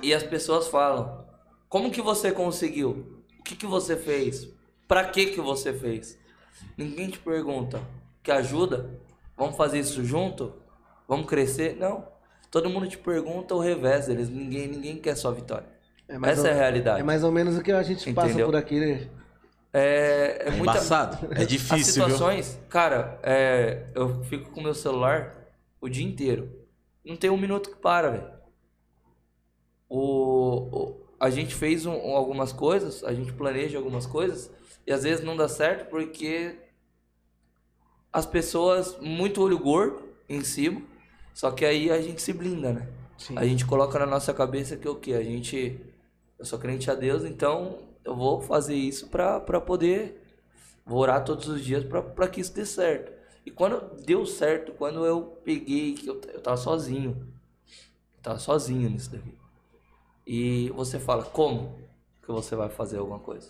e as pessoas falam: Como que você conseguiu? O que que você fez? Pra que que você fez? Ninguém te pergunta: Que ajuda? Vamos fazer isso junto? Vamos crescer? Não. Todo mundo te pergunta o revés deles. Ninguém, ninguém quer sua vitória. É Essa ou- é a realidade. É mais ou menos o que a gente passa Entendeu? por aqui, né? É, é É muita- embaçado. É As difícil, viu? situações, cara, é, eu fico com meu celular o dia inteiro. Não tem um minuto que para, velho. O, o- a gente fez um- um- algumas coisas, a gente planeja algumas coisas, e às vezes não dá certo porque as pessoas, muito olho gordo em cima, só que aí a gente se blinda, né? Sim. A gente coloca na nossa cabeça que o quê? A gente. Eu sou crente a Deus, então eu vou fazer isso pra, pra poder. Vou orar todos os dias pra, pra que isso dê certo. E quando deu certo, quando eu peguei, que eu, eu tava sozinho. Eu tava sozinho nisso daqui. E você fala, como que você vai fazer alguma coisa?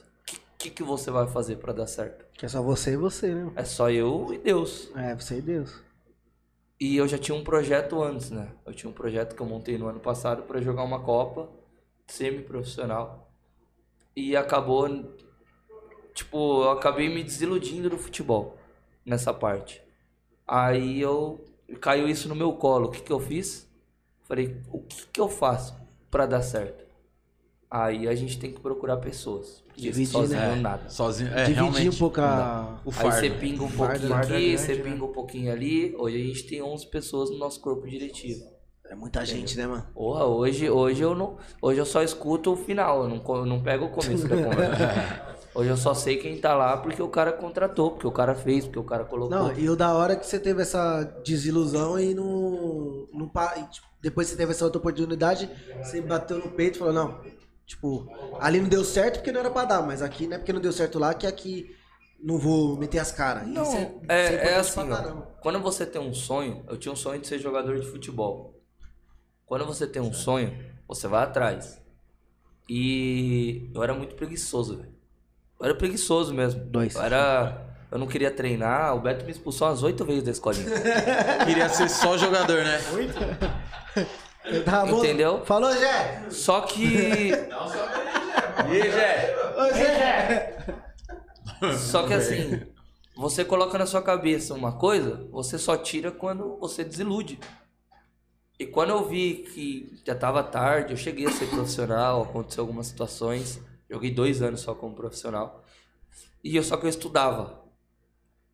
O que, que, você vai fazer pra dar certo? Que é só você e você, né? É só eu e Deus. É, você e Deus. E eu já tinha um projeto antes, né? Eu tinha um projeto que eu montei no ano passado para jogar uma Copa semi-profissional. E acabou. Tipo, eu acabei me desiludindo do futebol nessa parte. Aí eu. Caiu isso no meu colo. O que, que eu fiz? Falei, o que, que eu faço para dar certo? Aí a gente tem que procurar pessoas. Dividir, sozinho né? nada. Sozinho. É, Dividir realmente. um pouco a. O Aí fardo. você pinga um pouquinho é aqui, grande, você né? pinga um pouquinho ali. Hoje a gente tem 11 pessoas no nosso corpo diretivo. É muita gente, né, mano? Porra, hoje, hoje eu não. Hoje eu só escuto o final, eu não, eu não pego o começo da conversa. <laughs> Hoje eu só sei quem tá lá porque o cara contratou, porque o cara fez, porque o cara colocou. Não, e o da hora é que você teve essa desilusão e não. não tipo, depois você teve essa outra oportunidade, você bateu no peito e falou, não. Tipo, ali não deu certo porque não era pra dar, mas aqui não é porque não deu certo lá que aqui não vou meter as caras. Não, é, isso é, importante assim, ó. Quando você tem um sonho, eu tinha um sonho de ser jogador de futebol. Quando você tem um sonho, você vai atrás. E eu era muito preguiçoso, velho. Eu era preguiçoso mesmo. Dois. Eu era. Eu não queria treinar, o Beto me expulsou umas oito vezes da escolinha. <laughs> Queria ser só jogador, né? Tá <laughs> bom? Entendeu? Falou, Jé! Só que. <laughs> Ô, Jé! Só que assim, você coloca na sua cabeça uma coisa, você só tira quando você desilude. E quando eu vi que já tava tarde, eu cheguei a ser profissional, aconteceu algumas situações, joguei dois anos só como profissional. E eu só que eu estudava.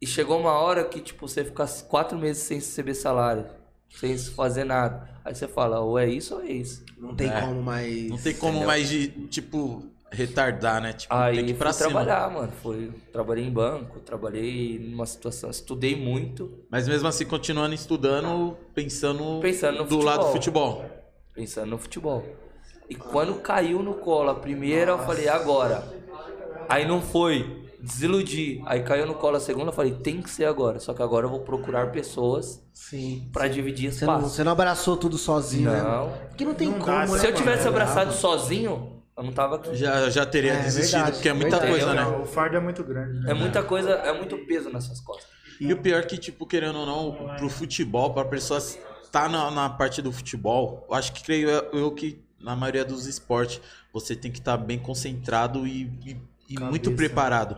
E chegou uma hora que, tipo, você fica quatro meses sem receber salário, sem fazer nada. Aí você fala, ou é isso ou é isso. Não tem É. como mais. Não tem como mais de, tipo, retardar, né? Tipo, Aí tem que ir fui pra cima. trabalhar, mano. Fui, trabalhei em banco, trabalhei numa situação, estudei muito. Mas mesmo assim, continuando estudando, pensando, Pensando no do lado do futebol. futebol. pensando no futebol. E quando caiu no colo a primeira, eu falei, agora. Aí não foi, desiludi. Aí caiu no colo a segunda, eu falei, tem que ser agora. Só que agora eu vou procurar pessoas Sim. pra dividir Você não, espaço. você não abraçou tudo sozinho, né? Não. Porque não tem Não como, dá, né? Se eu tivesse abraçado sozinho, eu não tava aqui. Já, já teria É, desistido, verdade, porque é muita verdade. coisa, né? Não, o fardo é muito grande, né? É muita coisa, é muito peso nessas costas. E o pior é que, tipo, querendo ou não, pro futebol, pra pessoa estar na, na parte do futebol, eu acho que creio eu, que na maioria dos esportes você tem que estar bem concentrado e, e- e muito preparado.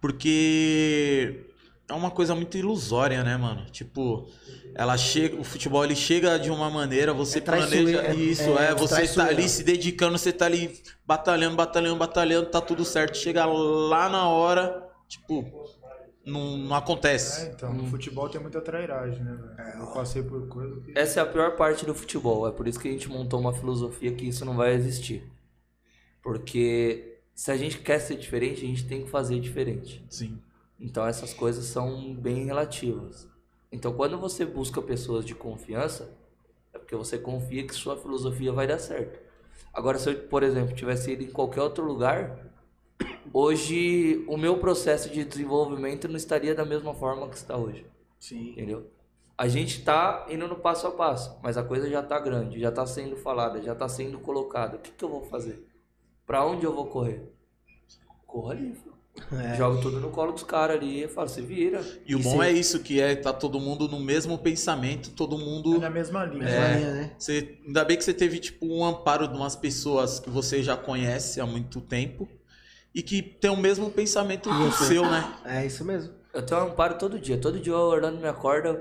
Porque é uma coisa muito ilusória, né, mano? Tipo, ela chega, o futebol ele chega de uma maneira, você É planeja é- isso, é é, você tá traiçoeiro. ali se dedicando, você tá ali batalhando, batalhando, batalhando, tá tudo certo. Chega lá na hora, tipo, não, não É, acontece. então, no futebol tem muita trairagem, né, velho? Eu passei por coisa que... Essa é a pior parte do futebol. É por isso que a gente montou uma filosofia que isso não vai existir. Porque se a gente quer ser diferente, a gente tem que fazer diferente. Sim. Então essas coisas são bem relativas. Então quando você busca pessoas de confiança, é porque você confia que sua filosofia vai dar certo. Agora se eu, por exemplo, tivesse ido em qualquer outro lugar, <coughs> hoje o meu processo de desenvolvimento não estaria da mesma forma que está hoje. Sim. Entendeu? A gente tá indo no passo a passo, mas a coisa já tá grande, já tá sendo falada, já tá sendo colocada. O que, que eu vou fazer? Pra onde eu vou correr? Corra ali. É. Jogo tudo no colo dos caras ali e falo, se vira. E o E bom cê- é isso, que é tá todo mundo no mesmo pensamento, todo É mundo. na mesma linha. Mesma É. linha, né? Você, ainda bem que você teve tipo um amparo de umas pessoas que você já conhece há muito tempo e que tem o mesmo pensamento que o seu, né? É isso mesmo. Eu tenho um amparo todo dia. Todo dia o Orlando me acorda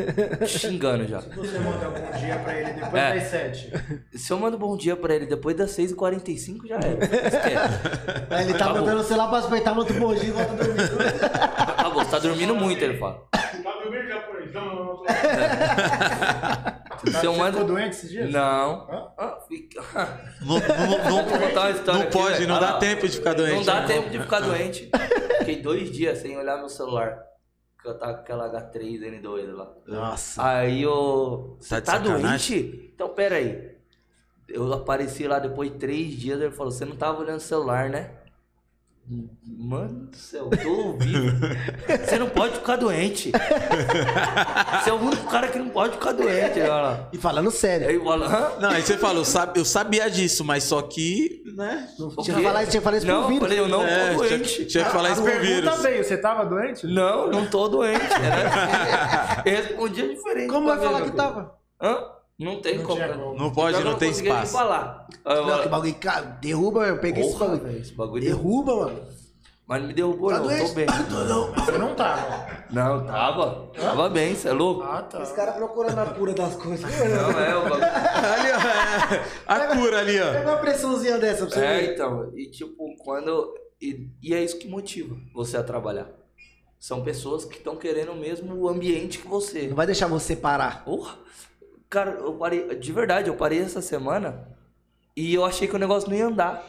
<laughs> xingando já. Você manda bom dia pra ele depois É. das sete. Se eu mando bom dia pra ele depois das 6h45, já era. <laughs> Esquece. Ele tá Acabou. mandando você lá pra respeitar, manda um bom dia e volta dormindo. <laughs> Você tá dormindo muito, ele fala. Tá dormindo já por isso? <laughs> Não, não, não. Você ficou mando. doente esses dias? Não. Ah, fica... Não, não- Vou contar uma história não aqui, pode, velho. não Olha dá tempo de ficar doente. Não dá né? tempo de ficar <laughs> doente. Fiquei dois dias sem olhar meu celular. Que eu tava com aquela H3N2 lá. Nossa. Aí eu. Você Tá de tá, sacanagem? doente? Então pera aí. Eu apareci lá depois de três dias, ele falou, você não tava olhando o celular, né? Mano do céu, eu tô ouvindo. <laughs> Você não pode ficar doente. Você é o único cara que não pode ficar doente. Olha lá. E falando sério. Aí fala, hã? Não, aí você falou, eu sab- eu sabia disso, mas só que, né? Tinha que falar, tinha que falar isso Não, vídeo. falei, eu não É, tô tinha, doente. tinha que falar isso A por pergunta vírus. veio, você tava doente? Não, não tô doente. Era... <laughs> Eu respondia diferente. Como vai falar que tava? Hã? Não tem Não como. como. Não pode, Eu não tem espaço. falar. Eu Não, que bagulho, cara, derruba. Eu peguei esse bagulho. esse bagulho Derruba, mano. Mas não me derrubou, Tá não. Tô doente? bem. Tô não. Você não tava. Não, tava. Tava bem, você é louco? Ah, tá. Os caras procurando a cura das coisas. Não, é, o bagulho. <laughs> Ali, ó, é, a cura ali, ó. Pega uma pressãozinha dessa pra você É, ver. então. E tipo, quando. E, e é isso que motiva você a trabalhar. São pessoas que estão querendo o mesmo ambiente que você. Não vai deixar você parar. Porra! Cara, eu parei. De verdade, eu parei essa semana e eu achei que o negócio não ia andar.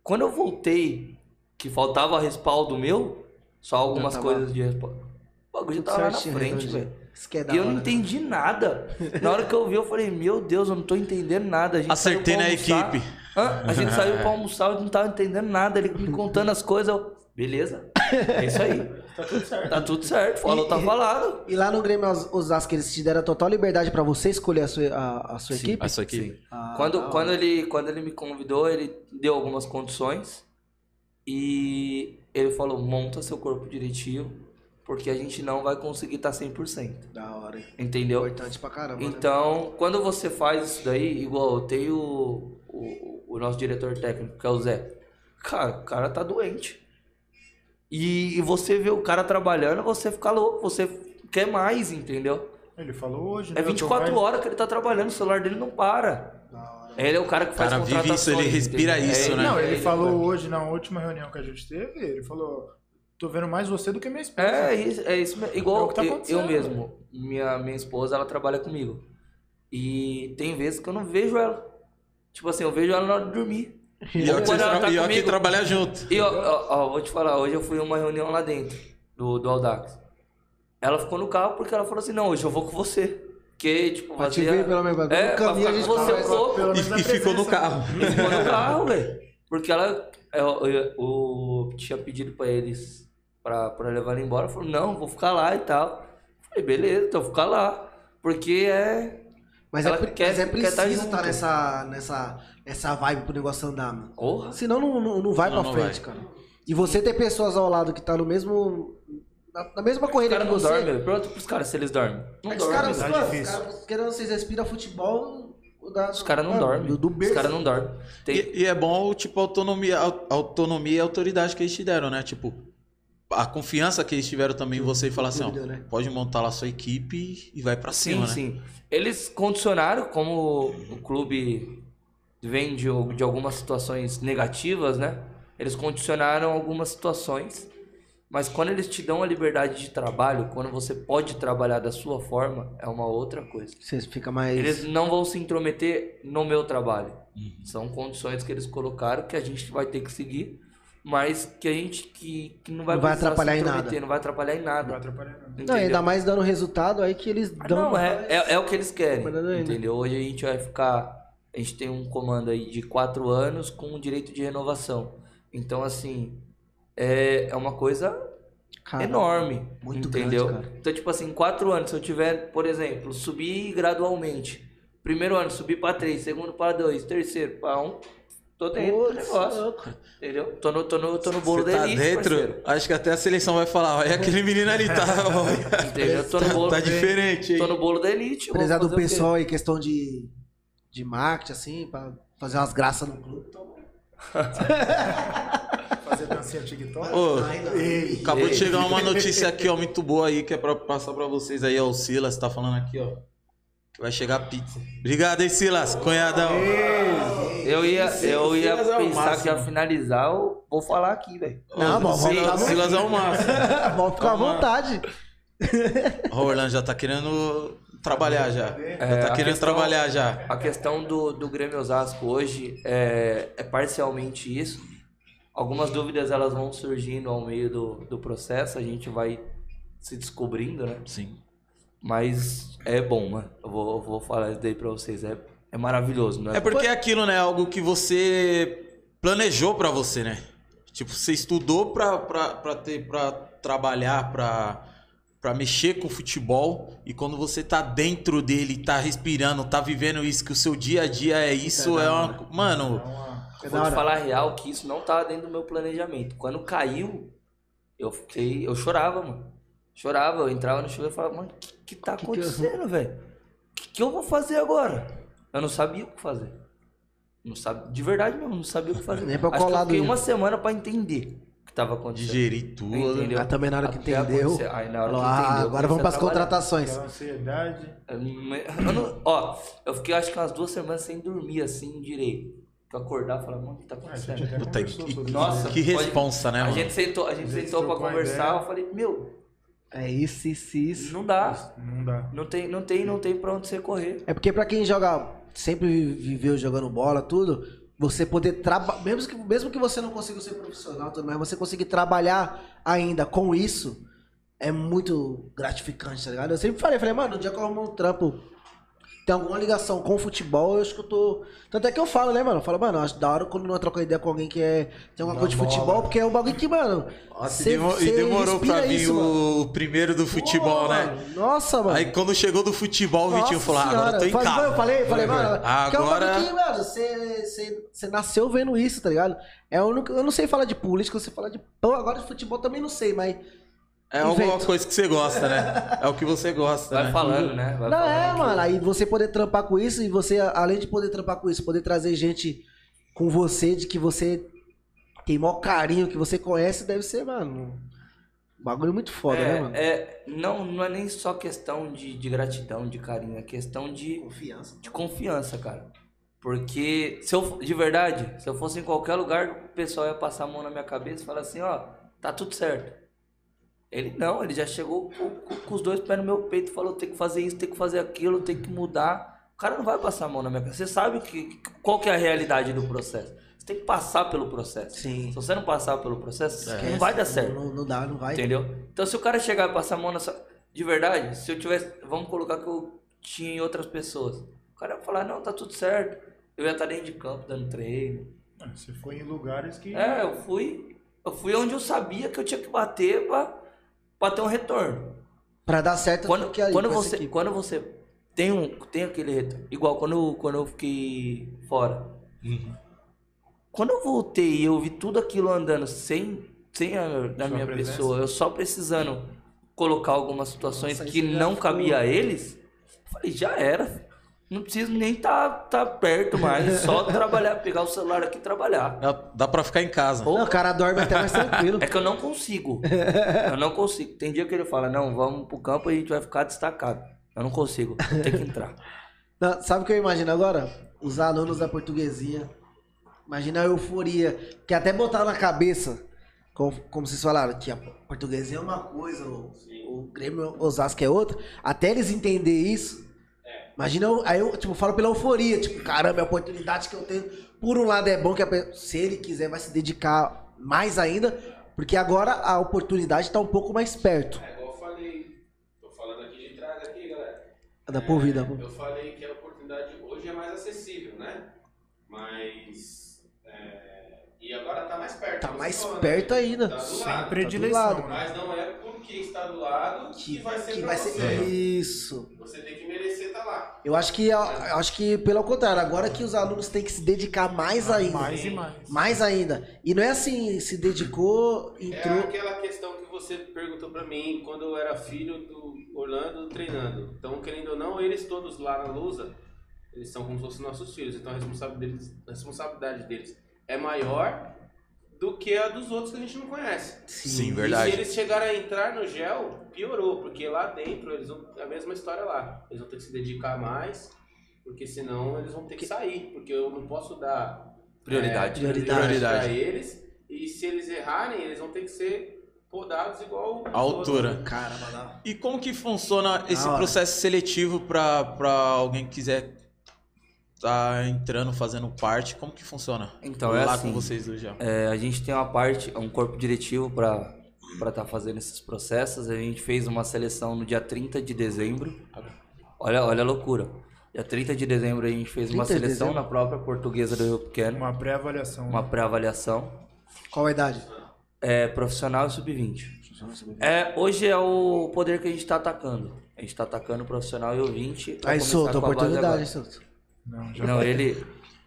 Quando eu voltei, que faltava respaldo meu, só algumas tava coisas de respaldo. O bagulho já tava lá na frente, velho. É E eu hora, não né? entendi nada. Na hora que eu vi, eu falei, meu Deus, eu não tô entendendo nada. A gente Acertei na equipe. Hã? A gente saiu pra almoçar, eu não tava entendendo nada. Ele me contando as coisas, eu... Beleza, é isso aí. Tá tudo certo. Tá tudo certo, falou, tá falado. E lá no Grêmio Os- Osasco, eles te deram total liberdade pra você escolher a sua, a, a sua Sim. equipe? Isso aqui. Ah, Quando, da hora. quando, ele, quando ele me convidou, ele deu algumas condições e ele falou, monta seu corpo direitinho, porque a gente não vai conseguir tá estar 100%. Da hora, hein? Entendeu? Importante pra caramba. né? Então, quando você faz isso daí, igual eu tenho o, o, o nosso diretor técnico, que é o Zé. Cara, o cara tá doente. E, e você vê o cara trabalhando, você fica louco, você quer mais, entendeu? Ele falou hoje, É né? Tô 24 mais- horas que ele tá trabalhando, o celular dele não para. Ele é o cara que faz cara vive isso, ele respira entendeu? isso, É né? Não, ele é falou hoje na última reunião que a gente teve, ele falou, tô vendo mais você do que minha esposa. É isso, é isso mesmo. É Igual o que tá eu, eu mesmo. Minha, minha esposa, ela trabalha comigo. E tem vezes que eu não vejo ela. Tipo assim, eu vejo ela na hora de dormir. E ó, Ou que, tá e ó que comigo- trabalha junto. E ó, ó, ó, vou te falar, hoje eu fui em uma reunião lá dentro do, do Audax. Ela ficou no carro porque ela falou assim, não, hoje eu vou com você. Porque, tipo, Pra te fazia... ver, pelo menos, É, pra caminho a ficar com você um. Pelo menos E, e ficou no carro. E ficou no <laughs> carro, velho. Porque ela eu, eu- eu tinha pedido pra eles pra, pra levar ela embora. Falou, não, vou ficar lá e tal. Falei, beleza, então vou ficar lá. Porque é. Mas é, Ela pre- quer- mas é quer preciso estar nessa, nessa essa vibe pro negócio andar, mano. Porra. Senão não, não, não vai Não, pra não frente, cara. E você ter pessoas ao lado que tá no mesmo. Na, na mesma Os corrida caras que não você. dormem. Pergunta pros caras se eles dormem. Não É que os dormem. caras, tá mano, os difícil. caras, querendo vocês respiram futebol. da- Os caras não dormem. Do, do Os caras não dormem. Tem... E, e é bom, tipo, a autonomia, a autonomia e a autoridade que eles te deram, né? Tipo, a confiança que eles tiveram também em você e falar assim, ó, né? pode montar lá sua equipe e vai pra cima, Sim, né? sim. Eles condicionaram, como o clube vem de, de algumas situações negativas, né? Eles condicionaram algumas situações, mas quando eles te dão a liberdade de trabalho, quando você pode trabalhar da sua forma, é uma outra coisa. Você fica mais. Eles não vão se intrometer no meu trabalho. Uhum. São condições que eles colocaram que a gente vai ter que seguir, mas que a gente que, que não vai, Não vai atrapalhar em nada. Não vai atrapalhar em Não nada. vai atrapalhar nada. Não, ainda mais dando resultado aí que eles Ah, dão. Não, é, é, é o que eles querem. Entendeu? Hoje a gente vai ficar. A gente tem um comando aí de quatro anos com direito de renovação. Então, assim, é, é uma coisa Cara, enorme. muito entendeu? grande, cara. Então, tipo assim, em quatro anos, se eu tiver, por exemplo, subir gradualmente. Primeiro ano, subir para três, segundo para dois, terceiro para um. Tô dentro do Putz, negócio. louco. Entendeu? Tô no, tô no, tô no bolo da tá elite, dentro? parceiro. Acho que até a seleção vai falar, olha aquele menino ali, tá, <laughs> olha. Entendeu? Tô no bolo, tá diferente aí. tô no bolo da elite. Apesar do pessoal aí, questão de, de marketing, assim, pra fazer umas graças no clube. Então... <laughs> Fazer dancinha TikTok. Ô, Ei, acabou de chegar uma notícia aqui, ó, muito boa aí, que é pra passar pra vocês aí, ó, o Silas tá falando aqui, ó. Que vai chegar pizza. Obrigado, hein, Silas, cunhadão. Eu ia, eu ia Silas é o pensar máximo. que ia finalizar, eu vou falar aqui, velho. Não, bom, vamos Silas, lá, Silas é o máximo. <laughs> Volta com a Calma. vontade. Ó, O Orlando já tá querendo trabalhar já. Já É, tá a querendo questão- trabalhar já. A questão do, do Grêmio Osasco hoje é, é parcialmente isso. Algumas dúvidas elas vão surgindo ao meio do, do processo, a gente vai se descobrindo, né? Sim. Mas é bom, mano. Eu vou, eu vou falar isso daí pra vocês. É, é maravilhoso, né? É porque é aquilo, né? Algo que você planejou pra você, né? Tipo, você estudou pra, pra, pra, ter, pra trabalhar, pra, pra mexer com o futebol. E quando você tá dentro dele, tá respirando, tá vivendo isso, que o seu dia a dia é isso, é uma. Mano, É da Vou te falar real que isso não tava dentro do meu planejamento. Quando caiu, eu fiquei. Eu chorava, mano. Chorava, eu entrava no chuveiro e falava, mano, o que, que tá Que acontecendo, velho? O que, que eu vou fazer agora? Eu não sabia o que fazer. Não sabe, de verdade mesmo, não sabia o que fazer. Nem pra Acho que eu colar fiquei uma semana pra entender o que tava acontecendo. digerir tudo. Entendeu? Mas também na hora que Até entendeu. Aí na hora que ah, entendeu, agora vamos pras a contratações. Ansiedade. Eu não- ó, eu fiquei acho que umas duas semanas sem dormir assim direito. Que eu acordava e falava, mano, o que tá A gente acontecendo? Puta, que- Nossa. Que pode- responsa, né, A mano? gente sentou, a gente A gente sentou pra conversar, ideia. eu falei, meu, É isso, isso, isso. não dá. Não dá. Não tem, não tem, não tem pra onde você correr. É porque pra quem joga, sempre viveu jogando bola, tudo, você poder trabalhar, mesmo que, mesmo que você não consiga ser profissional, tudo, mas você conseguir trabalhar ainda com isso, é muito gratificante, tá ligado? Eu sempre falei, falei, mano, no dia que eu arrumo um trampo, tem alguma ligação com o futebol, eu acho que eu tô... Tanto é que eu falo, né, mano? Eu falo, mano, acho da hora quando não troca ideia com alguém que é, tem alguma coisa de futebol, porque é um bagulho que, mano... Nossa, cê- e demo- cê e demorou pra vir isso, o primeiro do futebol, Pô, né? mano, Nossa, mano. Aí quando chegou do futebol, o Vitinho falou: ah, agora eu tô em senhora. casa. Eu falei, falei, mano. que é um Agora. que, mano, você, nasceu vendo isso, tá ligado? É, eu, não, eu não sei falar de política, eu sei falar de pão, agora de futebol também não sei, mas. É alguma coisa que você gosta, né? É o que você gosta, Vai né? falando, né? Vai não, falando é, mano. Aí você poder trampar com isso e você, além de poder trampar com isso, poder trazer gente com você, de que você tem maior carinho, que você conhece, deve ser, mano. Um bagulho muito foda, é, né, mano? é, não, não é nem só questão de, de gratidão, de carinho, é questão de, Confiança. de confiança, cara. Porque, se eu, de verdade, se eu fosse em qualquer lugar, o pessoal ia passar a mão na minha cabeça e falar assim, ó, tá tudo certo. Ele não, ele já chegou com, com- com os dois pés no meu peito e falou, tem que fazer isso, tem que fazer aquilo, tem que mudar. O cara não vai passar a mão na minha cabeça. Você sabe que, qual que é a realidade do processo. Você tem que passar pelo processo. Sim. Se você não passar pelo processo, Esquece, não vai dar certo. Não, não dá, não vai. Entendeu? Então se o cara chegar e passar a mão na sua. De verdade, se eu tivesse. Vamos colocar que eu tinha em outras pessoas. O cara ia falar, não, tá tudo certo. Eu ia estar dentro de campo dando treino. Ah, Você foi em lugares que. É, eu fui. Eu fui onde eu sabia que eu tinha que bater pra, pra ter um retorno. Pra dar certo, Quando, que aí quando, você, equipe. quando você tem, um, tem aquele retorno. Igual quando, eu- quando eu fiquei fora. Quando eu voltei e eu vi tudo aquilo andando sem, sem a, da minha presença? pessoa, eu só precisando colocar algumas situações Nossa, que não ficou- cabia a eles, eu falei, já era. Não preciso nem estar tá, tá perto mais, só <laughs> trabalhar, pegar o celular aqui e trabalhar. Dá, dá pra ficar em casa. Não, o cara dorme até mais tranquilo. é que eu não consigo. Eu não consigo. Tem dia que ele fala, não, vamos pro campo e a gente vai ficar destacado. Eu não consigo. Eu tenho que entrar. Não, sabe o que eu imagino agora? Os alunos da portuguesinha. Imagina a euforia. Que até botaram na cabeça, como, como vocês falaram, que a portuguesinha é uma coisa, o, o Grêmio Osasco é outra. Até eles entenderem isso. Imagina, eu- aí eu tipo, falo pela euforia, tipo, caramba, é a oportunidade que eu tenho. Por um lado é bom que a pe- se ele quiser vai se dedicar mais ainda, porque agora a oportunidade tá um pouco mais perto. É igual eu falei, tô falando aqui de trás aqui, galera. Dá pra ouvir, dá pra ouvir. Eu falei que a oportunidade hoje é mais acessível, né? Mas. É, E agora tá mais perto. Tá mais falando, perto né? ainda. Tá do Sem lado. predileção. lado. né? Mas não é porque está do lado que, vai ser que pra vai você. ser isso. Você tem que merecer estar lá. Eu acho que eu acho que pelo contrário, agora que os alunos têm que se dedicar mais ainda. Mais e mais. Mais ainda. E não é assim, se dedicou, É entrou. aquela questão que você perguntou pra mim quando eu era filho do Orlando treinando. Então, querendo ou não, eles todos lá na Lusa, eles são como se fossem nossos filhos. Então, a responsabilidade deles, a responsabilidade deles é maior do que a dos outros que a gente não conhece. Sim, E verdade. se eles chegarem a entrar no gel, piorou, porque lá dentro eles vão é a mesma história lá. Eles vão ter que se dedicar mais, porque senão eles vão ter que sair, porque eu não posso dar Prioridade. é, Prioridade. prioridade pra eles. E se eles errarem, eles vão ter que ser podados igual A altura. outros, né? Cara, mano. E como que funciona esse processo seletivo pra alguém que quiser tá entrando, fazendo parte? Como que funciona? Então, é Lá assim. com vocês hoje. ó. É, a gente tem uma parte, um corpo diretivo para estar tá fazendo esses processos. A gente fez uma seleção no dia 30 de dezembro. Olha, olha a loucura. Dia 30 de dezembro a gente fez uma 30 de seleção dezembro? na própria portuguesa do Rio Pequeno. Uma pré-avaliação. uma pré-avaliação. Qual a idade? É profissional e sub-20. É, hoje é o poder que a gente tá atacando. A gente tá atacando o profissional e o 20. vai Aí, solta a oportunidade, agora. Não, já Não, ele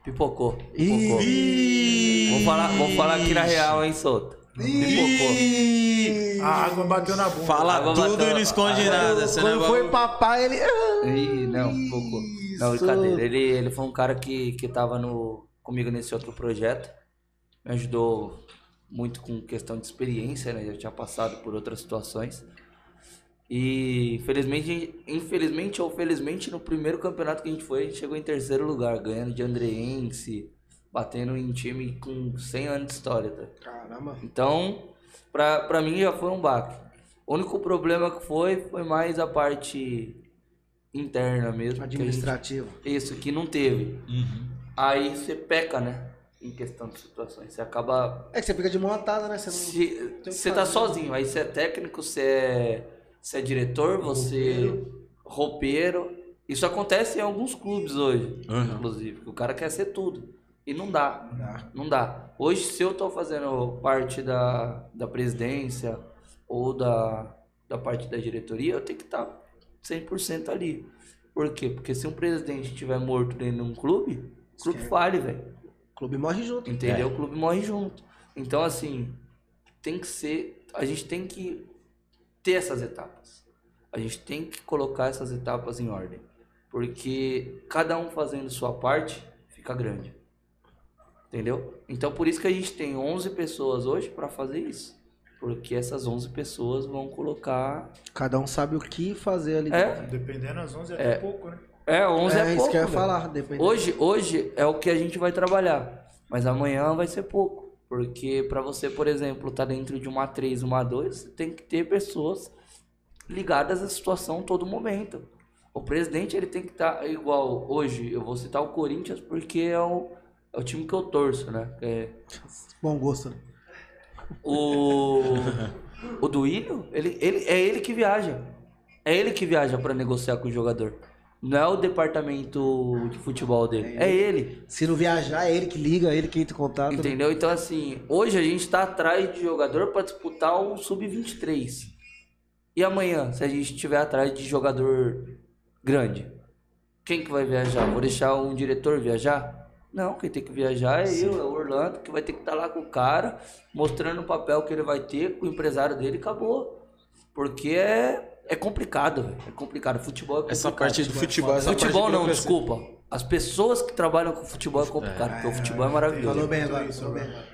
pipocou. pipocou. Ih! Vou falar, vou falar aqui na real, hein, Souto. Pipocou. A água bateu na bunda. Fala Água tudo bateu- e não esconde nada. Quando é foi papai, ele. Ih, não, pipocou. Não, brincadeira. Ele, ele foi um cara que, que tava no, comigo nesse outro projeto. Me ajudou muito com questão de experiência, né? Já tinha passado por outras situações. E infelizmente, infelizmente ou felizmente, no primeiro campeonato que a gente foi, a gente chegou em terceiro lugar, ganhando de Andreense, batendo em time com 100 anos de história, tá? Caramba. Então, pra, pra mim já foi um baque. O único problema que foi, foi mais a parte interna mesmo. que a gente- Administrativo. isso, que não teve. Uhum. Aí você peca, né? Em questão de situações. Você acaba. É que você fica de mão atada, né? Você não. Você tá sozinho. Aí você é técnico, você é, você é diretor, você. roupeiro. Isso acontece em alguns clubes hoje, Uhum. inclusive. que O cara quer ser tudo. E não dá. Não dá. Não dá. Hoje, se eu tô fazendo parte da, da presidência ou da, da parte da diretoria, eu tenho que estar 100% ali. Por quê? Porque se um presidente estiver morto dentro de um clube, o clube fale, velho. O clube morre junto. Entendeu? O clube morre junto. Então, assim, tem que ser. A gente tem que ter essas etapas. A gente tem que colocar essas etapas em ordem. Porque cada um fazendo sua parte fica grande. Entendeu? Então, por isso que a gente tem 11 pessoas hoje para fazer isso. Porque essas 11 pessoas vão colocar. Cada um sabe o que fazer ali. É, Dependendo das 11 é, até pouco, né? é 11 é, é, isso pouco. que eu ia falar. Hoje, hoje é o que a gente vai trabalhar, mas amanhã vai ser pouco. Porque para você, por exemplo, estar dentro de uma 3, uma 2, você tem que ter pessoas ligadas à situação todo momento. O presidente ele tem que estar igual hoje. Eu vou citar o Corinthians porque é o, é o time que eu torço, né? É Bom gosto, né? o o Duílio, ele, ele é ele que viaja. É ele que viaja para negociar com o jogador. Não é o departamento de futebol dele. É ele. Se não viajar, é ele que liga, é ele que entra em contato. né? Entendeu? Então, assim, hoje a gente tá atrás de jogador para disputar o Sub-23. E amanhã, se a gente estiver atrás de jogador grande, quem que vai viajar? Vou deixar um diretor viajar? Não, quem tem que viajar é eu, é o Orlando, que vai ter que estar lá com o cara, mostrando o papel que ele vai ter com o empresário dele e acabou. Porque é, é complicado, velho. É complicado. Futebol é complicado. Essa parte do futebol. Essa Futebol não, desculpa. As pessoas que trabalham com futebol é complicado, porque o futebol é maravilhoso. Falou bem agora. Falou bem agora.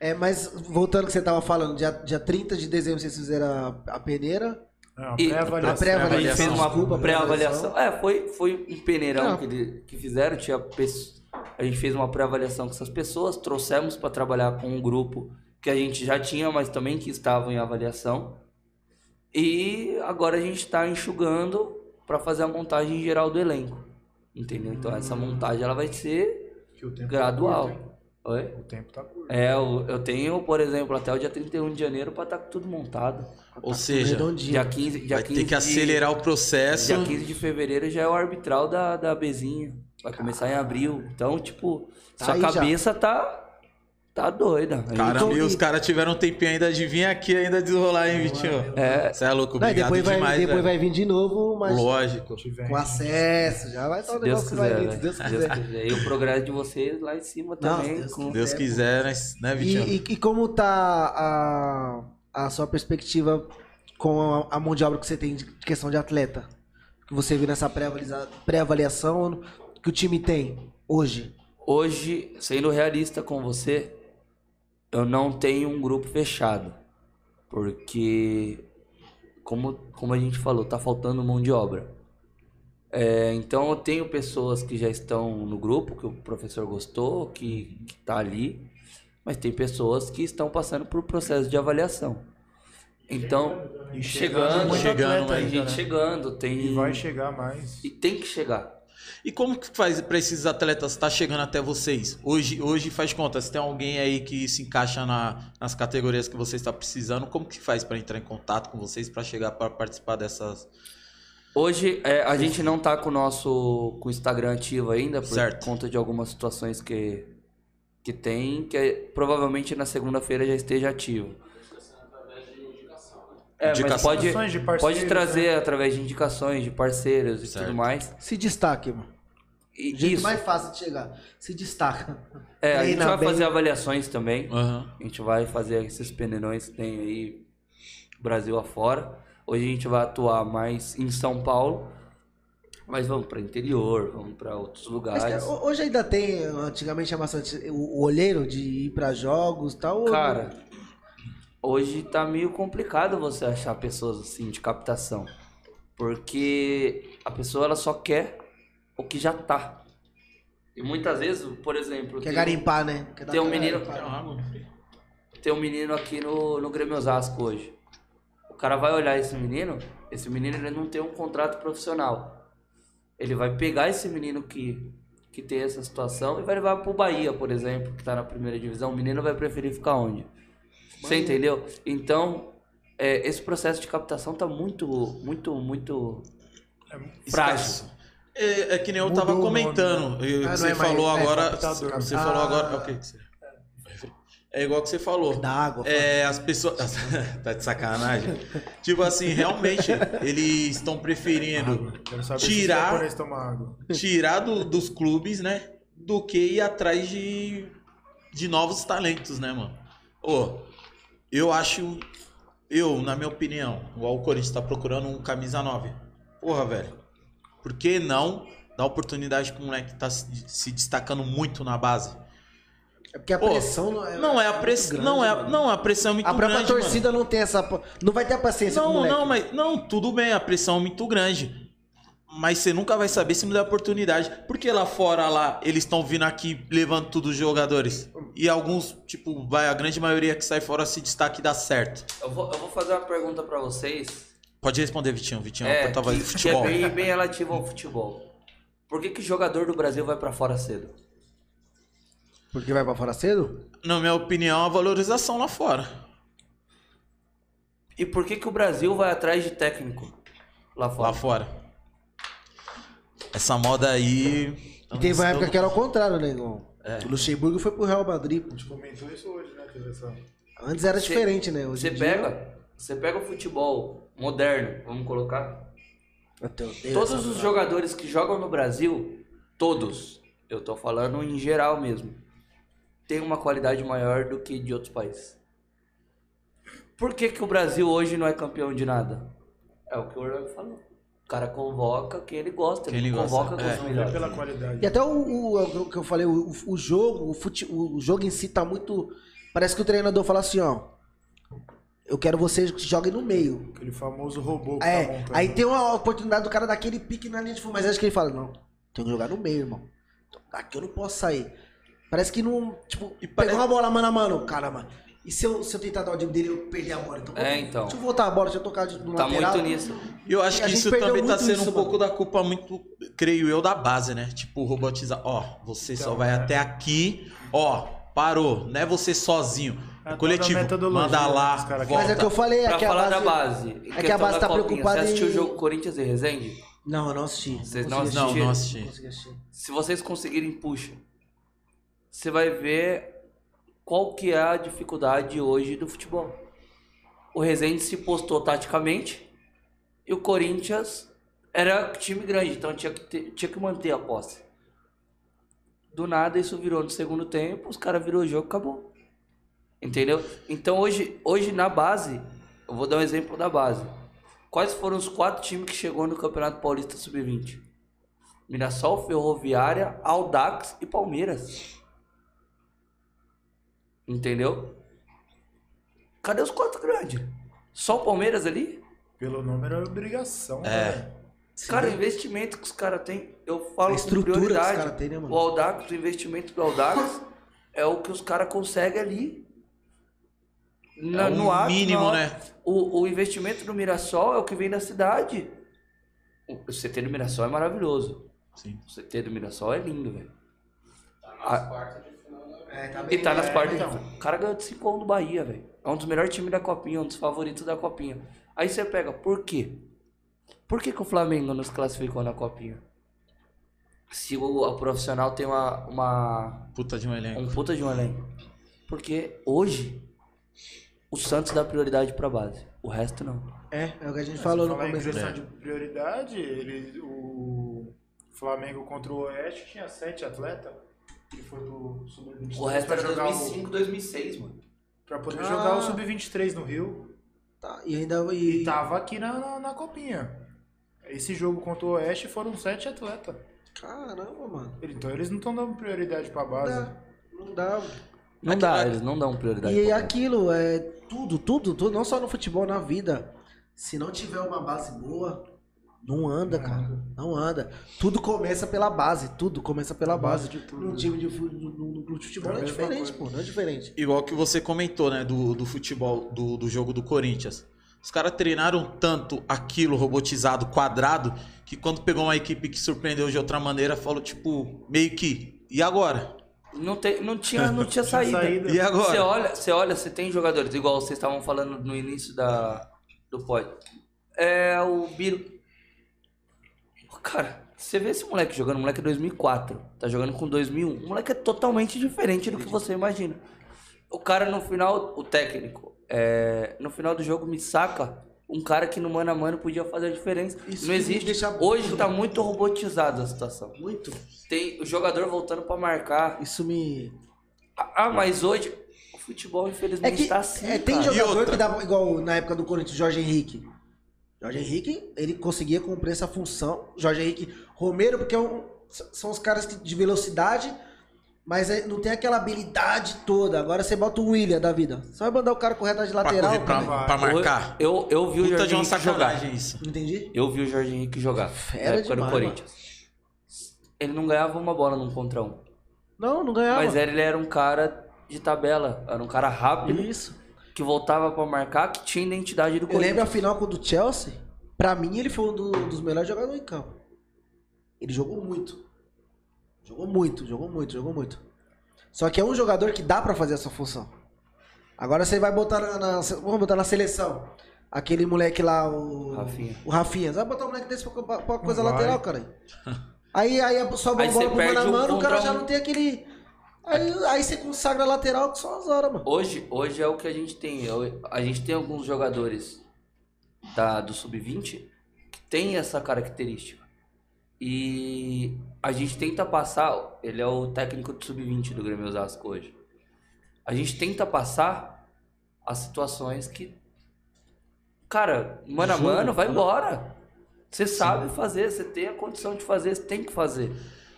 É, mas voltando ao que você tava falando, dia, dia 30 de dezembro vocês fizeram a, a peneira. Não, E- pré-avaliação. a pré-avaliação. A gente fez uma Desculpa, pré-avaliação. É, foi, foi um peneirão Não. que, ele- que fizeram. Tinha a gente fez uma pré-avaliação com essas pessoas, trouxemos para trabalhar com um grupo que a gente já tinha, mas também que estavam em avaliação. E agora a gente está enxugando para fazer a montagem geral do elenco. Entendeu? Então essa montagem ela vai ser Que o tempo gradual. Tá curto, Oi? o tempo tá curto. É, eu, eu tenho, por exemplo, até o dia 31 de janeiro para estar tudo montado. Ou seja, Redondinho. Dia 15, dia vai 15 ter que de- acelerar o processo. Dia 15 de fevereiro já é o arbitral da, da Bezinha. Vai começar em abril. Então, tipo, Tá sua aí já. cabeça tá. Tá doida. A gente- Caramba, e Então, os caras tiveram um tempinho ainda de vir aqui ainda desenrolar, hein, Vitinho? É. Você é louco, Não, obrigado depois vai, demais, depois velho. vai vir de novo, mas Lógico. Com acesso. Já vai estar o negócio que vai quiser, vir, né? se Deus Se quiser. E o progresso de vocês lá em cima Não, também. Deus com- Deus quiser, né, né Vitinho? E, e- e como tá a, a sua perspectiva com a, a mão de obra que você tem de questão de atleta? Que você viu nessa pré-avaliação que o time tem hoje? Hoje, sendo realista com você, eu não tenho um grupo fechado. Porque, como, como a gente falou, tá faltando mão de obra. É, então eu tenho pessoas que já estão no grupo, que o professor gostou, que, que tá ali, mas tem pessoas que estão passando por processo de avaliação. Então, chegando, chegando, ainda, gente né? chegando, tem. E vai chegar mais. E tem que chegar. E como que faz pra esses atletas estar chegando até vocês? Hoje, hoje faz conta, se tem alguém aí que se encaixa na- nas categorias que você está precisando, como que faz pra entrar em contato com vocês pra chegar pra participar dessas? Hoje é, a gente não tá com o nosso com o Instagram ativo ainda por Certo. conta de algumas situações que que tem, que é- provavelmente na segunda-feira já esteja ativo. É, mas pode, pode trazer através de indicações de parceiros e Certo. tudo mais. Se destaque, mano. E O jeito isso. mais fácil de chegar. Se destaca. É, a gente vai bem. fazer avaliações também. Aham. A gente vai fazer esses peneirões que tem aí Brasil afora. Hoje a gente vai atuar mais em São Paulo, mas vamos para interior, vamos para outros Mas, lugares. cara, ho- hoje ainda tem, antigamente bastante o, olheiro de ir pra jogos e tal. ou- Cara, hoje tá meio complicado você achar pessoas assim de captação, porque a pessoa ela só quer o que já tá. E muitas vezes, por exemplo, Quer tem- garimpar, né? Quer dar tem um menino- tem um menino aqui no, no Grêmio Osasco hoje. O cara vai olhar esse menino, esse menino ele não tem um contrato profissional. Ele vai pegar esse menino que, que tem essa situação e vai levar pro Bahia, por exemplo, que tá na primeira divisão. O menino vai preferir ficar onde? Você entendeu? Então, é, esse processo de captação tá muito, muito, muito frágil. É, é que nem eu Mudou tava o nome, comentando. e Ah, você é mais- falou é agora. captador. Você Ah. falou agora. você- É igual que você falou. Da água. É, as pessoas. <laughs> tá de sacanagem? tipo assim, realmente, eles estão preferindo Quero saber Tirar- tirar do- dos clubes, né? Do que ir atrás de, de novos talentos, né, mano? Ô, eu acho. Eu, na minha opinião, o Corinthians tá procurando um camisa 9. Porra, velho. Por que não dar oportunidade pro moleque que tá se, destacando muito na base? É porque a Pô, pressão não é. Não é a muito pressão. grande, Não, é, mano. não, a pressão é muito A própria grande. mano. torcida não tem essa. Não vai ter a paciência com o Não, não, mas. Não, tudo bem, a pressão é muito grande. Mas você nunca vai saber se não der oportunidade. Porque lá fora, lá, eles estão vindo aqui levando tudo os jogadores. E alguns, tipo, vai, a grande maioria que sai fora se destaca e dá certo. Eu vou, eu vou fazer uma pergunta pra vocês. Pode responder, Vitinho. Vitinho, é, É, porta-voz do que, que é futebol. bem, bem relativo ao futebol. Por que que jogador do Brasil vai pra fora cedo? Porque vai pra fora cedo? Na minha opinião, a valorização lá fora. E por que que o Brasil vai atrás de técnico lá fora? Lá fora. Essa moda aí. E teve uma época que era ao contrário, né, irmão? É. O Luxemburgo foi pro Real Madrid. A gente comentou isso hoje, né? Antes era Cê- diferente, né? Hoje Você pega, você pega o futebol moderno, vamos colocar. Todos os jogadores que jogam no Brasil, todos, eu tô falando em geral mesmo, tem uma qualidade maior do que de outros países. Por que, que o Brasil hoje não é campeão de nada? É o que o Orlando falou. O cara convoca quem ele gosta, Quem ele convoca gosta, com é. melhores. pela qualidade. E até o, o- o que eu falei, o, o jogo, o, fute, o jogo em si tá muito. Parece que o treinador fala assim, ó. Eu quero vocês que joguem no meio. Aquele famoso robô que tá É, montando. aí tem uma oportunidade do cara daquele pique na linha de fundo, mas acho que ele fala, não, tem que jogar no meio, irmão. Então, Daqui eu não posso sair. Parece que não, tipo, E pegou parece- uma bola mano a mano, caramba. E se eu, se eu tentar dar o drible dele, eu perder a bola? Então, É, então. Deixa eu voltar a bola, deixa eu tocar de, no Tá lateral. muito nisso. E eu acho que isso também tá muito sendo isso, um pouco da culpa muito, creio eu, da base, né? Tipo, robotizar. Ó, você só Então, vai é. até aqui, ó, parou. Não é você sozinho. É É coletivo. Manda que lá, volta. Mas é o que eu falei, é Pra que a falar base... da base. é que a base tá copinha, preocupada Você assistiu em- o jogo Corinthians e Resende? Não, eu não assisti. Vocês Não não consegui Não, assistiram? não assisti. Se vocês conseguirem, puxa. Você vai ver qual que é a dificuldade hoje do futebol. O Resende se postou taticamente e o Corinthians era time grande, então tinha que, ter- tinha que manter a posse. Do nada isso virou no segundo tempo, os caras virou o jogo, acabou. Entendeu? Então hoje, hoje na base, eu vou dar um exemplo da base. Quais foram os quatro times que chegou no Campeonato Paulista Sub-20? Mirassol, Ferroviária, Aldax e Palmeiras. Entendeu? Cadê os quatro grandes? Só o Palmeiras ali? Pelo nome era obrigação. É. né? Cara, o investimento que os caras têm, eu falo A com estrutura que os prioridade. caras têm, né, mano? O Aldax, o investimento do Aldax <laughs> é o que os caras conseguem ali. Na, É o no ato, mínimo, né? O, o investimento do Mirassol é o que vem da cidade. O CT do Mirassol é maravilhoso. Sim. O CT do Mirassol é lindo, velho. Ah, É, tá E tá nas É, quartas. então. O cara ganhou de 5 1 do Bahia, velho. É um dos melhores times da Copinha, um dos favoritos da Copinha. Aí você pega, por quê? Por que, que o Flamengo nos classificou na Copinha? se o a profissional tem uma, uma Puta de um elenco. um puta de um elenco. Porque hoje o Santos dá prioridade pra base, o resto não. É, é o que a gente falou no em começo. questão de prioridade, ele, o Flamengo contra o Oeste tinha sete atletas que foi pro Sub-23 O resto pra era jogar 2005, 2006, mano. O, pra poder Ah. jogar o Sub-23 no Rio. Tá, e ainda. E E, tava aqui na, na, na copinha. Esse jogo contra o Oeste foram sete atletas. Caramba, mano. Então eles não estão dando prioridade pra Não base. dá. Não dá. Não dá, eles não dão prioridade. E aquilo, é tudo, tudo, tudo, não só no futebol, na vida. Se não tiver uma base boa, não anda, cara. Não anda. Tudo começa pela base, tudo começa pela base. de tudo. Num time de fu- no, no, no clube de futebol É é diferente, pô, não é diferente. Igual que você comentou, né, do, do futebol, do, do jogo do Corinthians. Os caras treinaram tanto aquilo robotizado, quadrado, que quando pegou uma equipe que surpreendeu de outra maneira, falou, tipo, meio que, e agora? Não, tem, não, tinha, não <laughs> tinha saída. saída. E agora? Você olha, você olha, você tem jogadores, igual vocês estavam falando no início da, do pod. É o Biro. Cara, você vê esse moleque jogando, o moleque é 2004, tá jogando com 2001. O moleque é totalmente diferente do que você imagina. O cara no final, o técnico, é, no final do jogo me saca um cara que no mano a mano podia fazer a diferença. Isso Não existe. deixa Hoje puto. tá muito robotizada a situação. Muito. Tem o jogador voltando pra marcar. Isso me. Ah, mas hoje o futebol É infelizmente que tá assim. é, tem cara. Jogador que dá igual na época do Corinthians, Jorge Henrique. Jorge Henrique, ele conseguia cumprir essa função. Jorge Henrique, Romero, porque é um- são os caras que- de velocidade, mas é- não tem aquela habilidade toda. Agora você bota o William da vida. Você vai mandar o cara correr atrás de Pra lateral? correr pra, pra marcar? Eu, eu vi o Jorge Henrique jogar. isso. Entendi? Eu vi o Jorge Henrique jogar. Fera época demais, do Corinthians. Ele não ganhava uma bola num contra um. Não, não ganhava. Mas ele era um cara de tabela. Era um cara rápido, Isso. Que voltava pra marcar, que tinha identidade do Eu lembro Corinthians. a final com o do Chelsea. Pra mim, ele foi um do- dos melhores jogadores em campo. Ele jogou muito. Jogou muito, jogou muito, jogou muito. Só que é um jogador que dá pra fazer essa função. Agora você vai botar na, na- vamos botar na seleção. Aquele moleque lá, o Rafinha. O Rafinha. Você vai botar um moleque desse pra, pra- pra coisa vai. lateral, cara. <laughs> Aí, aí Aí uma bola pro mano a mano, o cara já não tem aquele. Aí, aí você consagra lateral que só as horas, mano. Hoje, hoje é o que a gente tem. A gente tem alguns jogadores da, do Sub-20 que tem essa característica. E a gente tenta passar. Ele é o técnico do Sub-20 do Grêmio Osasco hoje. A gente tenta passar as situações que. Cara, mano a mano, vai embora. Você sabe fazer, você tem a condição de fazer, você tem que fazer.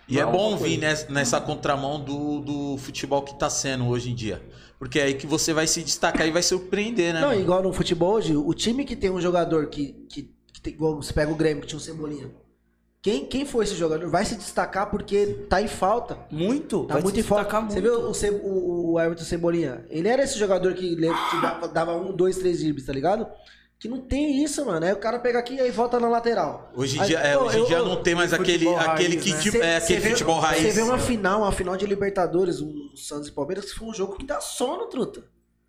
E é Não bom uma vir nessa, nessa contramão do, do futebol que tá sendo hoje em dia. Porque é aí que você vai se destacar e vai surpreender, né? Não, mano? igual no futebol hoje, o time que tem um jogador que, que, que tem, igual você pega o Grêmio, que tinha um Cebolinha. Quem, quem for esse jogador vai se destacar porque tá em falta. Muito, Tá vai muito se em falta. destacar Você muito. viu o, Ce- o, o Everton Cebolinha? Ele era esse jogador que, le- que dava, dava um, dois, três dribles, tá ligado? Que não tem isso, mano. Aí o cara pega aqui e aí volta na lateral. Hoje em dia, é, hoje em eu- dia eu- não tem mais aquele, futebol aquele, raiz, que, né? tipo, é, aquele vê- futebol raiz. Você vê uma final, uma final de Libertadores, um Santos e Palmeiras, que foi um jogo que dá sono, truta.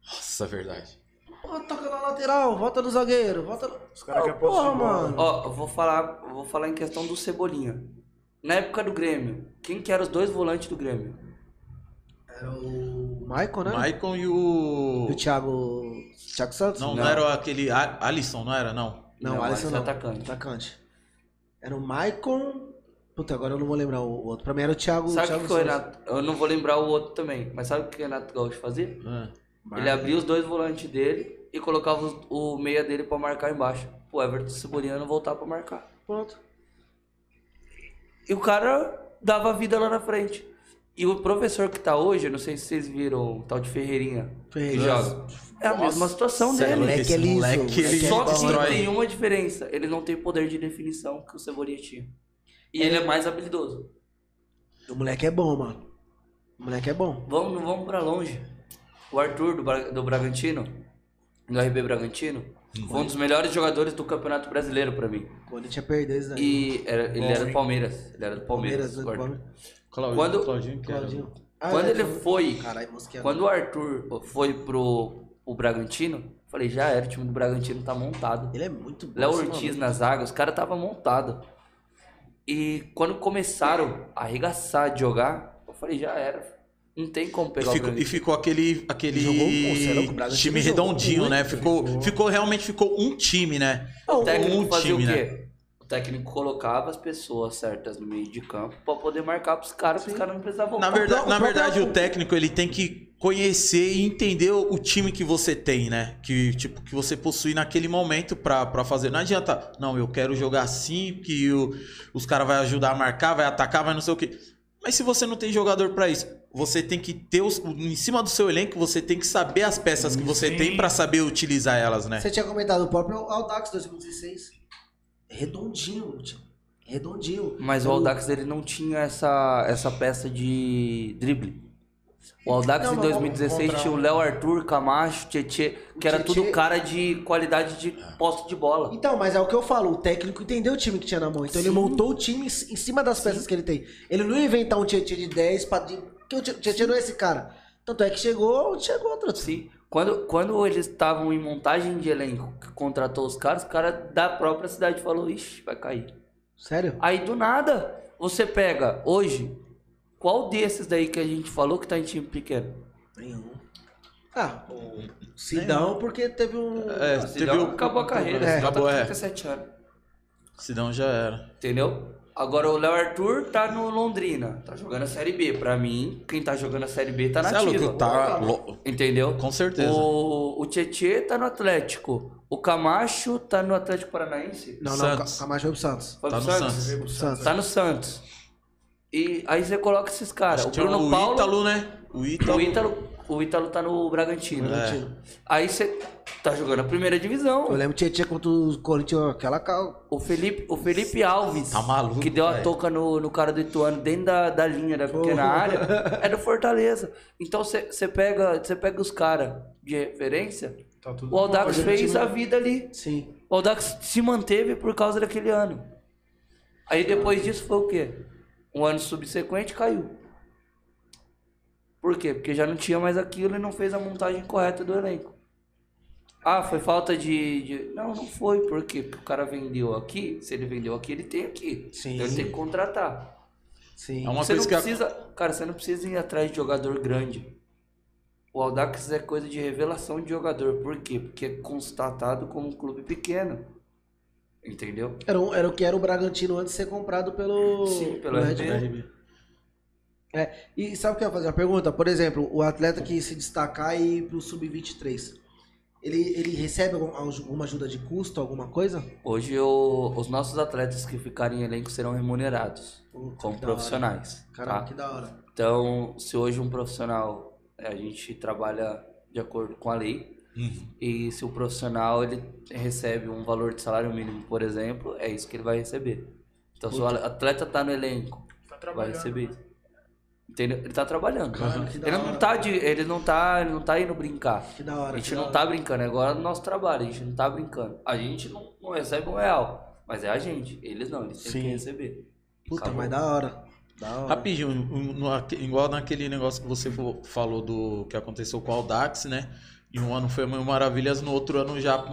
Nossa, é verdade. Pô, toca na lateral, volta no zagueiro, volta no... Os caras Oh, porra, de bola. mano. Ó, eu vou falar, eu vou falar em questão do Cebolinha. Na época do Grêmio, quem que eram os dois volantes do Grêmio? Era o Michael, né? Maicon e o. E o Thiago... Thiago Santos? Não, não, Não. era aquele. Alisson, não era? Não. Não, Não, Alisson não. é atacante. Atacante. Era o Maicon... Puta, agora eu não vou lembrar o outro. Pra mim era o Thiago... Sabe o Thiago que, o Santos. Renato. Eu não vou lembrar o outro também, mas sabe o que o Renato Gaúcho fazia? Ah. Ele abria os dois volantes dele e colocava os- o meia dele pra marcar embaixo. Pô, Everton Cebolinha não voltar pra marcar. Pronto. E o cara dava vida lá na frente. E o professor que tá hoje, eu não sei se vocês viram o tal de Ferreirinha que Ferreirinha. joga. É a mesma situação é dele. moleque é liso, moleque, ele moleque Só que destrói. tem uma diferença. Ele não tem poder de definição que o Cebolinha tinha. E ele é mais habilidoso. O moleque é bom, mano. O moleque é bom. Vamos, não vamos pra longe. O Arthur do, Bra- do Bragantino, do RB Bragantino, foi um dos melhores jogadores do Campeonato Brasileiro pra mim. O Corinthians perdeu isso daí. E era- ele Bom, era do? Palmeiras. Ele era do Palmeiras. Palmeiras, né, o. Palmeiras. Claudinho, Quando- Claudinho, Claudinho. Ah, Quando é, ele foi, mosqueado. quando o Arthur foi pro o Bragantino, falei, já era, o time do Bragantino tá montado. Ele é muito bom. Léo Ortiz na zaga, os caras tava montado. E quando começaram a arregaçar de jogar, eu falei, já era. Não tem como E pegar o ficou, e ficou aquele, aquele Jogou, pô, é time redondinho, né? Ficou, ficou, realmente ficou um time, né? O técnico um fazia time, o né? quê? O técnico colocava as pessoas certas no meio de campo pra poder marcar pros caras, pros caras não precisavam Na voltar. verdade, o na verdade, o técnico ele tem que conhecer e entender o time que você tem, né? Que tipo que você possui naquele momento pra, pra fazer. Não adianta, não, eu quero jogar assim, que o- os caras vai ajudar a marcar, vai atacar, vai não sei o quê. Mas se você não tem jogador pra isso, você tem que ter os, em cima do seu elenco, você tem que saber as peças que você Sim. tem pra saber utilizar elas, né? Você tinha comentado o próprio Audax 2016. Redondinho. Redondinho. Mas o Aldax ele não tinha essa, essa peça de drible. O Aldax em mas 2016 contra- tinha o Léo Arthur, Camacho, Tietê, que era Tietê- tudo cara de qualidade de posse de bola. Então, mas é o que eu falo, o técnico entendeu o time que tinha na mão. Então ele Sim. montou o time em cima das peças que ele tem. Ele não ia inventar um Tietchan de 10 pra. de- Porque o Tietchan não é esse cara. Tanto é que chegou, chegou outro. Sim. Quando, quando eles estavam em montagem de elenco, que contratou os caras, o cara da própria cidade falou, ixi, vai cair. Sério? Aí do nada, você pega, hoje, qual desses daí que a gente falou que tá em time pequeno? Nenhum. Ah, o Sidão, porque teve um. É, Se teve o- acabou a carreira, É. tá Acabou, com é. 37 anos. Senão já era. Entendeu? Agora o Léo Arthur tá no Londrina, tá jogando a Série B. Pra mim, quem tá jogando a Série B tá na Cê é tá Entendeu? Com certeza. O, o Tietê tá no Atlético. O Camacho tá no Atlético Paranaense. Não, não, Santos. Camacho foi pro Santos. Foi Tá pro no Santos? Santos. Santos. Tá no Santos. E aí você coloca esses caras. O Bruno o Paulo. Ítalo, né? O Ítalo. O Ítalo, o Ítalo tá no Bragantino. É. Aí você tá jogando a primeira divisão. Eu lembro que Tietchan contra o Corinthians, aquela cal. O Felipe, o Felipe Alves, Tá maluco, que deu a velho. toca no, no cara do Ituano dentro da, da linha da pequena área, é do Fortaleza. Então você pega, cê pega os caras de referência, Tá tudo o Aldax bom, fez a vida ali. Sim. O Aldax se manteve por causa daquele ano. Aí depois disso foi o quê? Um ano subsequente caiu. Por quê? Porque já não tinha mais aquilo e não fez a montagem correta do elenco. Ah, foi falta de, de- Não, não foi. Por quê? Porque o cara vendeu aqui. Se ele vendeu aqui, ele tem aqui. Sim. Então ele tem que contratar. Sim. É uma você não coisa que a- precisa. Cara, você não precisa ir atrás de jogador grande. O Aldax é coisa de revelação de jogador. Por quê? Porque é constatado como um clube pequeno. Entendeu? Era, um- era o que era o Bragantino antes de ser comprado pelo. Sim, pelo Red RB. Bull. É, e sabe o que eu ia fazer uma pergunta? Por exemplo, o atleta que se destacar e ir pro Sub-23, ele, ele recebe algum- alguma ajuda de custo, alguma coisa? Hoje o- os nossos atletas que ficarem em elenco serão remunerados Puta, como profissionais. Caramba, tá? que da hora. Então, se hoje um profissional, é, a gente trabalha de acordo com a lei, Uhum. e se o profissional ele recebe um valor de salário mínimo, por exemplo, é isso que ele vai receber. Então, se o atleta tá no elenco, Tá vai receber isso. Entendeu? Ele tá trabalhando. Da Ele hora. não tá de, ele não tá, ele não tá indo brincar. Que da hora. A gente não tá hora. brincando, agora é o nosso trabalho, a gente não tá brincando. A gente não, não recebe um real, mas é a gente. Eles não, eles têm que receber. Puta, Acabou. mas da hora. Da hora. Rapidinho, um- no- igual naquele negócio que você falou do que aconteceu com o Aldax, né? E um ano foi mil maravilhas, no outro ano já.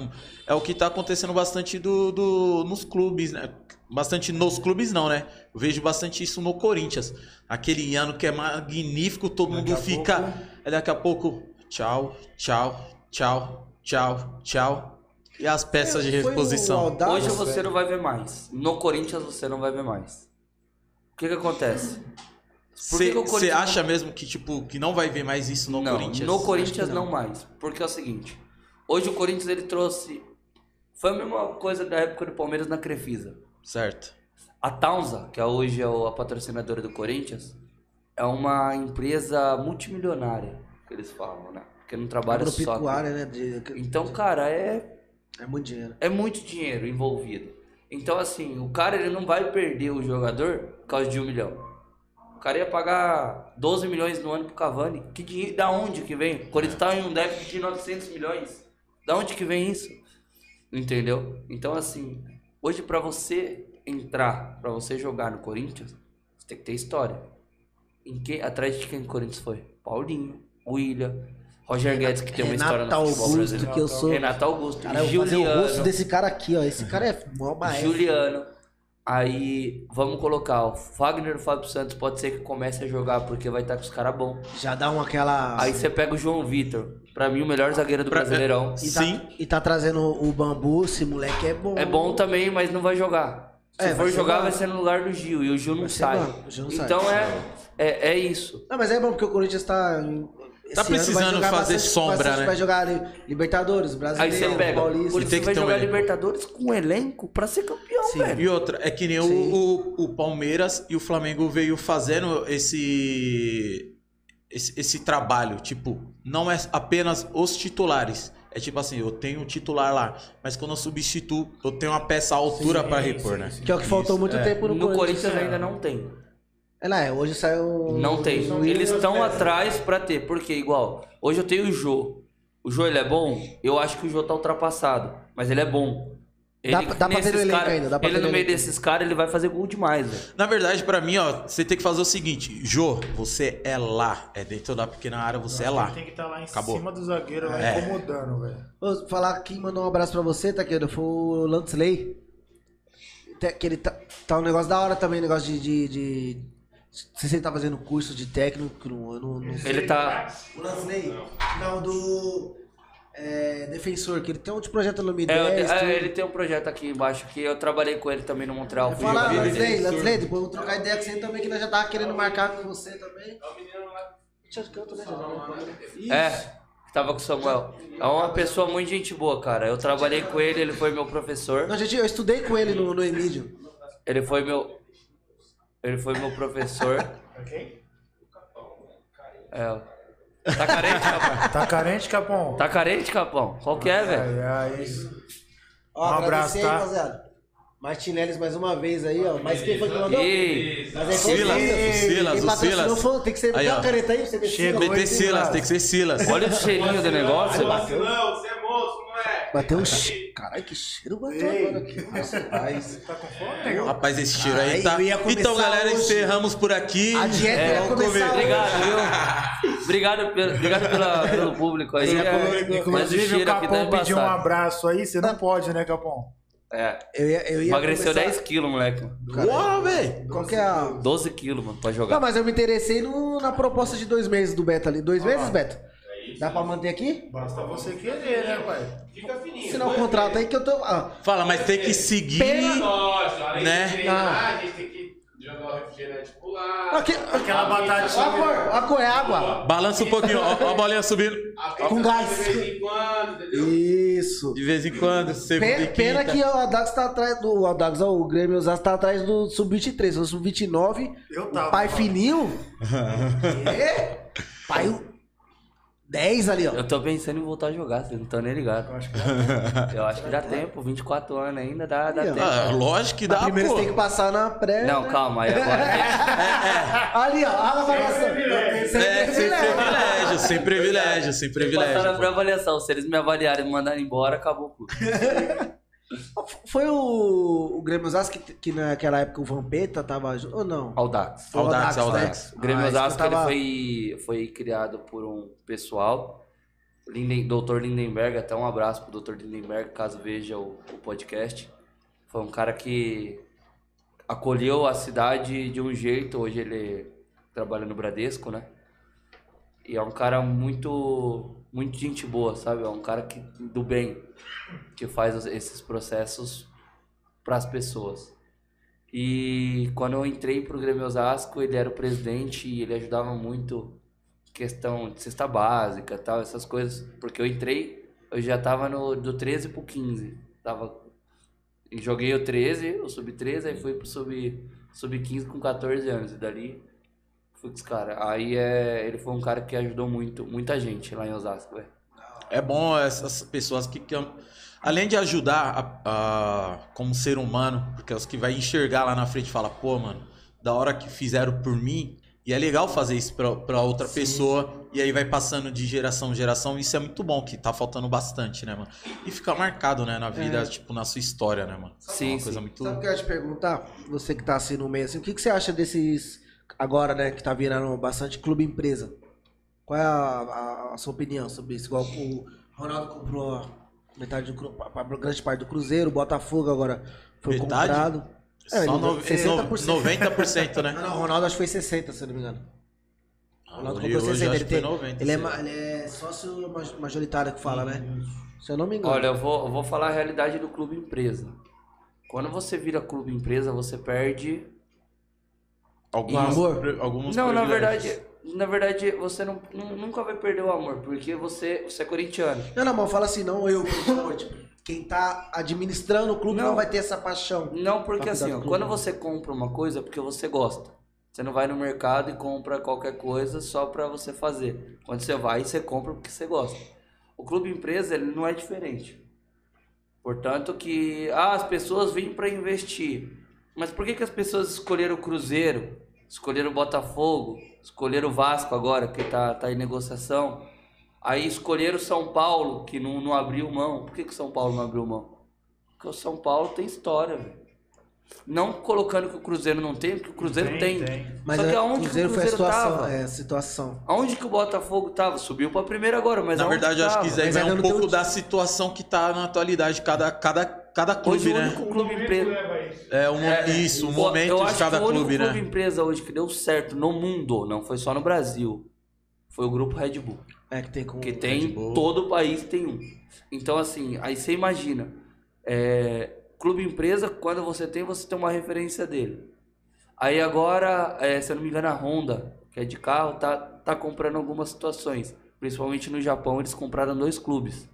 É o que tá acontecendo bastante do, do- nos clubes, né? Bastante nos clubes, não, né? Eu vejo bastante isso no Corinthians. Aquele ano que é magnífico, todo Daqui mundo fica. pouco- Aí daqui a pouco, tchau, tchau, tchau, tchau, tchau. E as peças de Foi o reposição. Hoje você não vai ver mais. No Corinthians você não vai ver mais. O que que acontece? Você Corinthians acha mesmo que, tipo, que não vai ver mais isso no não, Corinthians? No Corinthians não. não. mais. Porque é o seguinte. Hoje o Corinthians ele trouxe. Foi a mesma coisa da época do Palmeiras na Crefisa. Certo. A Taunza, que é hoje é a patrocinadora do Corinthians, é uma empresa multimilionária, que eles falam, né? Porque não trabalha só. Agropecuária, né? de- Então, cara, é É muito dinheiro. é muito dinheiro envolvido. Então, assim, o cara ele não vai perder o jogador por causa de um milhão. O cara ia pagar 12 milhões no ano pro Cavani. Que dinheiro, da onde que vem? O Corinthians tá em um déficit de 900 milhões. Da onde que vem isso? Entendeu? Então, assim, hoje pra você entrar, pra você jogar no Corinthians, você tem que ter história. Em quem, atrás de quem o Corinthians foi? Paulinho, William, Roger Guedes, que tem uma história Renato no futebol Augusto, brasileiro. que eu sou. Renato Augusto, Cara, eu vou fazer o rosto Juliano, desse cara aqui, ó. Esse cara é mó maestro. Juliano. Aí, vamos colocar, o Fagner e o Fábio Santos pode ser que comece a jogar porque vai estar com os caras bons. Já dá uma aquela. Aí você pega o João Vitor, pra mim o melhor zagueiro do Pra- Brasileirão. e tá, Sim. E tá trazendo o bambu, esse moleque é bom. É bom também, mas não vai jogar. Se É, vai for ser jogar, vai ser no lugar do Gil, e o Gil não Vai sai. Gil não sai. então é, é, é isso. Não, mas é bom porque o Corinthians tá. Esse Tá ano vai precisando jogar fazer bastante- sombra, bastante- né? Vai jogar Libertadores, Aí Brasileiro, você pega, o Paulista. Tem que vai um jogar elenco. Libertadores com um elenco pra ser campeão, Sim. velho. E outra, é que nem o, Sim. o, o Palmeiras e o Flamengo veio fazendo esse, esse esse trabalho. Tipo, não é apenas os titulares. É tipo assim, eu tenho um titular lá, mas quando eu substituo, eu tenho uma peça à altura pra repor, né? Que é o que faltou muito tempo no, No Corinthians. Corinthians ainda não tem. É, não, é, hoje saiu. Não tem. o- Eles estão atrás pra ter. Porque, igual, hoje eu tenho o Jô. O Jô, ele é bom? Eu acho que o Jô tá ultrapassado. Mas ele é bom. Ele, Dá pra- dá pra ver no elenco cara- ainda, dá pra ele no meio elenco. desses caras, ele vai fazer gol demais, velho. Na verdade, pra mim, ó, você tem que fazer o seguinte, Jô, você é lá, é dentro da pequena área, você é lá. Tem que estar lá em Acabou. cima do zagueiro, lá É. incomodando, velho. Vou falar quem mandou um abraço pra você, Taqueiro, foi o Lansley. Que ele tá, tá um negócio da hora também, negócio de. de, de- sei se ele tá fazendo curso de técnico, eu não, não sei. Ele tá. O Lansley? Não, do. é, defensor, que ele tem um de projeto no É, 2010. é, tudo. ele tem um projeto aqui embaixo que eu trabalhei com ele também no Montreal. Fala, Lansley. Lansley, depois eu vou trocar ideia com você também, que nós já tava querendo marcar com você também. Deixa eu canto, né? Isso. É, tava com o Samuel. É uma pessoa muito gente boa, cara. Eu trabalhei com ele, ele foi meu professor. Não, gente, eu estudei com ele no, no Emílio. Ele foi meu. Ele foi meu professor. É. ó. Tá carente, Capão? Tá carente, Capão? Tá carente, Capão? Qual que é, velho? Ai, ai. Ó, Um abraço, tá? rapaziada. Martinelli mais uma vez aí, ó. Mas quem foi que mandou? Mas foi Silas, Silas, Silas. foi- Tem que ser. Aí, Dá ó. uma caneta aí pra você ver Chegou. Silas. Tem que ter Silas, tem que ser Silas. olha o cheirinho do negócio. Vacilão, você é. Bateu um cheiro. Caralho, que cheiro bateu agora aqui. Nossa, paz. <laughs> Tá com fome, negão? Rapaz, esse cheiro aí tá. Então, galera, hoje. encerramos por aqui. A dieta É, ia começar comer. Obrigado, viu? <laughs> Obrigado, pelo, obrigado pela- pelo público aí. É, mas o Inclusive, o aqui tá Capão pediu um abraço aí, você não pode, né, Capão? É, Eu ia, eu ia emagreceu começar- 10 quilos, moleque. Uau, velho. Qual que é a... 12 quilos, mano, pra Não, jogar. mas eu me interessei no- na proposta de dois meses do Beto ali. Dois meses, Beto? Dá pra manter aqui? Basta você querer, né, pai? Fica fininho. Assinar o contrato aí que eu tô... Ah, Fala, mas tem que seguir. Pena- Lógico, além Né? de treinar, a gente tem que jogar o refrigerante pro lado. aqui, Aquela batatinha. Ó a cor, ó a cor, é água. Balança um pouquinho, ó, ó a bolinha subindo. a Com gás. De vez em quando, entendeu? Isso. De vez em quando, segunda Pena, e pena quinta. que o Adax tá atrás do. O Adax, ó, o Grêmio Osasco tá atrás do Sub-23. O Sub-29. Eu tava. Pai fininho. <laughs> é? Pai. O- 10 ali, ó. Eu tô pensando em voltar a jogar, vocês não estão nem ligados. Eu acho que dá Eu acho que dá tempo, 24 anos ainda, dá, dá tempo. Ah, lógico que dá, Primeiro pô. você tem que passar na pré. Não, né? calma, aí agora <laughs> tem Ali, ó. A avaliação. É, sem privilégio, sem privilégio, sem que passar na privilégio. pré-avaliação. Se eles me avaliarem e me mandarem embora, acabou o clube. <laughs> Foi o, o Grêmio Osasco que, que naquela época o Vampeta tava junto. Ou não? Audax. Foi o Audax, né? Audax. O Grêmio Ah, Osasco ele tava- foi, foi criado por um pessoal, Linden, Dr. Lindenberg, até um abraço pro Dr. Lindenberg, caso veja o, o podcast. Foi um cara que acolheu a cidade de um jeito, hoje ele trabalha no Bradesco, né? E é um cara muito, muito gente boa, sabe? É um cara que, do bem, que faz esses processos para as pessoas. E quando eu entrei pro Grêmio Osasco, ele era o presidente e ele ajudava muito questão de cesta básica tal, essas coisas. Porque eu entrei, eu já tava no, do 13 pro 15. Tava, joguei o 13, o sub-13, aí fui pro sub, sub-15 com 14 anos. E dali os caras. Aí é, ele foi um cara que ajudou muito, muita gente lá em Osasco, velho. É bom essas pessoas que, que além de ajudar a, a- como ser humano, porque é os que vai enxergar lá na frente e fala, pô, mano, da hora que fizeram por mim, e é legal fazer isso pra, pra outra pessoa, e aí vai passando de geração em geração, isso é muito bom, que tá faltando bastante, né, mano? E fica marcado, né, na vida, tipo, na sua história, né, mano? Sim, é uma coisa sim. muito... Sabe o que eu ia te perguntar? Você que tá assim no meio assim, o que, que você acha desses. Agora, né, que tá virando bastante clube empresa? Qual é a, a- a sua opinião sobre isso? Igual o Ronaldo comprou metade do a- a grande parte do Cruzeiro, o Botafogo agora foi Metade? comprado. É, Só no, 60%. 90%, né? <laughs> Não, não, o Ronaldo acho que foi 60, se eu não me engano. O Ronaldo Ele comprou hoje 60. acho Ele, que foi tem, 90, ele, é, ele é sócio maj- majoritário que fala, né? Se eu não me engano. Olha, eu vou, eu vou falar a realidade do clube empresa. Quando você vira clube empresa, você perde. Alguns, amor? alguns Não, na verdade, na verdade, você não, nu- nunca vai perder o amor, porque você, você é corintiano. Não, não, mas fala assim, não eu, por tipo, quem tá administrando o clube não, Não. vai ter essa paixão. Não, porque assim, ó, quando você compra uma coisa é porque você gosta. Você não vai no mercado e compra qualquer coisa só pra você fazer. Quando você vai, você compra porque você gosta. O clube empresa, ele não é diferente. Portanto que, ah, as pessoas vêm pra investir. Mas por que, que as pessoas escolheram o Cruzeiro, escolheram o Botafogo, escolheram o Vasco agora, que tá, tá em negociação? Aí escolheram o São Paulo, que não, não abriu mão. Por que, que o São Paulo não abriu mão? Porque o São Paulo tem história, velho. Não colocando que o Cruzeiro não tem, porque o Cruzeiro tem. Tem, tem. Mas Só que é, aonde Cruzeiro que o foi a Cruzeiro situação. tava? É, a situação. Aonde que o Botafogo tava? Subiu pra primeira agora, mas Na verdade, eu acho que isso aí vai um pouco o- da situação que tá na atualidade, cada, cada, cada clube, Hoje o né? único clube empresa. É, um, isso, o eu momento acho de cada que o único clube, clube né? empresa hoje que deu certo no mundo, não foi só no Brasil, foi o grupo Red Bull. É que tem com. Que tem Red Bull. todo o país tem um. Então, assim, aí você imagina. é, clube empresa, quando você tem, você tem uma referência dele. Aí agora, é, se eu não me engano, a Honda, que é de carro, tá, tá comprando algumas situações. Principalmente no Japão, eles compraram dois clubes.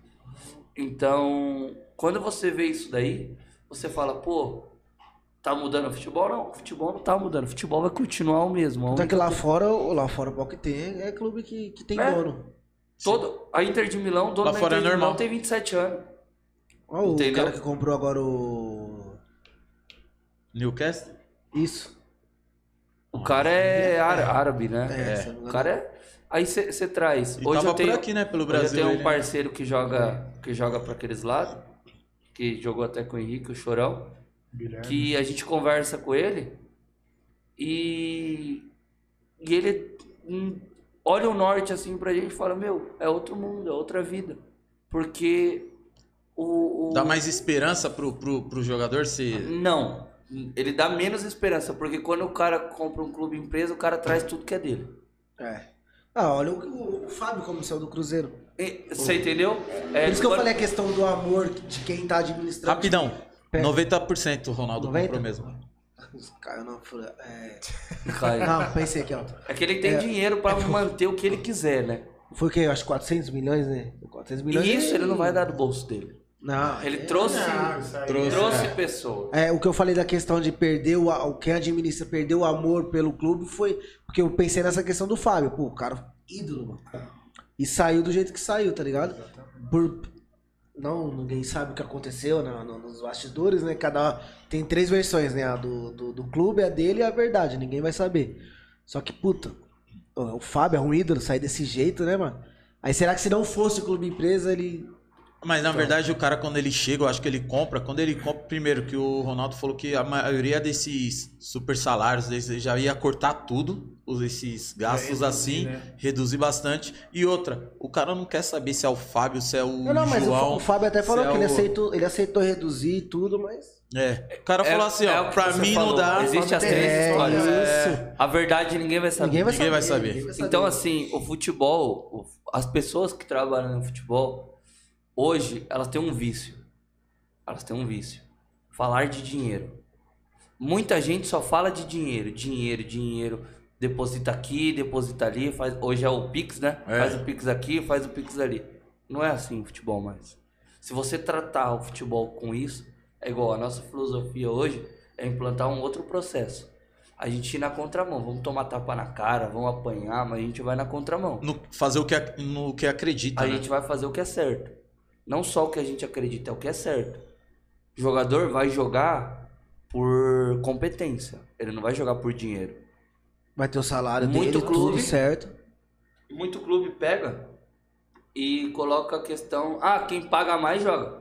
Então, quando você vê isso daí, você fala, pô, tá mudando o futebol? Não, o futebol não tá mudando. O futebol vai continuar o mesmo. Tanto é que lá fora, lá fora o que tem é clube que, que tem É. dono. Todo, a Inter de Milão, o dono Lá da fora Inter é de Milão normal. tem 27 anos. O Entendeu? cara que comprou agora o. Newcastle? Isso. O cara é ára- árabe, né? É, me O cara é. Aí você traz. E Hoje tava eu tenho, por aqui, né, pelo hoje Brasil. eu tenho um né? parceiro que joga, que joga pra aqueles lados, que jogou até com o Henrique, o Chorão, Guilherme. que a gente conversa com ele e, e ele hum, olha o norte assim pra gente e fala: Meu, é outro mundo, é outra vida. Porque o. o- Dá mais esperança pro, pro, pro jogador se. Não. Ele dá menos esperança, porque quando o cara compra um clube empresa, o cara traz tudo que é dele. É. Ah, olha o, o, o Fábio como saiu do Cruzeiro. E- Você entendeu? É, Por isso que eu quando- falei a questão do amor de quem tá administrando. Rapidão. Pera. 90% o Ronaldo 90? comprou mesmo. Caiu na fura. É... Cai. Não, pensei aqui, ó. É que ele tem É. dinheiro pra manter o que ele quiser, né? Foi o quê? Eu acho 400 milhões, né? 400 milhões. E isso é- ele não vai dar do bolso dele. Não. Ele é- trouxe, Não, Trouxe, trouxe é. pessoas. É, o que eu falei da questão de perder o, o quem administra, perder o amor pelo clube foi porque eu pensei nessa questão do Fábio. Pô, o cara, ídolo, mano. E saiu do jeito que saiu, tá ligado? Por. Não, ninguém sabe o que aconteceu né, no- nos bastidores, né? Cada. Tem três versões, né? A do, do, do clube, a dele e a verdade. Ninguém vai saber. Só que, puta, o Fábio é um ídolo, sair desse jeito, né, mano? Aí será que se não fosse o clube empresa, ele. Mas na verdade o cara quando ele chega, eu acho que ele compra. Quando ele compra, primeiro que o Ronaldo falou que a maioria desses super salários ele já ia cortar tudo, os- esses gastos reduzir, assim, né? reduzir bastante. E outra, o cara não quer saber se é o Fábio, se é o Não, não, mas o, João. o Fábio até falou é que ele o- aceitou, ele aceitou reduzir tudo, mas. É, o cara É- falou assim, é ó, o que pra mim falou, não dá. Existe as É, três histórias. isso. A verdade ninguém vai saber. Ninguém vai saber. ninguém vai saber. Então, assim, o futebol, as pessoas que trabalham no futebol, hoje, elas têm um vício. Elas têm um vício. Falar de dinheiro. Muita gente só fala de dinheiro, dinheiro, dinheiro. Deposita aqui, deposita ali. Faz, hoje é o Pix, né? É. Faz o Pix aqui, faz o Pix ali. Não é assim o futebol mais. Se você tratar o futebol com isso, é igual a nossa filosofia hoje é implantar um outro processo. A gente ir na contramão, vamos tomar tapa na cara, vamos apanhar, mas a gente vai na contramão. No- fazer o que, no que acredita, A né? gente vai fazer o que é certo. Não só o que a gente acredita, é o que é certo. O jogador vai jogar por competência. Ele não vai jogar por dinheiro. Vai ter o salário Muito dele, clube. tudo certo. Muito clube pega e coloca a questão: ah, quem paga mais joga.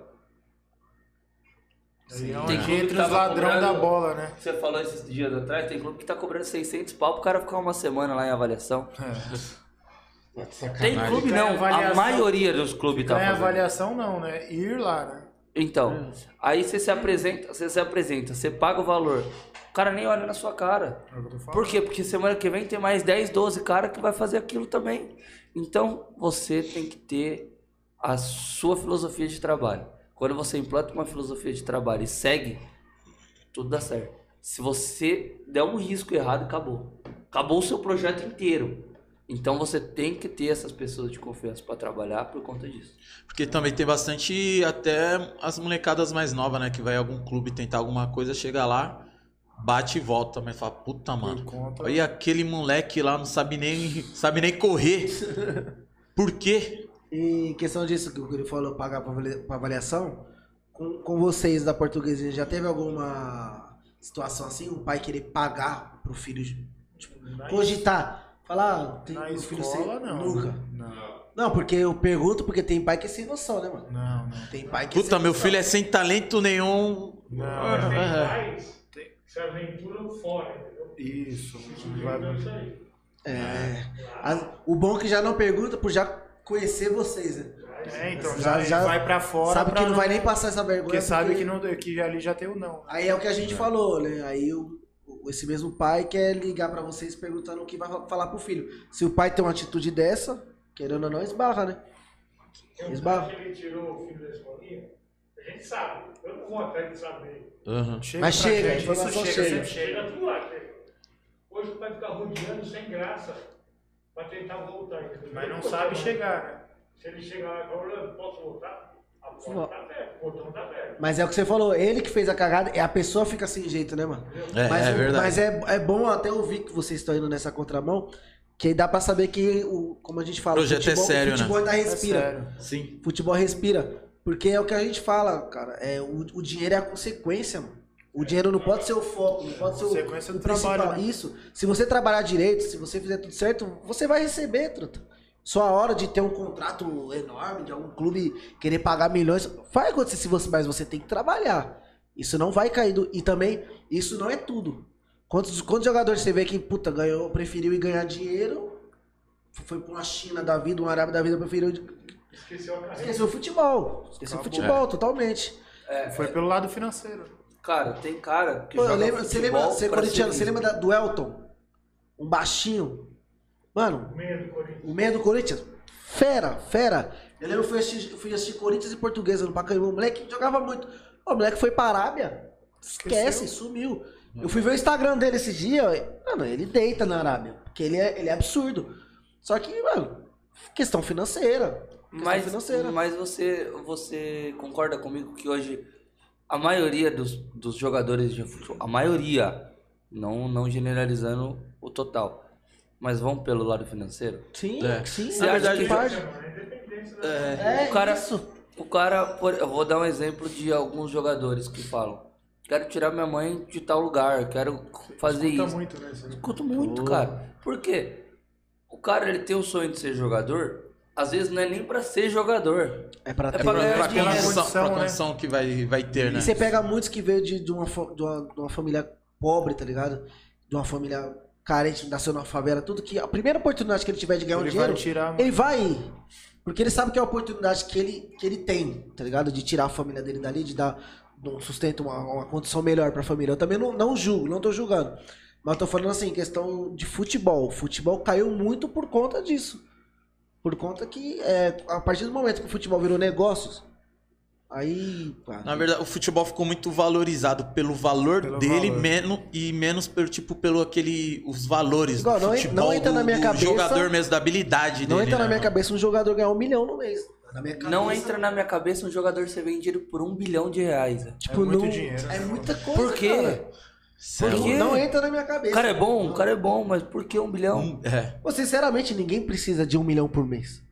É Tem clube que entra os ladrão cobrando- da bola, né? Você falou esses dias atrás, tem clube que tá cobrando 600 pau pro cara ficar uma semana lá em avaliação. Tem clube não, a maioria dos clubes tá fazendo. avaliação não, né? Ir lá, né? Então, aí você se apresenta, você se apresenta, você paga o valor. O cara nem olha na sua cara. É. Por quê? Porque semana que vem tem mais 10, 12 caras que vai fazer aquilo também. Então, você tem que ter a sua filosofia de trabalho. Quando você implanta uma filosofia de trabalho e segue, tudo dá certo. Se você der um risco errado, acabou. Acabou o seu projeto inteiro. Então você tem que ter essas pessoas de confiança para trabalhar por conta disso. Porque também tem bastante, até as molecadas mais novas, né? Que vai em algum clube tentar alguma coisa, chega lá, bate e volta, mas fala, puta, mano. conta- Olha aquele moleque lá, não sabe nem, sabe nem correr. <laughs> Por quê? E questão disso que o Guri falou, pagar pra avaliação, com, com vocês da portuguesa, já teve alguma situação assim, o pai querer pagar pro filho, tipo, cogitar, falar, ah, tem Na filho escola, sem- não. Nunca. Não, Não, porque eu pergunto porque tem pai que é sem noção, né, mano? não, não. Tem pai que é Puta, sem meu noção. filho é sem talento nenhum. Não, Mas tem É. pais que se aventuram fora, entendeu? isso. Isso Vai- é isso aí. É. A- o bom é que já não pergunta por já conhecer vocês, né? É, então, Já- já, vai pra fora. sabe pra que não vai nem passar essa vergonha. Porque sabe porque- que, não, que ali já tem o não. Aí é o que a gente falou, né? Aí o- esse mesmo pai quer ligar pra vocês perguntando o que vai falar pro filho. Se o pai tem uma atitude dessa, querendo ou não, esbarra, né? Tem um Esbarra. que ele tirou o filho da escolinha, a gente sabe. Eu não vou atrás de saber. Aham. Chega Mas chega, a gente, informação isso chega. sempre Chega tudo lá, chega. Hoje vai ficar rodeando sem graça pra tentar voltar. Mas não Eu sabe chegar, né? Se ele chegar lá e "Orlando, posso voltar? A porta tá aberta, o portão tá aberto. Mas é o que você falou, ele que fez a cagada, e a pessoa fica sem jeito, né, mano? É, mas, é o- verdade. Mas é, é bom até ouvir que vocês estão indo nessa contramão, que aí dá pra saber que, o, como a gente fala, Projeto é futebol, sério, o futebol ainda É respira. sério. Sim. Futebol respira. Porque é o que a gente fala, cara. É, o, o dinheiro é a consequência, mano. O dinheiro não pode ser o foco, não pode ser o, Consequência do o principal. trabalho, né? Isso. Se você trabalhar direito, se você fizer tudo certo, você vai receber, truta. Só a hora de ter um contrato enorme, de algum clube querer pagar milhões, vai acontecer se você, mas você tem que trabalhar. Isso não vai cair do, e também isso não é tudo. Quantos, quantos jogadores você vê que puta ganhou, preferiu ir ganhar dinheiro, foi pra uma China da vida, uma Arábia da vida, preferiu Esqueceu a carreira. Esqueceu o futebol. Esqueceu o futebol, totalmente. Foi pelo lado financeiro. Cara, tem cara que Pô, joga lembro, você futebol lembra, você é corintiano, ser você lembra da- do Elton? Um baixinho. Mano, Meia o meio do Corinthians, fera, fera. Eu lembro que eu fui assistir, fui assistir Corinthians e Portuguesa no Pacaembu. O moleque jogava muito. O moleque foi pra Arábia. Esquece, sumiu. Eu fui ver o Instagram dele esse dia. Mano, ele deita na Arábia. Porque ele é, ele é absurdo. Só que, mano, questão financeira. Questão Mas, financeira. mas você, você concorda comigo que hoje a maioria dos, dos jogadores de futebol, a maioria, não, não generalizando o total, mas vão pelo lado financeiro? Sim, É. sim. Você na verdade, que- faz. É, É, o cara, isso. o cara, por- eu vou dar um exemplo de alguns jogadores que falam: quero tirar minha mãe de tal lugar, quero fazer Escuta isso. muito, né? Escuto muito, cara. Por quê? O cara ele tem o sonho de ser jogador, às vezes não é nem pra ser jogador. É pra É ter. pra Pra, ganhar pra dinheiro. condição, Condição, pra né? condição que vai, vai ter, né? E você pega muitos que veio de, de, uma, de, uma, de uma família pobre, tá ligado? De uma família carente, nasceu numa favela, tudo que a primeira oportunidade que ele tiver de ganhar um Ele dinheiro, vai tirar. ele vai ir. Porque ele sabe que é a oportunidade que ele, que ele tem, tá ligado? De tirar a família dele dali, de dar um sustento, uma, uma condição melhor pra família. Eu também não, não julgo, não tô julgando. Mas eu tô falando assim, questão de futebol. O futebol caiu muito por conta disso. Por conta que, é, a partir do momento que o futebol virou negócios, aí. pá, Na verdade, o futebol ficou muito valorizado pelo valor Pelo dele valor. Menos, e menos pelo tipo pelo aquele os valores Igual, do não futebol não entra do, na minha cabeça- jogador mesmo da habilidade Não dele. entra na né, minha mano? cabeça um jogador ganhar um milhão no mês. Na minha cabeça, Não entra na minha cabeça um jogador ser vendido por um bilhão de reais. Tipo, É muito não- dinheiro, É né, muita coisa. Por quê? cara. É Por louco. quê? Não entra na minha O cabeça. cara é bom, o cara é bom, mas por que um bilhão? Um- é. Pô, sinceramente, ninguém precisa de um milhão por mês.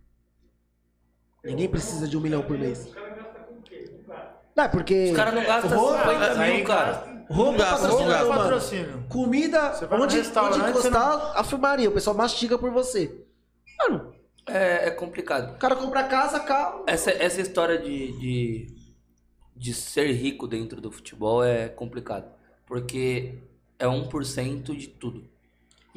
Ninguém precisa de um milhão por mês. Os caras gastam com o quê? Com cara. Não, é porque. Os caras não gastam Roupa, 50 aí mil, cara. Roupa, gasta, patrocínio, patrocínio. Comida, Você vai no onde, onde encostar, a filmaria. O pessoal mastiga por você. Mano, É, é complicado. o cara compra casa, carro. Essa, essa história de, de, de ser rico dentro do futebol é complicado. Porque é 1% de tudo.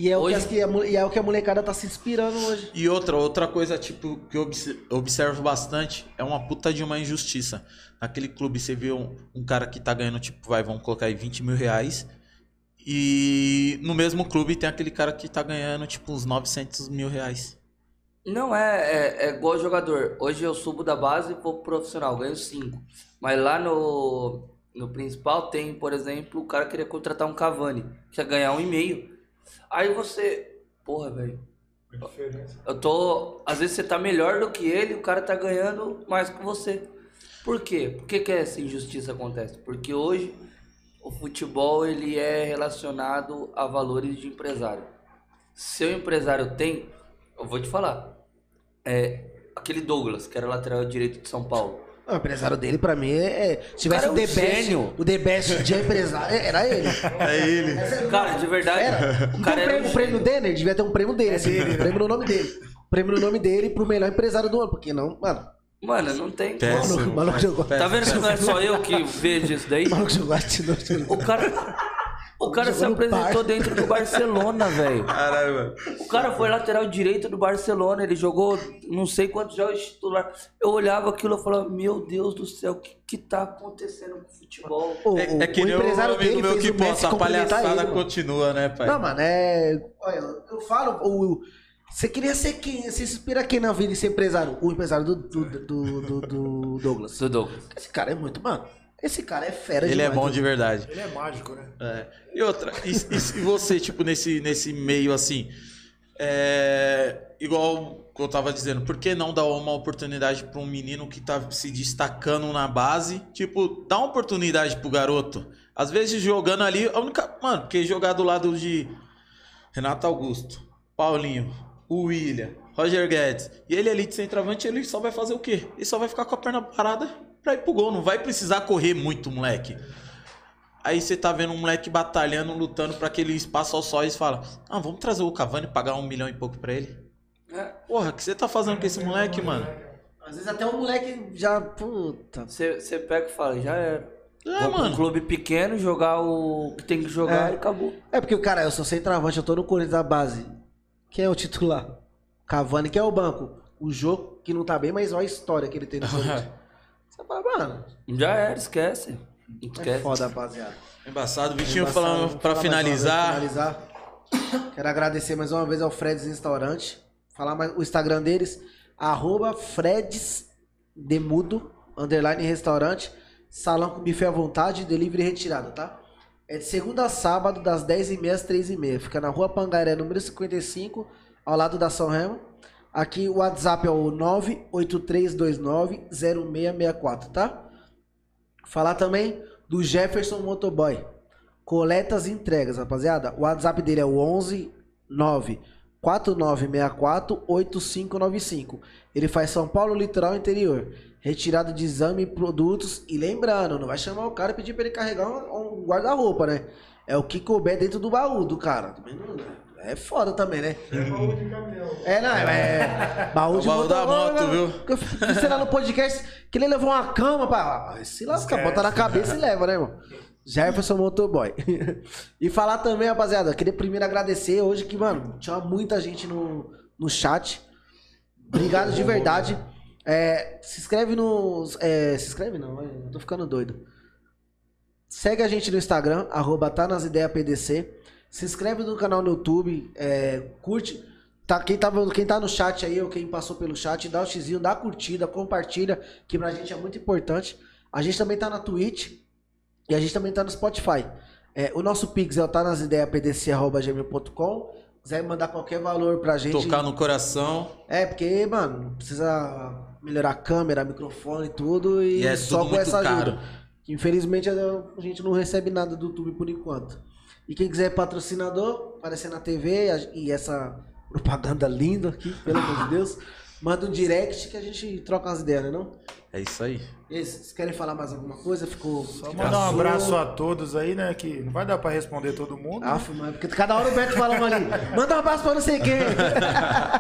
E é, o Hoje- que, as- e é o que a molecada tá se inspirando hoje. E outra, outra coisa, tipo, que eu obs- observo bastante é uma puta de uma injustiça. Naquele clube você vê um, um cara que tá ganhando, tipo, vai, vamos colocar aí 20 mil reais. E no mesmo clube tem aquele cara que tá ganhando, tipo, uns 900 mil reais. Não, é, é, é igual jogador. Hoje eu subo da base e vou pro profissional, ganho 5. Mas lá no, no principal tem, por exemplo, o cara queria contratar um Cavani, quer ganhar um e meio. Aí você, porra, velho. Eu tô. Às vezes você tá melhor do que ele, o cara tá ganhando mais que você. Por quê? Por que, que essa injustiça acontece? Porque hoje o futebol ele é relacionado a valores de empresário. Se o empresário tem, eu vou te falar, é aquele Douglas, que era lateral direito de São Paulo. O empresário dele, pra mim, é. é- se tivesse cara o é The um Best, gênio. o The Best de empresário, é- era ele. É ele. Cara, de verdade, Era. o cara era prêmio, um prêmio dele, devia ter um prêmio dele. assim, um prêmio no nome dele. Prêmio no nome dele pro melhor empresário do ano. Porque não, mano. Mano, não tem Péssimo. como. O maluco jogou. Tá vendo que não é só eu que vejo isso daí? O maluco jogou atinou. O cara. O cara se apresentou dentro do Barcelona, <laughs> velho. Caralho, mano. O cara foi lateral direito do Barcelona, ele jogou não sei quantos jogos titular. Eu olhava aquilo e falava, meu Deus do céu, o que, que tá acontecendo com o futebol? O, É, é que o nem o empresário amigo dele meu fez que o posta, a palhaçada ele, continua, né, pai? Não, mano, é. Olha, eu falo, o. Você queria ser quem? Você se inspira quem na vida de ser empresário? O empresário do, do, do, do- do Douglas. Do Douglas. Esse cara é muito, mano. Esse cara é fera Ele é demais, bom viu? de verdade. Ele é mágico, né? É. E outra, e, e- você, tipo, nesse, nesse meio assim, é, igual eu tava dizendo, por que não dar uma oportunidade pra um menino que tá se destacando na base? Tipo, dá uma oportunidade pro garoto. Às vezes jogando ali, a única. Mano, porque jogar do lado de Renato Augusto, Paulinho, o William, Roger Guedes, e ele ali de centroavante, ele só vai fazer o quê? Ele só vai ficar com a perna parada pra ir pro gol. Não vai precisar correr muito, moleque. Aí você tá vendo um moleque batalhando, lutando pra aquele espaço ao sol e fala: Ah, vamos trazer o Cavani e pagar um milhão e pouco pra ele. É. Porra, o que você tá fazendo com esse moleque, mano? Às vezes até o moleque já. Puta. Você, você pega e fala, já era. É, Vou pra um mano. clube pequeno, jogar o que tem que jogar É. e acabou. É porque o cara, eu sou centroavante, eu tô no Corinthians da base. Quem é o titular? Cavani, que é o banco. O jogo que não tá bem, mas olha a história que ele tem no <laughs> Corinthians. Você fala, mano, Já era, esquece. é Esquece. foda, rapaziada. Embaçado, Vitinho Embaçado. falando Vou pra uma vez, finalizar. finalizar. Quero agradecer mais uma vez ao Freds Restaurante. Falar mais o Instagram deles. Arroba Freds Demudo, underline restaurante. Salão com buffet à vontade, delivery retirado, tá? É de segunda a sábado, das 10h30 às 3h30. Fica na rua Pangaré, número 55, ao lado da São Remo. Aqui o WhatsApp é o 983290664, tá? Falar também do Jefferson Motoboy. Coletas e entregas, rapaziada. O WhatsApp dele é o 11 9 4964 8595. Ele faz São Paulo Litoral Interior. Retirada de exame e produtos. E lembrando, não vai chamar o cara e pedir pra ele carregar um, um guarda-roupa, né? É o que couber dentro do baú do cara. Também não- É foda também, né? É, não, é. Baú O de baú da motor- moto, viu? Eu disse lá no podcast que ele levou uma cama pra. Ah, Se lasca, Esquece. bota na cabeça e leva, né, irmão? Jefferson Motorboy. e falar também, rapaziada, eu queria primeiro agradecer hoje que, mano, tinha muita gente no, no chat. Obrigado de verdade. É, se inscreve nos. é, se inscreve não, eu tô ficando doido. Segue a gente no Instagram, arroba tá nas ideias PDC. Se inscreve no canal no YouTube, é, curte. Tá, quem, tá, quem tá no chat aí, ou quem passou pelo chat, dá o xizinho, dá a curtida, compartilha, que pra gente é muito importante. A gente também tá na Twitch e a gente também tá no Spotify. É, o nosso Pix é o tá nas ideias pdc.gmail.com. Quiser mandar qualquer valor pra gente. Tocar no coração. É, porque, mano, precisa melhorar a câmera, microfone e tudo. E, é só tudo com essa ajuda. caro. Que, Infelizmente a gente não recebe nada do YouTube por enquanto. E quem quiser patrocinador, aparecer na TV e essa propaganda linda aqui, pelo amor de Deus, <laughs> manda um direct que a gente troca umas ideias, né não? É isso aí. E aí, Vocês querem falar mais alguma coisa? Ficou. Só mandar um abraço a todos aí, né? Que não vai dar pra responder todo mundo. Ah, mas porque cada hora o Beto fala uma ali. <laughs> Manda um abraço pra não sei quem. <laughs>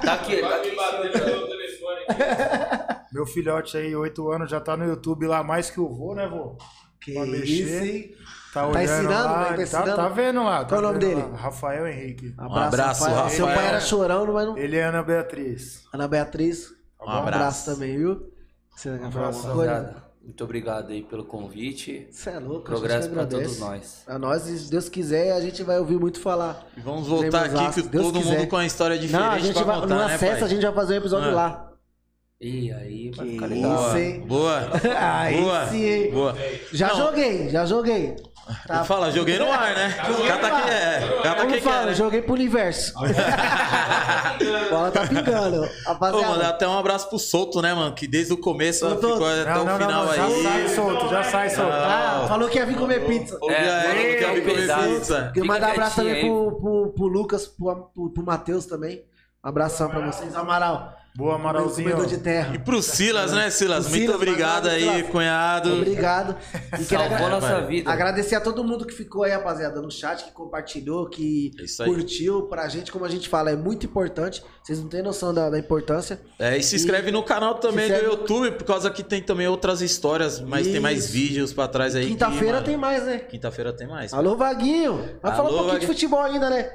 Tá aqui, tá me bater pelo telefone aqui. Meu filhote aí, 8 anos, já tá no YouTube lá mais que o vô, né, vô? Que pra isso, mexer. hein? Tá Tá ensinando, lá, né? Tá tá, ensinando? tá vendo lá. tá Qual o nome dele? lá. Rafael Henrique. abraço, Seu Rafael. pai era chorão, mas não. Ele é Ana Beatriz. Ana Beatriz. Um Um abraço abraço. também, viu? Você coisa? Rapaziada, muito obrigado aí pelo convite. Você é louco, Progresso a gente pra agradece. todos nós. A nós, se Deus quiser, a gente vai ouvir muito falar. E vamos voltar aqui que Deus todo quiser. mundo com uma história diferente Não, a gente vai, contar, no né, acesso pai? a gente vai fazer um episódio Ah. lá. E aí vai Que ficar isso, legal. hein? Boa. <laughs> Aí Boa. sim? Boa. Já Não, joguei, já joguei. Tá. Fala, joguei no ar, né? Gata que é. Como que fala? quer, né? Joguei pro universo. <laughs> Bola tá pingando. Ô, Rapaziada. mano, até um abraço pro Solto, né, mano? Que desde o começo Solto. ficou até Não, o não, final não, já aí. sai solto, já sai solto. Ah, falou que ia vir comer pizza. Ô, É, Gael, é, quer vir comer pizza? Queria mandar um abraço também pro, pro, pro Lucas, pro, pro, pro Matheus também. Um abração pra vocês. Amaral. Boa, Amaralzinho. Comedor de terra. E pro Silas, né, Silas? Pro Muito Silas, obrigado aí, cunhado. Obrigado. <laughs> E quero Salvou agra- nossa vida. agradecer a todo mundo que ficou aí, rapaziada, no chat, que compartilhou, que É isso curtiu. Pra gente, como a gente fala, é muito importante. Vocês não têm noção da, da importância. É, e se inscreve no canal também do YouTube, por causa que tem também outras histórias, mas tem mais Isso. vídeos pra trás aí. Quinta-feira tem mais, né? Quinta-feira tem mais. Alô, Vaguinho. Vai falar um Alô, pouquinho de Vaguinho. futebol ainda, né?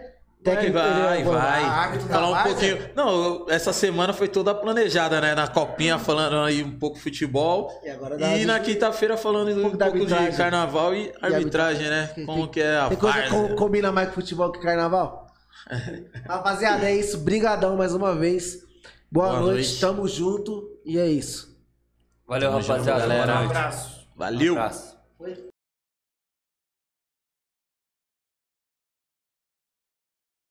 Vai, Técnico, vai, vai. da Falar um pouquinho. Não, essa semana foi toda planejada, né? Na copinha falando aí um pouco de futebol. E agora E na quinta-feira falando um pouco, da de arbitragem. carnaval e arbitragem, né? Tem- Como que é a Tem coisa que co- combina mais com futebol que carnaval? <laughs> Rapaziada, é isso. Brigadão mais uma vez. Boa, Boa noite. noite. Tamo junto. E é isso. Valeu, Tamo junto, rapaziada. galera. Boa Um abraço. Valeu! Um abraço. Foi?